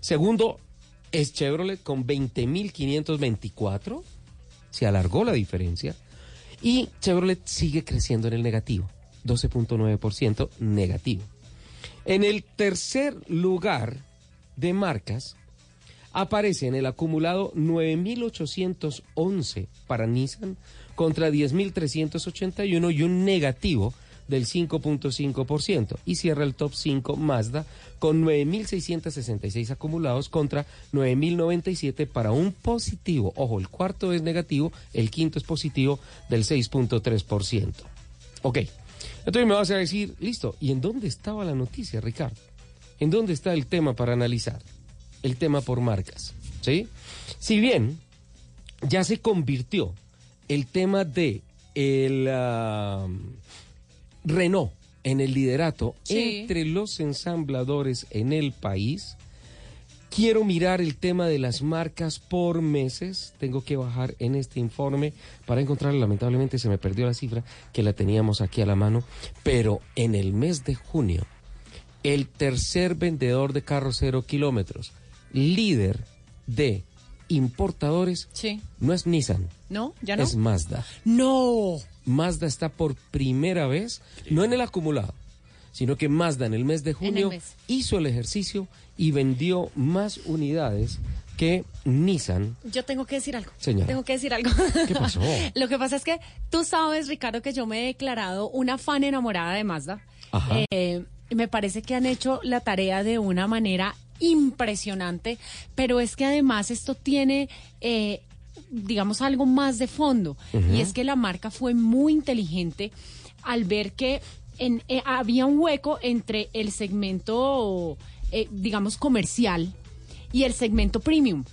Segundo es Chevrolet con 20.524, se alargó la diferencia, y Chevrolet sigue creciendo en el negativo, 12.9% negativo. En el tercer lugar de marcas aparece en el acumulado 9.811 para Nissan contra 10.381 y un negativo del 5.5%. Y cierra el top 5 Mazda con 9.666 acumulados contra 9.097 para un positivo. Ojo, el cuarto es negativo, el quinto es positivo del 6.3%. Ok, entonces me vas a decir, listo, ¿y en dónde estaba la noticia, Ricardo? ¿En dónde está el tema para analizar? El tema por marcas, ¿sí? Si bien ya se convirtió el tema de el ah, Renault en el liderato Sí. entre los ensambladores en el país, quiero mirar el tema de las marcas por meses. Tengo que bajar en este informe para encontrar, lamentablemente se me perdió la cifra que la teníamos aquí a la mano, pero en el mes de junio, el tercer vendedor de carros cero kilómetros, líder de importadores, Sí. no es Nissan, ¿No? ¿Ya no? es Mazda. No. Mazda está por primera vez, no en el acumulado, sino que Mazda en el mes de junio mes. hizo el ejercicio y vendió más unidades que Nissan. Yo tengo que decir algo. Señora. Tengo que decir algo. ¿Qué pasó? Lo que pasa es que tú sabes, Ricardo, que yo me he declarado una fan enamorada de Mazda. Ajá. Eh, me parece que han hecho la tarea de una manera impresionante, pero es que además esto tiene, eh, digamos, algo más de fondo. Y es que la marca fue muy inteligente al ver que en- eh, había un hueco entre el segmento, eh, digamos, comercial y el segmento premium.